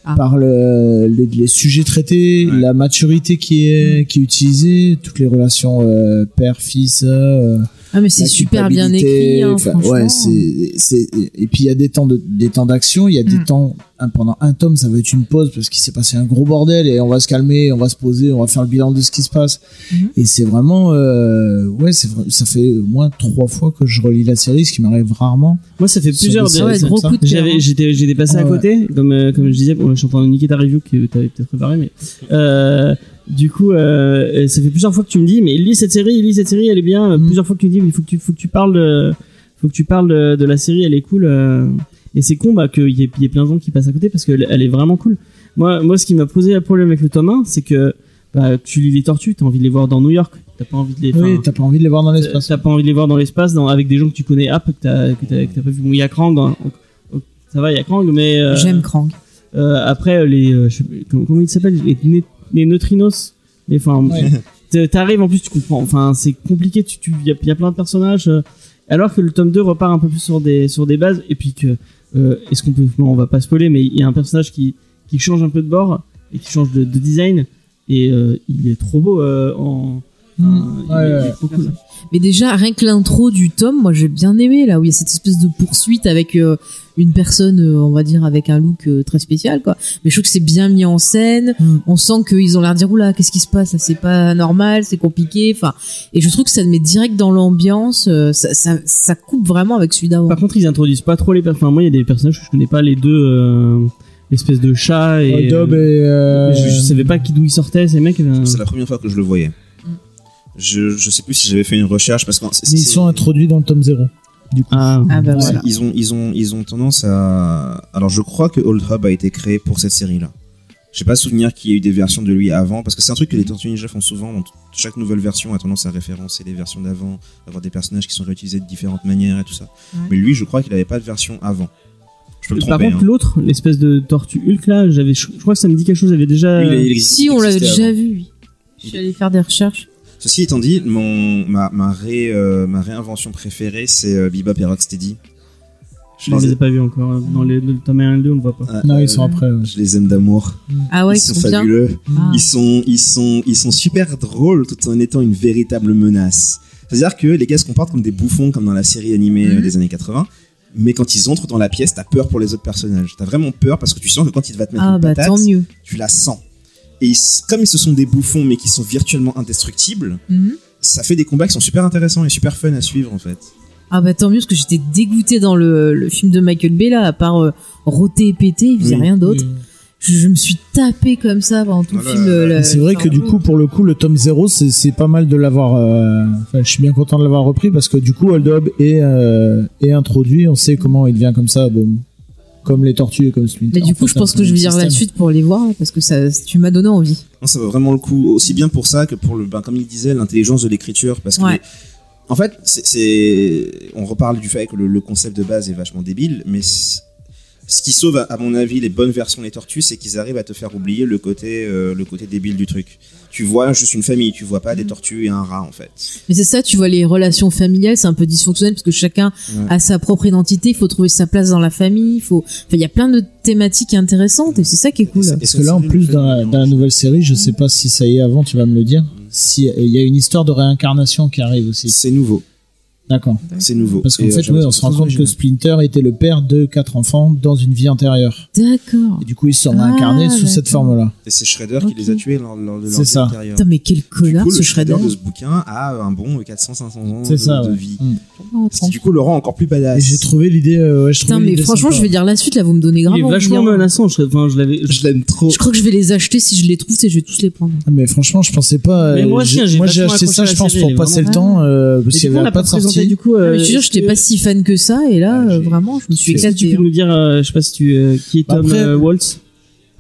Ah. Par le, les, les sujets traités, Ouais. la maturité qui Mm. est, qui est utilisée, toutes les relations euh, père-fils. euh, Ah, mais c'est super bien écrit, hein, franchement. ouais, c'est, c'est, et puis il y a des temps de, des temps d'action, il y a des Mm. temps, un- pendant un tome, ça va être une pause parce qu'il s'est passé un gros bordel et on va se calmer, on va se poser, on va faire le bilan de ce qui se passe. Mhm. Et c'est vraiment, euh, ouais, c'est vrai, ça fait au moins trois fois que je relis la série, ce qui m'arrive rarement. Moi, ça fait plusieurs. des Ah ouais, gros coup de. J'avais, hein. j'étais, j'étais passé à Ouais. côté, comme, euh, comme je disais, bon, je suis en train de niquer ta review que t'avais peut-être préparé, mais euh, du coup, euh, ça fait plusieurs fois que tu me dis, mais lis cette série, lis cette série, elle est bien. Mm. Plusieurs fois que tu me dis, mais il faut que tu, faut que tu parles de, faut que tu parles de, de la série, elle est cool. euh, et c'est con, bah, qu'il y ait, il y ait plein de gens qui passent à côté parce qu'elle elle est vraiment cool. Moi, moi, ce qui m'a posé un problème avec le tome 1, c'est que, bah, tu lis les tortues, t'as envie de les voir dans New York, t'as pas envie de les, Oui, enfin, t'as pas envie de les voir dans l'espace. T'as pas envie de les voir dans l'espace, dans, avec des gens que tu connais, hop, que t'as, que t'as, que t'as pas vu. Bon, il y a Krang, hein. Ça va, il y a Krang, mais euh, J'aime Krang. Euh, après les, euh, je sais comment, ils s'appellent, les, les neutrinos. Mais enfin, Ouais. t'arrives en plus, tu comprends. Enfin, c'est compliqué. Tu, tu, y a, y a plein de personnages. euh, alors que le tome 2 repart un peu plus sur des, sur des bases, et puis que, euh, est-ce qu'on peut, non, on va pas spoiler, mais il y a un personnage qui, qui change un peu de bord et qui change de, de design, et euh, il est trop beau euh, en. enfin, il, Ouais, est- il est ouais. trop cool. Mais déjà, rien que l'intro du tome, moi j'ai bien aimé, là où il y a cette espèce de poursuite avec euh, une personne, euh, on va dire, avec un look euh, très spécial, quoi. Mais je trouve que c'est bien mis en scène. Mm. On sent qu'ils ont l'air de dire, oula, qu'est-ce qui se passe C'est pas normal, c'est compliqué. Enfin, et je trouve que ça met direct dans l'ambiance. euh, ça, ça, ça coupe vraiment avec celui d'avant. Par contre, ils introduisent pas trop les personnages. Enfin, moi, il y a des personnages que je connais pas, les deux, euh, l'espèce de chat et. Dob euh, et, euh, je, je savais pas qui d'où ils sortaient, ces mecs. C'est la première fois que je le voyais. Je, je sais plus si j'avais fait une recherche parce que c'est- mais ils c'est- sont introduits dans le tome 0. Du coup. Ah, Ah bah voilà. ils ont ils ont ils ont tendance à alors je crois que Old Hub a été créé pour cette série là. J'ai pas souvenir qu'il y ait eu des versions de lui avant parce que c'est un truc que les Tortues Ninja font souvent. Donc chaque nouvelle version a tendance à référencer les versions d'avant, avoir des personnages qui sont réutilisés de différentes manières et tout ça. Ouais. Mais lui, je crois qu'il avait pas de version avant. Je peux me Par tromper. contre, hein. l'autre, l'espèce de tortue Hulk là, j'avais, je, je crois que ça me dit quelque chose. J'avais déjà. Lui, il- il existe- Si, on l'avait déjà avant. vu, oui. Je suis allé faire des recherches. Ceci étant dit, mon, ma, ma, ré, euh, ma réinvention préférée, c'est euh, Bebop et Rocksteady. Je Non, on les, les a pas vus encore. Dans les, le tome 1 et le 2, on le voit pas. Ah, Non, euh, ils sont après. ouais. Je les aime d'amour. Ah ouais, ils ils sont, fabuleux. Ah. Ils sont, ils sont, ils sont super drôles tout en étant une véritable menace. C'est-à-dire que les gars se comportent comme des bouffons, comme dans la série animée euh, Mhm. des années 80. Mais quand ils entrent dans la pièce, t'as peur pour les autres personnages. T'as vraiment peur parce que tu sens que quand il va te mettre Ah une bah patate, tant mieux. tu la sens. Et ils- comme ils se sont des bouffons, mais qui sont virtuellement indestructibles, Mhm. ça fait des combats qui sont super intéressants et super fun à suivre en fait. Ah bah tant mieux parce que j'étais dégoûtée dans le, le film de Michael Bay là, à part euh, roter et péter, il faisait Oui. rien d'autre. Je, je me suis tapé comme ça pendant tout le film. euh, C'est vrai que du coup, pour le coup, le tome 0, c'est c'est pas mal de l'avoir. euh, Enfin, je suis bien content de l'avoir repris parce que du coup, Hold Up est, euh, est introduit. On sait comment il devient comme ça. Bon, comme les tortues et comme Splinter. Mais du coup, fait, je pense que je vais dire la suite pour les voir parce que ça, tu m'as donné envie. Non, ça vaut vraiment le coup, aussi bien pour ça que pour le, ben, comme il disait, l'intelligence de l'écriture, parce que Ouais. les- en fait, c'est- c'est, on reparle du fait que le, le concept de base est vachement débile, mais ce qui sauve, à, mon avis, les bonnes versions des tortues, c'est qu'ils arrivent à te faire oublier le côté, euh, le côté débile du truc. Tu vois juste une famille, tu vois pas des tortues et un rat, en fait. Mais c'est ça, tu vois, les relations familiales, c'est un peu dysfonctionnel parce que chacun Ouais. a sa propre identité, il faut trouver sa place dans la famille, il faut, enfin, il y a plein de thématiques intéressantes et c'est ça qui est cool. Parce que là, en plus, dans la, dans la nouvelle série, je sais pas si ça y est avant, tu vas me le dire. Si il y a une histoire de réincarnation qui arrive aussi. C'est nouveau, D'accord. c'est nouveau. Parce qu'en Et, euh, fait, ouais, on se rend compte que. Splinter était le père de quatre enfants dans une vie antérieure. D'accord. Et du coup, ils se sont Ah, réincarnés sous cette forme-là. Et c'est Shredder qui les a tués lors, lors de leur C'est vie ça. antérieure. Putain, mais quel Du connard coup, ce le Shredder. Shredder de ce bouquin a un bon 400-500 ans C'est de, ça, de ouais. vie. Mm. Oh, Ce qui du coup le rend encore plus badass. Et j'ai trouvé l'idée. euh, ouais, je Putain, mais franchement, sympa. je vais dire la suite, là, vous me donnez grave Il est vachement hein. menaçant. Je, enfin, je l'aime trop. Je crois que je vais les acheter si je les trouve, c'est je vais tous les prendre. Ah, Mais franchement, je pensais pas. Mais euh, moi aussi, j'ai- hein, j'ai acheté ça, je pense, pour passer le temps, euh, parce Et qu'il n'y avait n'a pas de présenté sortie. du coup. Ah, euh, mais je te jure, j'étais pas que- si fan que ça, et là, Ah, euh, vraiment, je me suis que tu peux nous dire, euh, je sais pas si tu, euh, qui est Bah, Tom après- euh, Waltz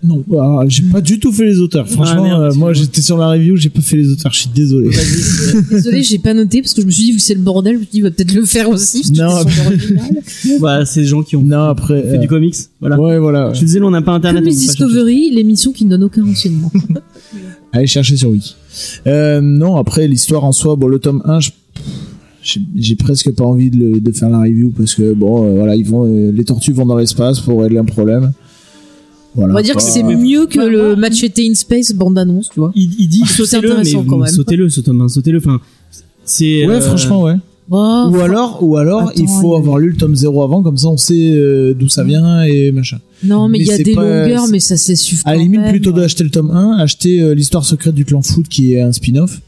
Non, alors, j'ai pas du tout fait les auteurs. Franchement, merde, euh, moi, j'étais sur la review, j'ai pas fait les auteurs. Je suis désolé. Vas-y. Désolée, j'ai pas noté parce que je me suis dit, vu que c'est le bordel, je me suis dit, il va peut-être le faire aussi. parce que Non, original. bah, c'est des gens qui ont Non, après. fait euh, du comics. Voilà. Ouais, voilà. Je suis désolé, on n'a pas internet. Comme chercher. Discovery, l'émission qui ne donne aucun renseignement. Allez chercher sur Wiki. Euh, non, après l'histoire en soi, bon le tome 1, je- j'ai presque pas envie de, le- de faire la review parce que bon, euh, voilà, ils vont, euh, les tortues vont dans l'espace pour régler un problème. Voilà. On va dire que c'est mieux que le Machete in Space bande-annonce, tu vois. Il, il dit C'est sautez-le, mais intéressant quand vous- même. sautez-le, ce tome 1, sautez-le. Enfin, c'est. Ouais, euh, franchement, ouais. Oh, ou alors, ou alors, il Attends, faut il avoir lu le tome 0 avant, comme ça on sait euh, d'où ça vient et machin. Non, mais il y a c'est des pas- longueurs, c'est- mais ça s'essuve À la limite, même. plutôt d'acheter le tome 1, acheter euh, l'histoire secrète du clan foot qui est un spin-off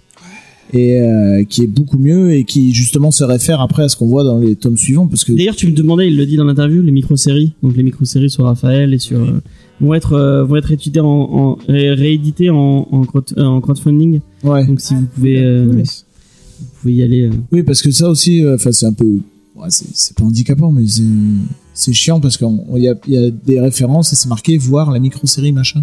et euh, qui est beaucoup mieux et qui justement se réfère après à ce qu'on voit dans les tomes suivants parce que D'ailleurs, tu me demandais, il le dit dans l'interview, les micro-séries, donc les micro-séries sur Raphaël et sur euh, vont être euh, vont être étudiées en, en ré- rééditées en en, crowd- euh, en crowdfunding. ouais. Donc si vous pouvez euh, Ouais. vous pouvez y aller. euh. Oui, parce que ça aussi, euh, enfin, c'est un peu, ouais, c'est pas handicapant, mais c'est c'est chiant parce qu'il y a, il y a des références et c'est marqué voir la micro-série machin.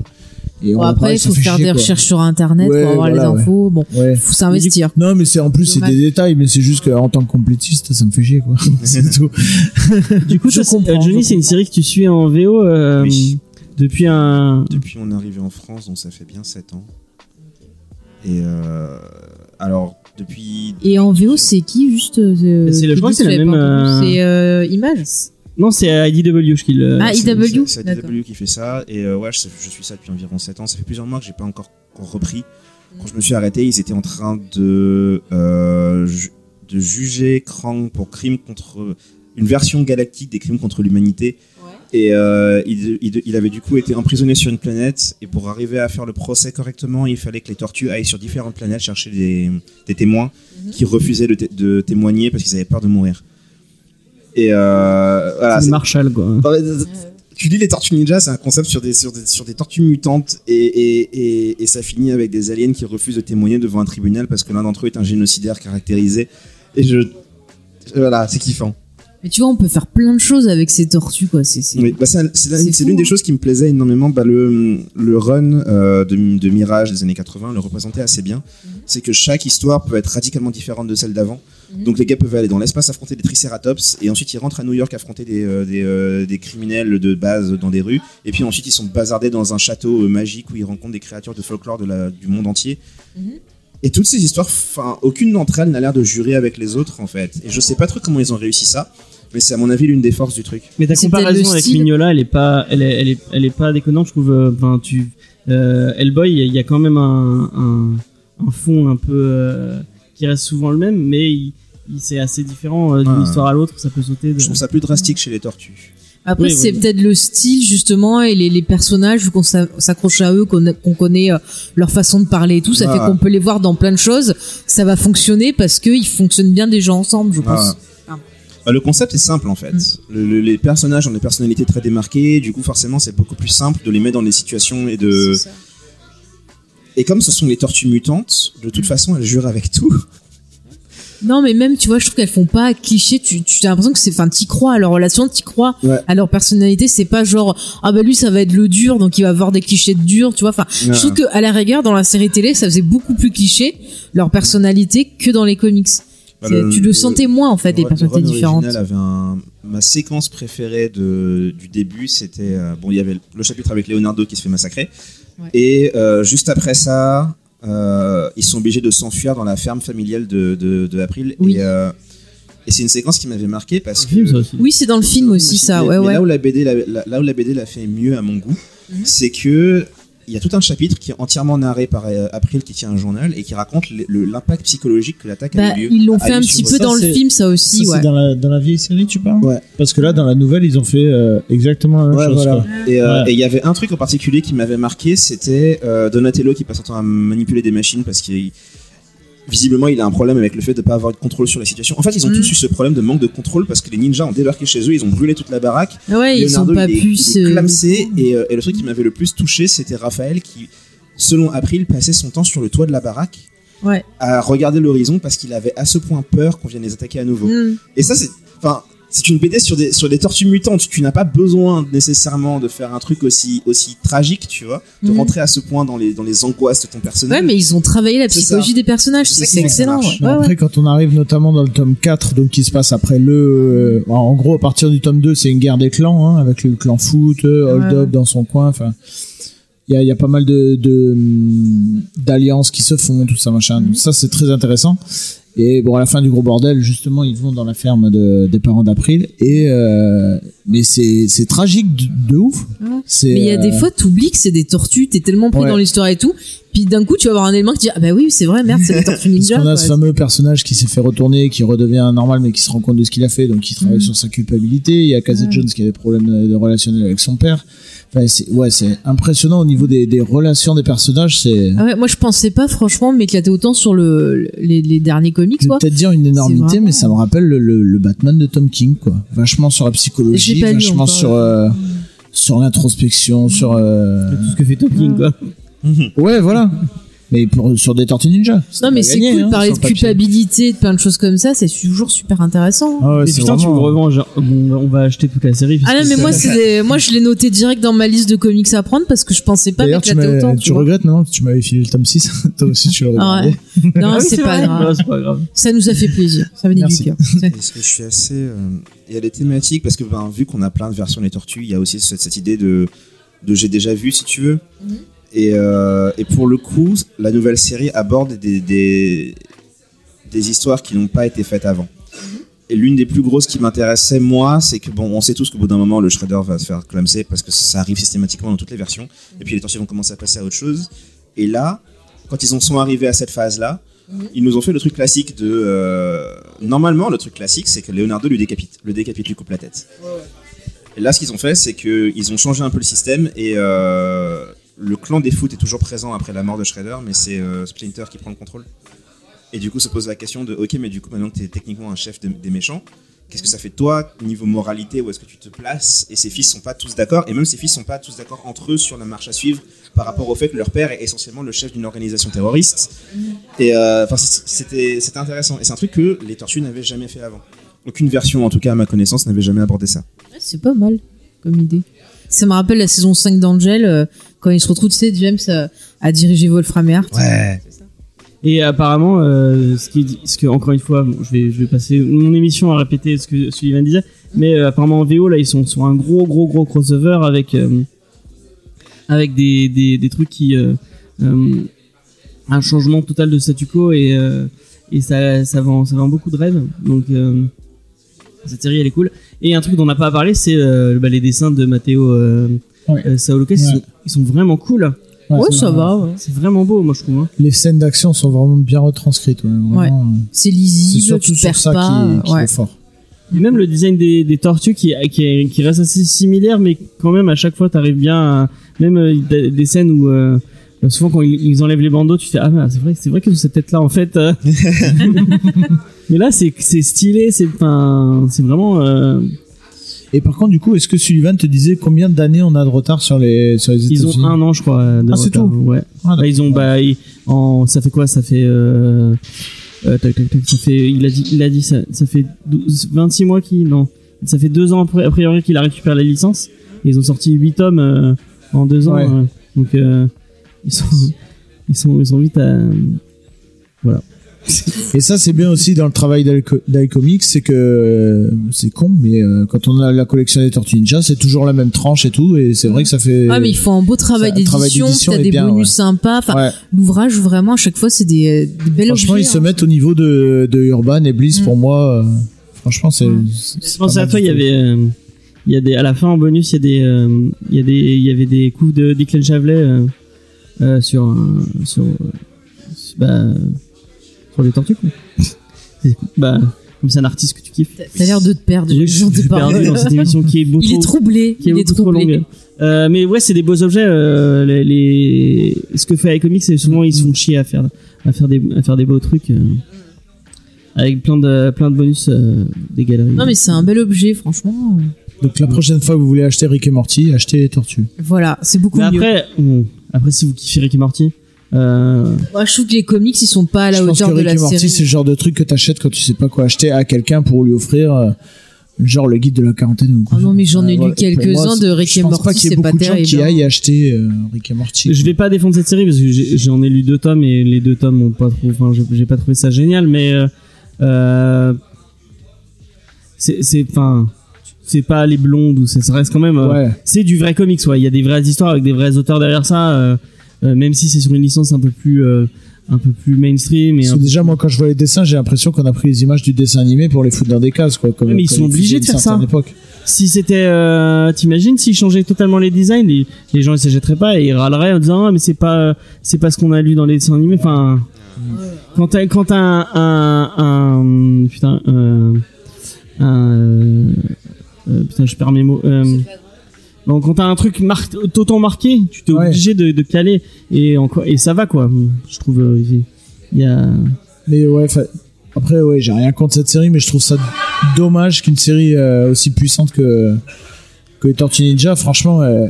Et Bon, on- après, il faut faire chier, des quoi. recherches sur Internet Ouais, pour avoir voilà, les ouais. infos. Bon, Ouais. faut s'investir. Non, mais c'est en plus c'est des détails, mais c'est juste qu'en tant que complétiste, ça me fait chier quoi. c'est tout. Du coup, Je toi, comprends, euh, Johnny, c'est une série que tu suis en VO euh, Oui. depuis un. Depuis on est arrivé en France, donc ça fait bien 7 ans. Et euh, alors depuis Et en VO, c'est qui juste euh, C'est le- je crois que c'est la même, C'est euh, Image Non, c'est IDW qui le. Ah, c'est- IDW, c'est. IDW qui fait ça et euh, ouais, je, je suis ça depuis environ 7 ans. Ça fait plusieurs mois que j'ai pas encore, repris. Quand je me suis arrêté, ils étaient en train de euh, ju- de juger Krang pour crime contre une version galactique des crimes contre l'humanité. Et euh, il, il- il avait du coup été emprisonné sur une planète. Et pour arriver à faire le procès correctement, il fallait que les tortues aillent sur différentes planètes chercher des, des témoins qui refusaient de témoigner parce qu'ils avaient peur de mourir. Et euh, voilà, c'est c'est- Marshall quoi. euh, tu lis les Tortues Ninja, c'est un concept sur des, sur des, sur des tortues mutantes et, et, et, et ça finit avec des aliens qui refusent de témoigner devant un tribunal parce que l'un d'entre eux est un génocidaire caractérisé. Et je. Voilà, c'est kiffant. Mais tu vois, on peut faire plein de choses avec ces tortues, quoi. C'est, c'est... Oui, bah, l'une des hein. choses qui me plaisait énormément. Bah, le, le run euh, de, de Mirage des années 80 le représentait assez bien. C'est que chaque histoire peut être radicalement différente de celle d'avant. Donc les gars peuvent aller dans l'espace affronter des tricératops et ensuite ils rentrent à New York affronter des, euh, des, euh, des criminels de base dans des rues et puis ensuite ils sont bazardés dans un château euh, magique où ils rencontrent des créatures de folklore de la, du monde entier. Mhm. Et toutes ces histoires, enfin, aucune d'entre elles n'a l'air de jurer avec les autres en fait. Et je sais pas trop comment ils ont réussi ça, mais c'est à mon avis l'une des forces du truc. Mais ta comparaison avec. Mignola, elle est pas, elle est, elle est, elle est pas déconnante, je trouve. Enfin, tu, euh, Hellboy, il y a- il y a quand même un, un, un fond un peu euh, qui reste souvent le même, mais il, il- c'est assez différent euh, d'une Ouais. histoire à l'autre. Ça peut sauter. De... Je trouve ça plus drastique chez les tortues. Après, Oui, c'est oui. peut-être le style, justement, et les, les personnages, vu qu'on s'a- s'accroche à eux, qu'on qu'on connaît euh, leur façon de parler et tout, ça fait qu'on peut les voir dans plein de choses. Ça va fonctionner parce qu'ils fonctionnent bien déjà ensemble, je pense. Bah, le concept est simple en fait. Mm. Le- le- les personnages ont des personnalités très démarquées, du coup forcément c'est beaucoup plus simple de les mettre dans des situations et de. Et comme ce sont les tortues mutantes, de toute façon elles jurent avec tout. Non, mais même, tu vois, je trouve qu'elles font pas cliché. Tu, tu as l'impression que c'est, enfin, t'y crois à leur relation, t'y crois Ouais. à leur personnalité. C'est pas genre, ah bah lui, ça va être le dur, donc il va avoir des clichés de dur, tu vois. Enfin, je trouve que à la rigueur, dans la série télé, ça faisait beaucoup plus cliché leur personnalité que dans les comics. Bah, le- tu le sentais moins en fait, Le les run- personnalités le différentes. original avait un... Ma séquence préférée de... du début, c'était... euh, Bon, il y avait le chapitre avec Leonardo qui se fait massacrer. Ouais. Et euh, juste après ça, euh, ils sont obligés de s'enfuir dans la ferme familiale de, de, de April. Oui. Et, euh, et c'est une séquence qui m'avait marqué parce que... Oui, c'est dans le film aussi, ça. Mais- Ouais, mais ouais. Là où la BD, l'a- la- là où la BD l'a fait mieux à mon goût, Mhm. c'est que il y a tout un chapitre qui est entièrement narré par euh, April qui tient un journal et qui raconte l'impact psychologique que l'attaque Bah, a eu lieu. ils l'ont fait eu un petit peu dans le film, ça aussi, Ça, ouais. c'est dans la, dans la vieille série, tu parles Ouais. Parce que là, dans la nouvelle, ils ont fait euh, exactement la même Ouais, chose. voilà. Et euh, Ouais. et il y avait un truc en particulier qui m'avait marqué, c'était euh, Donatello qui passe son temps à manipuler des machines parce qu'il visiblement il a un problème avec le fait de pas avoir de contrôle sur la situation. En fait, ils ont Mm. tous eu ce problème de manque de contrôle parce que les ninjas ont débarqué chez eux, ils ont brûlé toute la baraque. Ouais, ils sont Leonardo, pas il est- pu il est se. clamsé, et, euh, et le truc qui m'avait le plus touché, c'était Raphaël qui, selon April, passait son temps sur le toit de la baraque Ouais. à regarder l'horizon parce qu'il avait à ce point peur qu'on vienne les attaquer à nouveau. Mm. Et ça, c'est, enfin, c'est une BD sur des sur des tortues mutantes. Tu n'as pas besoin nécessairement de faire un truc aussi aussi tragique, tu vois, de Mhm. rentrer à ce point dans les dans les angoisses de ton personnage. Ouais, mais ils ont travaillé la psychologie des personnages. C'est excellent. ouais. Ouais, après, ouais. quand on arrive notamment dans le tome 4, donc qui se passe après le. euh, en gros, à partir du tome 2, c'est une guerre des clans, hein, avec le clan foot, euh, Hold Ouais. Up dans son coin. Enfin, il y a, il y a pas mal de de, hum, d'alliances qui se font, tout ça machin. Mhm. Donc ça, c'est très intéressant. Et bon, à la fin du gros bordel, justement, ils vont dans la ferme de, des parents d'April. Et euh, mais c'est c'est tragique de, de ouf. Ouais. Mais il y a euh, des fois, t'oublies que c'est des tortues, t'es tellement pris Ouais. dans l'histoire et tout. Puis d'un coup, tu vas avoir un élément qui dit, ah bah oui, c'est vrai, merde, c'est des tortues Parce ninja. qu'on a quoi. ce fameux personnage qui s'est fait retourner, qui redevient normal, mais qui se rend compte de ce qu'il a fait, donc qui travaille Mhm. sur sa culpabilité. Il y a Casey Ouais. Jones qui a des problèmes de, de relationnel avec son père. Enfin, c'est, ouais, c'est impressionnant au niveau des, des relations des personnages. C'est, Ah ouais, moi, je pensais pas, franchement, m'éclater autant sur le, les, les derniers comics, je vais quoi. peut-être dire une énormité, vraiment- mais ça me rappelle le, le- le Batman de Tom King, quoi. Vachement sur la psychologie, vachement encore. sur, euh, sur l'introspection, sur, euh, Tout ce que fait Top King, quoi. ouais, voilà. Mais pour, sur des tortues ninja. Non, mais c'est cool hein, de parler de culpabilité, de plein de choses comme ça, c'est toujours super intéressant. Ah ouais, Mais c'est putain, tu me genre, bon, on va acheter toute la série. Ah non, mais moi, c'est des- moi, je l'ai noté direct dans ma liste de comics à prendre parce que je pensais pas m'éclater autant. tu Tu regrettes maintenant que tu m'avais filé le tome 6. Toi aussi, tu l'aurais Ah ouais. Non, Ah oui, c'est pas vrai. grave. Non, c'est pas grave. Ça nous a fait plaisir. Ça venait Merci. du cœur. Parce que je suis assez. euh, Il y a des thématiques, parce que ben, vu qu'on a plein de versions des tortues, il y a aussi cette, cette idée de, de j'ai déjà vu, si tu veux. Mhm. Et, euh, et pour le coup, la nouvelle série aborde des, des, des histoires qui n'ont pas été faites avant. Et l'une des plus grosses qui m'intéressait, moi, c'est que, bon, on sait tous qu'au bout d'un moment, le Shredder va se faire clamser parce que ça arrive systématiquement dans toutes les versions. Et puis les tortues vont commencer à passer à autre chose. Et là, quand ils en sont arrivés à cette phase-là, ils nous ont fait le truc classique de. euh, Normalement, le truc classique, c'est que Leonardo lui décapite, le décapite, lui coupe la tête. Et là, ce qu'ils ont fait, c'est qu'ils ont changé un peu le système et euh, le clan des foot est toujours présent après la mort de Shredder, mais c'est euh, Splinter qui prend le contrôle. Et du coup, se pose la question de ok, mais du coup, maintenant que tu es techniquement un chef de- des méchants, qu'est-ce que ça fait de toi niveau moralité Où est-ce que tu te places? Et ses fils sont pas tous d'accord, et même ses fils sont pas tous d'accord entre eux sur la marche à suivre par rapport au fait que leur père est essentiellement le chef d'une organisation terroriste. Et euh, enfin, c'était intéressant. Et c'est un truc que les Tortues n'avaient jamais fait avant. Aucune version, en tout cas à ma connaissance, n'avait jamais abordé ça. C'est pas mal comme idée. Ça me rappelle la saison 5 d'Angel, euh, quand il se retrouve, tu sais, James euh, à diriger Wolfram et Hart. Ouais. Et apparemment, euh, ce qui, dit- ce que encore une fois, bon, je vais, je vais passer mon émission à répéter ce que Sullivan disait, mais euh, apparemment en VO là, ils sont sur un gros, gros, gros crossover avec euh, avec des, des, des trucs qui euh, euh, un changement total de statu quo et euh, et ça ça vend ça vend beaucoup de rêves. Donc euh, cette série elle est cool. Et un truc dont on n'a pas parlé, c'est euh, bah, les dessins de Matteo euh, Ouais. euh. Ils, Ouais. sont, ils sont vraiment cool. Ouais, ça va. ouais. C'est vraiment beau, moi je trouve. hein. Les scènes d'action sont vraiment bien retranscrites. ouais, vraiment, euh, C'est C'est lisible, surtout tu sur perds ça pas. qui, qui ouais. est fort. Et même le design des, des tortues qui, qui, est- qui reste assez similaire, mais quand même à chaque fois t'arrives bien à, même euh, des scènes où souvent quand ils, ils enlèvent les bandeaux, tu fais ah bah, c'est vrai, c'est vrai que cette tête là en fait. euh. mais là c'est c'est stylé, c'est enfin c'est vraiment. euh, Et par contre, du coup, est-ce que Sullivan te disait combien d'années on a de retard sur les, sur les ils ont États-Unis un an je crois. De Ah, c'est tout Ouais. Ah, Bah, ils ont bah ils- en ça fait quoi Ça fait euh, Euh, tac, tac, tac, ça fait, il a dit, il a dit ça, ça fait 12 26 mois qu'il, non, ça fait deux ans a priori qu'il a récupéré la licence. Et ils ont sorti 8 tomes euh, en deux ans. Ouais. euh, donc euh, ils sont, ils sont, ils sont vite à. Et ça, c'est bien aussi dans le travail d'Ico- d'iComics, c'est que euh, c'est con, mais euh, quand on a la collection des Tortues Ninja, c'est toujours la même tranche et tout, et c'est vrai que ça fait. Ah mais ils font un beau travail d'édition, t'as des bien, bonus ouais. sympas. Enfin, Ouais. l'ouvrage vraiment à chaque fois c'est des, euh, des belles Franchement, objets. ils se hein. mettent au niveau de, de Urban et Bliss Mm. pour moi. euh, franchement, c'est. Je pensais à toi, il y avait, euh, il y a des, à la fin en bonus, il y a des, euh, il y a des, il y avait des coups de Declan Chavelet euh, euh, sur, un- sur, euh, bah, sur les tortues quoi. C'est- bah, comme c'est un artiste que tu kiffes. T'as l'air de te perdre. Oui, je je suis perdu dans cette émission qui est beaucoup Il est troublé. qui est Il est trop longue. Euh, mais ouais, c'est des beaux objets. euh, les, les- ce que fait iComics, c'est souvent ils se font chier à faire, à faire des, à faire des beaux trucs. euh, avec plein de, plein de bonus euh, des galeries. Non mais c'est un bel objet franchement. Donc la prochaine fois que vous voulez acheter Rick et Morty, achetez les Tortues. Voilà, c'est beaucoup Mais mieux. après, bon, après si vous kiffez Rick et Morty, euh, Moi je trouve que les comics ils sont pas à la Je pense que hauteur de Rick la et Morty, série. c'est le genre de truc que t'achètes quand tu sais pas quoi acheter à quelqu'un pour lui offrir. euh, Genre le guide de la quarantaine ou quoi. Ah non, mais j'en ai Euh, lu quelques-uns de Rick je et pense Morty, pas qu'il y ait c'est pas beaucoup de gens qui terrible, hein. aillent acheter euh, Rick et Morty. je vais pas défendre cette série parce que j'ai- j'en ai lu deux tomes et les deux tomes ont pas enfin, j'ai- j'ai pas trouvé ça génial, mais euh, euh, c'est, c'est, enfin, c'est pas les blondes ou ça, ça reste quand même. euh, Ouais. c'est du vrai comics ouais il y a des vraies histoires avec des vrais auteurs derrière ça euh, euh, même si c'est sur une licence un peu plus un peu plus mainstream et déjà, moi, quand je vois les dessins, j'ai l'impression qu'on a pris les images du dessin animé pour les foutre dans des cases, quoi. Comme, mais ils comme sont obligés de faire ça. époque. si c'était euh, t'imagines s'ils changeaient totalement les designs les, les gens ils s'achèteraient pas et ils râleraient en disant ah, mais c'est pas c'est pas ce qu'on a lu dans les dessins animés enfin quand t'as quand t'as un, un, un putain euh, un euh, euh, putain je perds mes mots euh, donc quand t'as un truc mar autant marqué tu t'es Ouais. obligé de, de caler et encore et ça va quoi je trouve euh, il y a Mais ouais, fa- après, ouais, j'ai rien contre cette série, mais je trouve ça dommage qu'une série euh, aussi puissante que, que les Tortues Ninja, franchement, euh,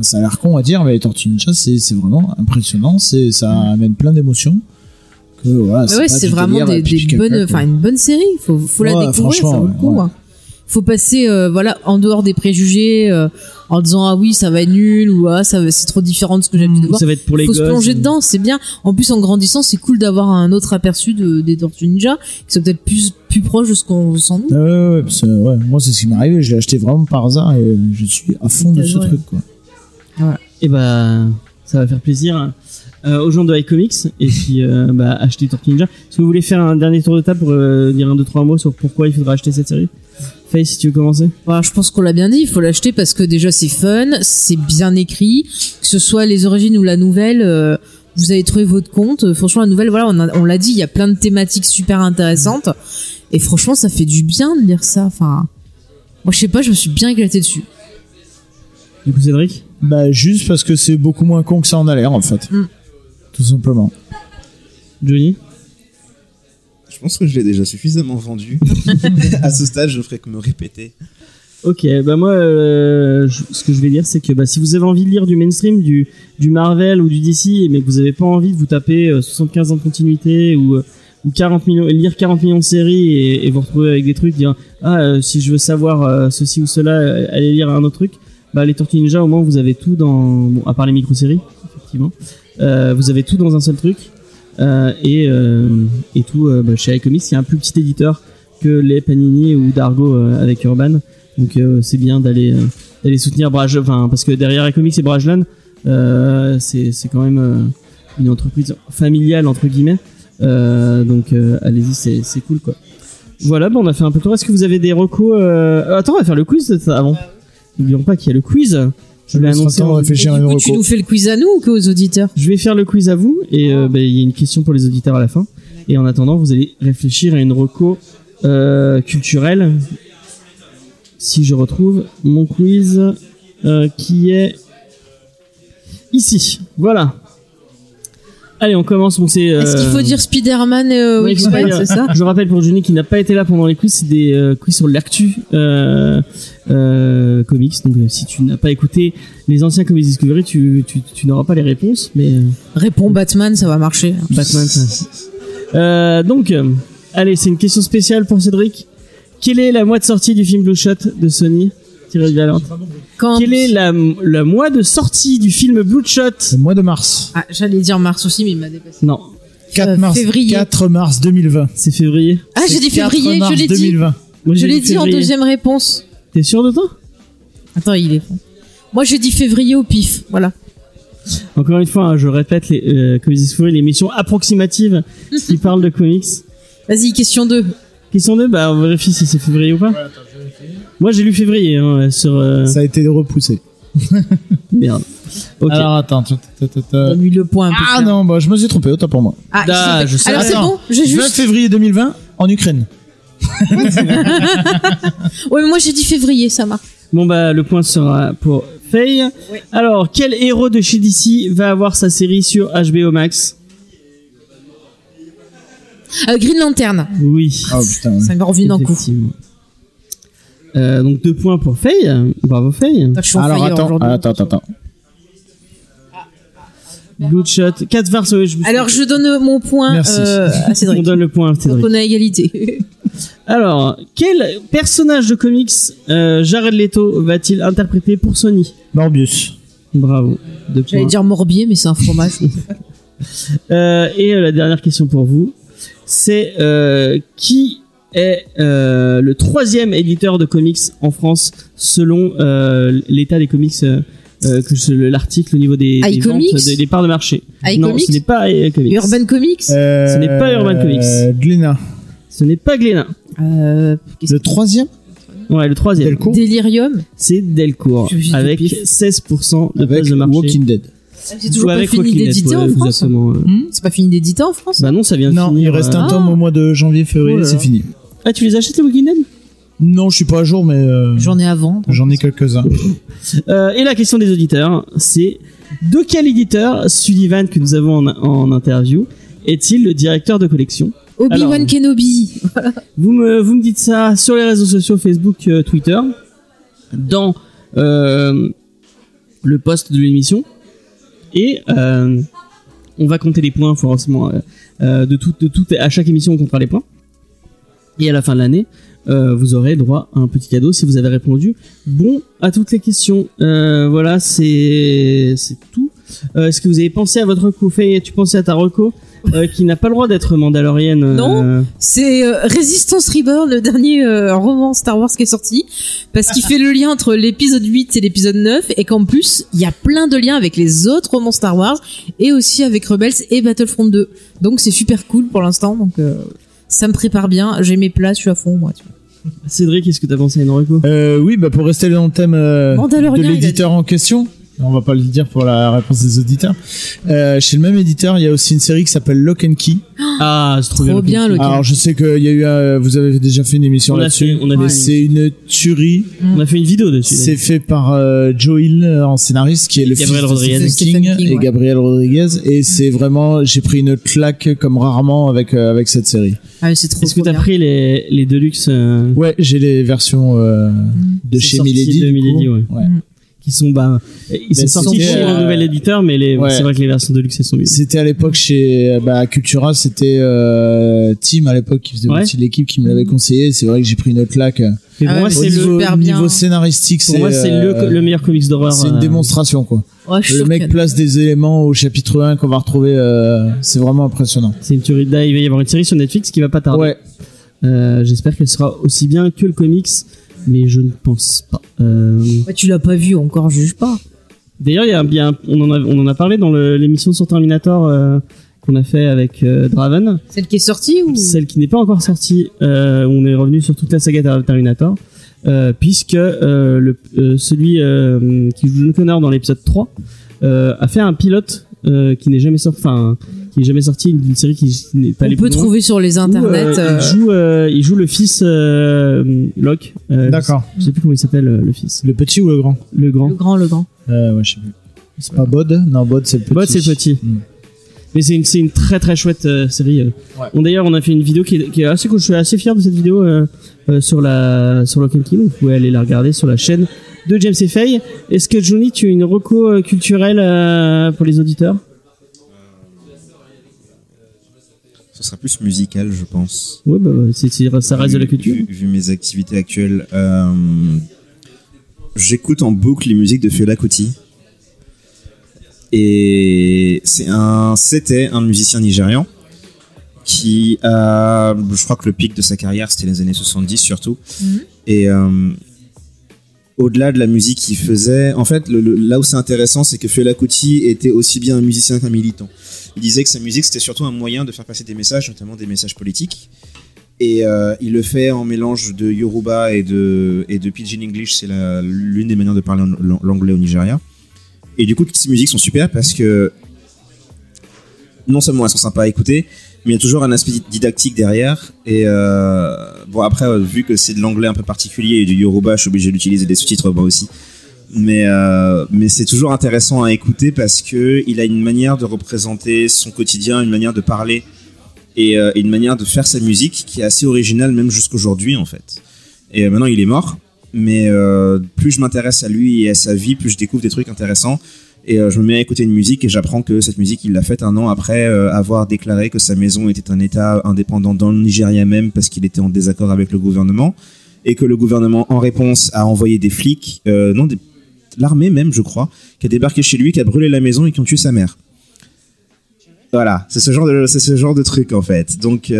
ça a l'air con à dire, mais les Tortues Ninja, c'est vraiment impressionnant, c'est ça amène plein d'émotions. Voilà, ouais, c'est vraiment des, euh, des bonnes, quoi. une bonne série. Faut, faut la Ouais, découvrir, ça vaut le coup. ouais. hein. Faut passer, euh, voilà, en dehors des préjugés, euh, en disant ah oui ça va être nul ou ah ça c'est trop différent de ce que j'ai l'habitude de voir. ça va être pour les Faut se plonger dedans, c'est bien. En plus, en grandissant, c'est cool d'avoir un autre aperçu de, des Tortues Ninja, qui sont peut-être plus plus proches de ce qu'on ressent nous. Ah ouais, ouais, parce moi c'est ce qui m'est arrivé, je l'ai acheté vraiment par hasard et je suis à fond de ce truc quoi. et bah ça va faire plaisir euh, aux gens de iComics et puis euh, bah, acheter Tortue Ninja. Est-ce que vous voulez faire un dernier tour de table pour euh, dire un deux trois mots sur pourquoi il faudra acheter cette série? Face, si tu veux commencer. Voilà, je pense qu'on l'a bien dit, il faut l'acheter parce que déjà c'est fun, c'est bien écrit, que ce soit les origines ou la nouvelle, euh, vous avez trouvé votre compte. Franchement, la nouvelle, voilà, on, a- on l'a dit, il y a plein de thématiques super intéressantes et franchement, ça fait du bien de lire ça. Enfin, moi, je sais pas, je me suis bien éclaté dessus. Du coup, Cédric? Bah juste parce que c'est beaucoup moins con que ça en a l'air en fait. Mm. Tout simplement. Johnny? Je pense que je l'ai déjà suffisamment vendu. à ce stade, je ferai que me répéter. Ok, bah moi, euh, je- ce que je vais dire, c'est que bah, si vous avez envie de lire du mainstream, du, du Marvel ou du DC, mais que vous avez pas envie de vous taper euh, 75 ans de continuité ou, euh, ou 40 millions, lire 40 millions de séries et, et vous retrouver avec des trucs, dire ah euh, si je veux savoir euh, ceci ou cela, euh, allez lire un autre truc. Bah les Tortues Ninja, au moins vous avez tout dans, bon, à part les micro-séries, effectivement, euh, vous avez tout dans un seul truc. Euh, et, euh, et tout euh, bah, chez iComics, il y a un plus petit éditeur que les Panini ou Dargo avec Urban. Donc c'est bien d'aller d'aller soutenir Braj, enfin parce que derrière iComics et Brajlan, c'est c'est quand même une entreprise familiale entre guillemets. Donc allez-y, c'est c'est cool quoi. Voilà, bon, on a fait un peu le tour. Est-ce que vous avez des recos. Attends, on va faire le quiz avant. N'oublions pas qu'il y a le quiz. Je l'ai annoncé réfléchir à une tu nous fais le quiz à nous ou qu'aux auditeurs? Je vais faire le quiz à vous et euh, bah, il y a une question pour les auditeurs à la fin. Et en attendant, vous allez réfléchir à une reco euh, culturelle. Si je retrouve mon quiz euh, qui est ici. Voilà. Allez, on commence. Bon, c'est. Est-ce qu'il faut euh, dire Spider-Man euh, pas X-Men, dire. c'est ça Je rappelle pour Johnny qui n'a pas été là pendant les quiz, c'est des euh, quiz sur l'actu euh, euh, comics. Donc euh, si tu n'as pas écouté les anciens Comics Discovery, tu, tu, tu n'auras pas les réponses. Mais euh, Réponds Batman, ça va marcher. Batman, ça- Euh, donc, euh, allez, c'est une question spéciale pour Cédric. Quelle est la mois de sortie du film Blue Shot de Sony? Valente. Quand Quelle est la, la mois de sortie du film Blue Shot Le mois de mars. Ah, j'allais dire mars aussi, mais il m'a dépassé. Non, 4 Euh, mars, février. 4 mars 2020. c'est février. Ah, j'ai C'est dit 4 février, mars je l'ai dit. 2020. Moi, Je j'ai l'ai dit dit en février. deuxième réponse. T'es sûr de toi? Attends, il est. Moi, je dis février au pif. Voilà. Encore une fois, hein, je répète, les, euh, comme ils disent, l'émission approximative qui parle de comics. Vas-y, question 2. Question 2, bah on vérifie si c'est février ou pas. Moi j'ai lu février hein, sur... euh, Ça a été repoussé. Merde. Ok. Alors attends. ta, ta, ta, ta. Donne-lui le point un peu. Ah non, bah, je me suis trompé, autant pour moi. Ah, Ah, je sais. Alors c'est Attends. bon, j'ai 20 juste. février 2020 en Ukraine. Ouais, mais moi j'ai dit février, ça marche. Bon bah le point sera pour Faye. Alors quel héros de chez DC va avoir sa série sur HBO Max? Euh, Green Lantern. Oui. Oh putain. ouais. Ça me revient d'un coup. Effectivement. Euh, donc deux points pour Faye. Bravo Faye. Je suis en Alors fire attends, aujourd'hui. attends, attends, attends. Bloodshot. 4 vers je me Alors je donne mon point Merci. euh, à On Cédric. donne le point à Donc Cédric. on est à égalité. Alors, quel personnage de comics euh, Jared Leto va-t-il interpréter pour Sony? Morbius. Bravo. Deux J'allais points. dire Morbier, mais c'est un fromage. Euh, et euh, la dernière question pour vous, c'est euh, qui est euh, le troisième éditeur de comics en France selon euh, l'état des comics euh, euh, que l'article au niveau des, des iComics ventes, des, des parts de marché. non, ce n'est pas iComics. Urban Comics. Ce n'est pas Urban Comics. Glénat. Ce n'est pas Glénat. Euh, Le troisième Ouais, le troisième. Delcourt Delirium. C'est Delcourt avec pif. 16% de avec place de marché. Walking Dead. C'est toujours Ou pas fini Walking Dead, d'éditer en France. exactement, euh. C'est pas fini d'éditer en France. Bah non, ça vient de Non, finir. il reste un Ah. tome au mois de janvier, février, Oh c'est fini. Ah, tu les achètes les Walking Dead Non, je suis pas à jour, mais euh, J'en ai à vendre. j'en ai quelques-uns. Euh, et la question des auditeurs, c'est de quel éditeur Sullivan que nous avons en, en interview est-il le directeur de collection? Obi-Wan Alors. Kenobi. vous me, vous me dites ça sur les réseaux sociaux Facebook, euh, Twitter, dans euh, le post de l'émission, et euh, on va compter les points forcément euh, euh, de tout, de tout, à chaque émission on comptera les points. Et à la fin de l'année, euh, vous aurez droit à un petit cadeau si vous avez répondu bon à toutes les questions. Euh, voilà, c'est tout. Euh, Est-ce que vous avez pensé à votre reco? Faye, tu pensais à ta reco? Qui n'a pas le droit d'être mandalorienne Non. C'est Resistance Reborn, le dernier roman Star Wars qui est sorti, parce qu'il fait le lien entre l'épisode 8 et l'épisode 9, et qu'en plus, il y a plein de liens avec les autres romans Star Wars, et aussi avec Rebels et Battlefront 2. Donc c'est super cool pour l'instant, ça me prépare bien, j'ai mes places, je suis à fond, moi. Tu vois. Cédric, est-ce que t'as pensé à une reco Euh, oui, bah pour rester dans le thème euh, de l'éditeur en question, on va pas le dire pour la réponse des auditeurs. Euh, chez le même éditeur, il y a aussi une série qui s'appelle Lock and Key. Ah, c'est trop, Trop bien, le Alors je sais qu'il y a eu, euh, vous avez déjà fait une émission On a là-dessus, on a mais fait- c'est une tuerie. On a fait une vidéo dessus. C'est fait par euh, Joe Hill euh, en scénariste, qui est le Gabriel fils de Rodriguez. Stephen Stephen King, King, et ouais. Gabriel Rodriguez, et c'est vraiment, j'ai pris une claque comme rarement avec euh, avec cette série. Ah, mais c'est trop, Est-ce que t'as pris les, les Deluxe euh, Ouais, j'ai les versions euh, de chez Milady. de Milady, ouais. Ouais. Qui sont bah ils sont sortis c'était, chez le euh, nouvel éditeur mais les ouais. c'est vrai que les versions Deluxe elles sont mieux. C'était à l'époque chez bah, Cultura, c'était euh, Tim à l'époque qui faisait Ouais. partie de l'équipe qui me l'avait conseillé. C'est vrai que j'ai pris une claque. Mais Ah pour moi c'est le niveau, super bien. niveau scénaristique, pour moi c'est euh, le, le meilleur comics d'horreur. c'est une euh, démonstration quoi. Ouais, je suis Le mec place des éléments au chapitre 1 qu'on va retrouver. euh, c'est vraiment impressionnant. C'est une tuerie. Là, il va y avoir une série sur Netflix qui va pas tarder. Ouais. Euh, J'espère qu'elle sera aussi bien que le comics, mais je ne pense pas. Euh, Ouais, tu l'as pas vu encore, juge pas. D'ailleurs, il y a bien, on en a, on en a parlé dans l'émission sur Terminator euh, qu'on a fait avec euh, Draven, Celle qui est sortie ou? Celle qui n'est pas encore sortie. Euh, on est revenu sur toute la saga Ter- Terminator, euh, puisque euh, le, euh, celui euh, qui joue John Connor dans l'épisode 3 euh, a fait un pilote euh, qui n'est jamais sorti, enfin qui est jamais sorti d'une série qui n'est pas on allée peut loin. trouver sur les Où, internets. euh, euh, il joue, euh, il joue le fils euh, Locke. Euh, D'accord. Je sais plus comment il s'appelle euh, le fils. Le petit ou le grand? Le grand. Le grand, le grand. euh, Ouais, je sais plus. C'est pas Bod? Non, Bod c'est le petit. Bot c'est le petit. Mm. Mais c'est une, c'est une très très chouette euh, série. euh. Ouais. Bon, D'ailleurs, on a fait une vidéo qui est, qui est assez cool. Je suis assez fier de cette vidéo euh, euh, sur la sur Lock and Key. Vous pouvez aller la regarder sur la chaîne de James et Faye. Est-ce que Johnny, tu as une reco euh, culturelle euh, pour les auditeurs? Ce sera plus musical, je pense. Ouais, bah, c'est, c'est- ça reste de la Vu- culture. Vu, vu mes activités actuelles, euh, j'écoute en boucle les musiques de Fela Kuti. Et c'est un, c'était un musicien nigérian qui a, je crois que le pic de sa carrière c'était les années 70 surtout. Mhm. Et euh, au-delà de la musique qu'il faisait, en fait, le- là où c'est intéressant, c'est que Fela Kuti était aussi bien un musicien qu'un militant. Il disait que sa musique c'était surtout un moyen de faire passer des messages, notamment des messages politiques. Et euh, il le fait en mélange de Yoruba et de, et de Pidgin English, c'est l'une des manières de parler l'anglais au Nigeria. Et du coup, toutes ces musiques sont super parce que non seulement elles sont sympas à écouter, mais il y a toujours un aspect didactique derrière. Et euh, bon, après, euh, vu que c'est de l'anglais un peu particulier et du Yoruba, je suis obligé d'utiliser des sous-titres moi aussi. Mais, euh, mais c'est toujours intéressant à écouter parce que il a une manière de représenter son quotidien, une manière de parler et, une manière de faire sa musique qui est assez originale même jusqu'aujourd'hui en fait. Et maintenant il est mort, mais plus je m'intéresse à lui et à sa vie, plus je découvre des trucs intéressants. Et euh, je me mets à écouter une musique et j'apprends que cette musique il l'a faite un an après euh, avoir déclaré que sa maison était un État indépendant dans le Nigeria même parce qu'il était en désaccord avec le gouvernement et que le gouvernement en réponse a envoyé des flics, euh, non l'armée même je crois, qui a débarqué chez lui, qui a brûlé la maison et qui ont tué sa mère. Voilà, c'est ce genre de c'est ce genre de truc en fait. Donc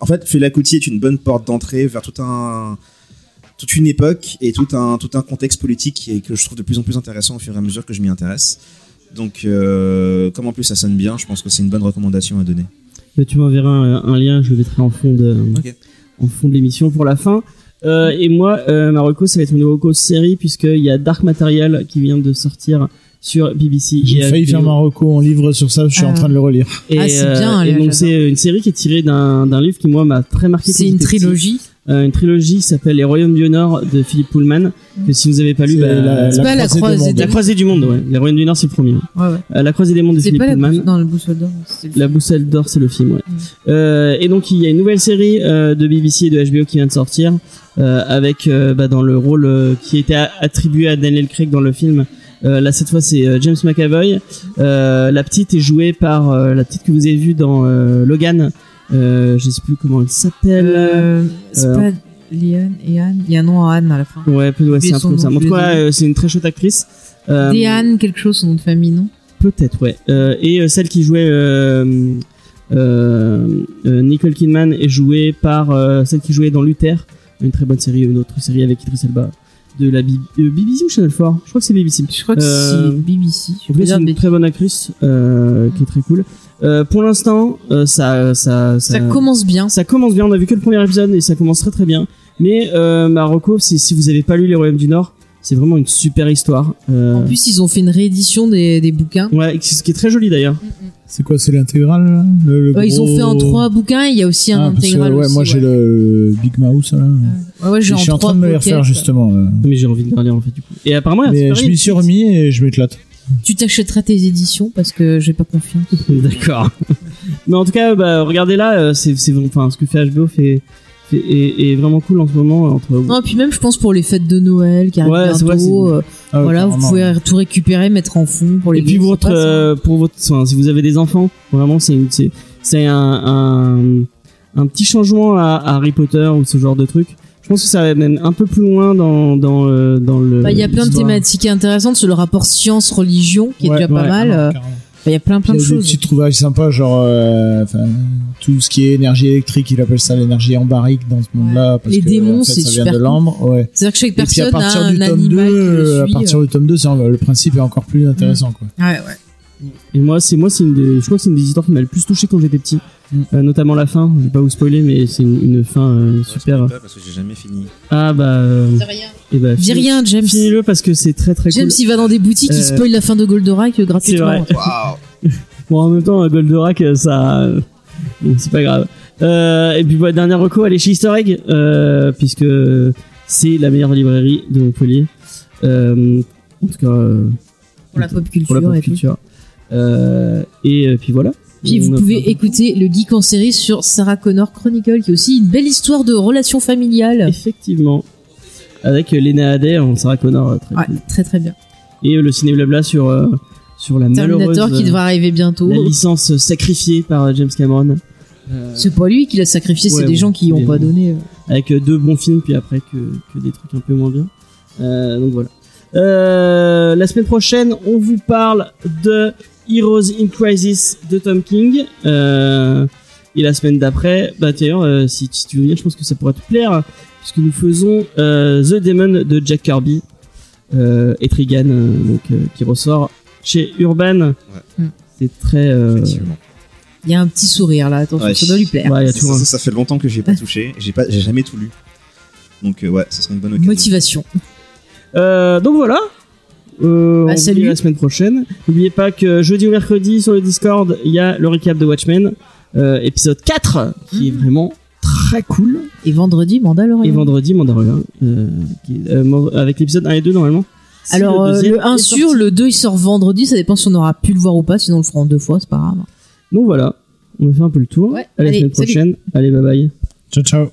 en fait, Fela Kuti est une bonne porte d'entrée vers tout un toute une époque et tout un tout un contexte politique qui est- que je trouve de plus en plus intéressant au fur et à mesure que je m'y intéresse. Donc euh, comme en plus ça sonne bien, je pense que c'est une bonne recommandation à donner. Mais tu m'enverras un, un lien, je le mettrai en fond de, Ok. en fond de l'émission pour la fin. Euh, et moi, euh, ma reco, ça va être une reco série puisqu'il y a Dark Material qui vient de sortir sur BBC. J'ai et failli faire ma reco en livre sur ça, je suis Ah. en train de le relire. Et, Ah, c'est euh, bien, et là, donc c'est une série qui est tirée d'un d'un livre qui moi m'a très marqué. C'est une trilogie. Euh, une trilogie qui s'appelle Les Royaumes du Nord de Philippe Pullman. Que si vous avez pas lu, bah, la- C'est pas la croisée La Croisée du Monde, ouais. Les Royaumes du Nord, c'est le premier. Ouais, ouais. Euh, la Croisée des Mondes de Philippe pas la Pullman. boussole, dans le boussole d'or. La boussole d'or, c'est le film, ouais. Mm. Euh, et donc il y a une nouvelle série euh, de BBC et de HBO qui vient de sortir, euh, avec bah, dans le rôle qui était attribué à Daniel Craig dans le film. Euh, là cette fois c'est euh, James McAvoy. Euh, la petite est jouée par la petite que vous avez vue dans Logan. Euh, je sais plus comment elle s'appelle. Euh, c'est Euh, pas Liane et Anne. Il y a un nom à Anne à la fin. Ouais, ouais, c'est un peu ça. nom, En tout cas, euh, c'est une très chouette actrice. Euh, Diane, quelque chose, son nom de famille, non? Peut-être, ouais. Et celle qui jouait Nicole Kidman est jouée par celle qui jouait dans Luther, une très bonne série, une autre série avec Idris Elba de la B- euh, BBC ou Channel 4 Je crois que c'est BBC. Je crois que Euh, c'est BBC. Je En dire c'est une très bonne actrice euh, qui est très cool. Euh, pour l'instant, euh, ça, ça, ça, Ça commence bien. ça commence bien. On a vu que le premier épisode et ça commence très très bien. Mais euh, Marocco, c'est si vous avez pas lu Les Royaumes du Nord, c'est vraiment une super histoire. Euh, En plus, ils ont fait une réédition des, des bouquins. ouais, ce qui est très joli d'ailleurs. C'est quoi, c'est l'intégrale là le, le Ouais, Ils ont fait en trois bouquins. Il y a aussi un Ah, intégral. ouais, aussi, moi j'ai le Big Mouse là. Ouais, ouais, j'ai je suis en train de me les refaire justement. là. Mais j'ai envie de relire en fait du coup. Et apparemment, il y a Mais je m'y suis remis et je m'éclate. Tu t'achèteras tes éditions parce que j'ai pas confiance. D'accord. Mais en tout cas, bah, regardez là, euh, c'est, c'est, enfin, ce que fait HBO fait, est, vraiment cool en ce moment entre. Non, et puis même, je pense pour les fêtes de Noël qui arrivent Ouais, bientôt. euh, Ah, voilà, vous pouvez tout récupérer, mettre en fond pour les Et puis votre, euh, pour votre, enfin, si vous avez des enfants, vraiment, c'est, c'est, c'est un, un, un petit changement à, à Harry Potter ou ce genre de truc. Je pense que ça va même un peu plus loin dans, dans, euh, dans le. Bah, Il y a plein de thématiques intéressantes sur le rapport science-religion qui est Ouais, déjà pas ouais, mal. euh, carrément. Il y a plein plein de choses. petites trouvailles sympas, genre euh, tout ce qui est énergie électrique, il appelle ça l'énergie en barrique dans ce monde-là. Parce Les que, démons, en fait, c'est ça vient de cool. l'ambre. Ouais. C'est-à-dire que chaque Et puis personne à partir a un du tome 2, animal à partir du tome 2, c'est en- le principe est encore plus intéressant. Quoi. Ouais, ouais. Et moi, c'est moi, c'est une des, je crois que c'est une des histoires qui m'a le plus touché quand j'étais petit. Euh, notamment la fin. Je vais pas vous spoiler, mais c'est une, une fin euh, super. Pas parce que j'ai jamais fini. Ah bah. euh, et bah Dis fini- rien, James. Finis-le parce que c'est très très James, cool. il va dans des boutiques, il Euh, spoil la fin de Goldorak gratuitement. vrai. Waouh Bon, en même temps, Goldorak, euh, ça, euh, bon, c'est pas grave. Euh, et puis, bah, dernière reco, allez chez Easter Egg, euh, puisque c'est la meilleure librairie de Montpellier. Euh, en tout cas, euh, Pour la pop culture. pour la pop et tout. culture. Euh, et euh, puis voilà. Puis vous pouvez écouter le Geek en série sur Sarah Connor Chronicle, qui est aussi une belle histoire de relations familiales. Effectivement. Avec Lena Headey en Sarah Connor, euh, très Ouais, cool. très très bien. Et euh, le ciné blabla sur, euh, sur la Terminator malheureuse, qui euh, devra arriver bientôt. la licence sacrifiée par James Cameron Euh, C'est pas lui qui l'a sacrifié, c'est des bon, gens qui il ont est- pas donné. avec deux bons films puis après que, que des trucs un peu moins bien. Euh, donc voilà. Euh, la semaine prochaine, on vous parle de Heroes in Crisis de Tom King. Euh, et la semaine d'après, bah d'ailleurs, euh, si, si tu veux venir, je pense que ça pourrait te plaire, puisque nous faisons euh, The Demon de Jack Kirby euh, et Trigan, euh, donc euh, qui ressort chez Urban. Mm. C'est très. euh, Effectivement. Il y a un petit sourire là, attention, Ouais. ça doit lui plaire. ouais, il y a Ça, toujours ça, un- ça fait longtemps que j'ai pas touché. J'ai pas, j'ai jamais tout lu. Donc euh, ouais, ça serait une bonne occasion. Motivation. Euh, donc voilà. Euh, Bah, on salut. la semaine prochaine. N'oubliez pas que jeudi ou mercredi sur le Discord, il y a le recap de Watchmen, euh, épisode 4, qui est Mhm. vraiment très cool. Et vendredi, Mandalorian. Et vendredi, Mandalorian, euh, euh, avec l'épisode 1 et 2 normalement. Alors, euh, le 1 est sur, sorti. le 2 il sort vendredi, ça dépend si on aura pu le voir ou pas, sinon on le fera en deux fois, c'est pas grave. Donc voilà, on a fait un peu le tour. Ouais, à la allez, semaine salut. prochaine. Allez, bye bye. Ciao, ciao.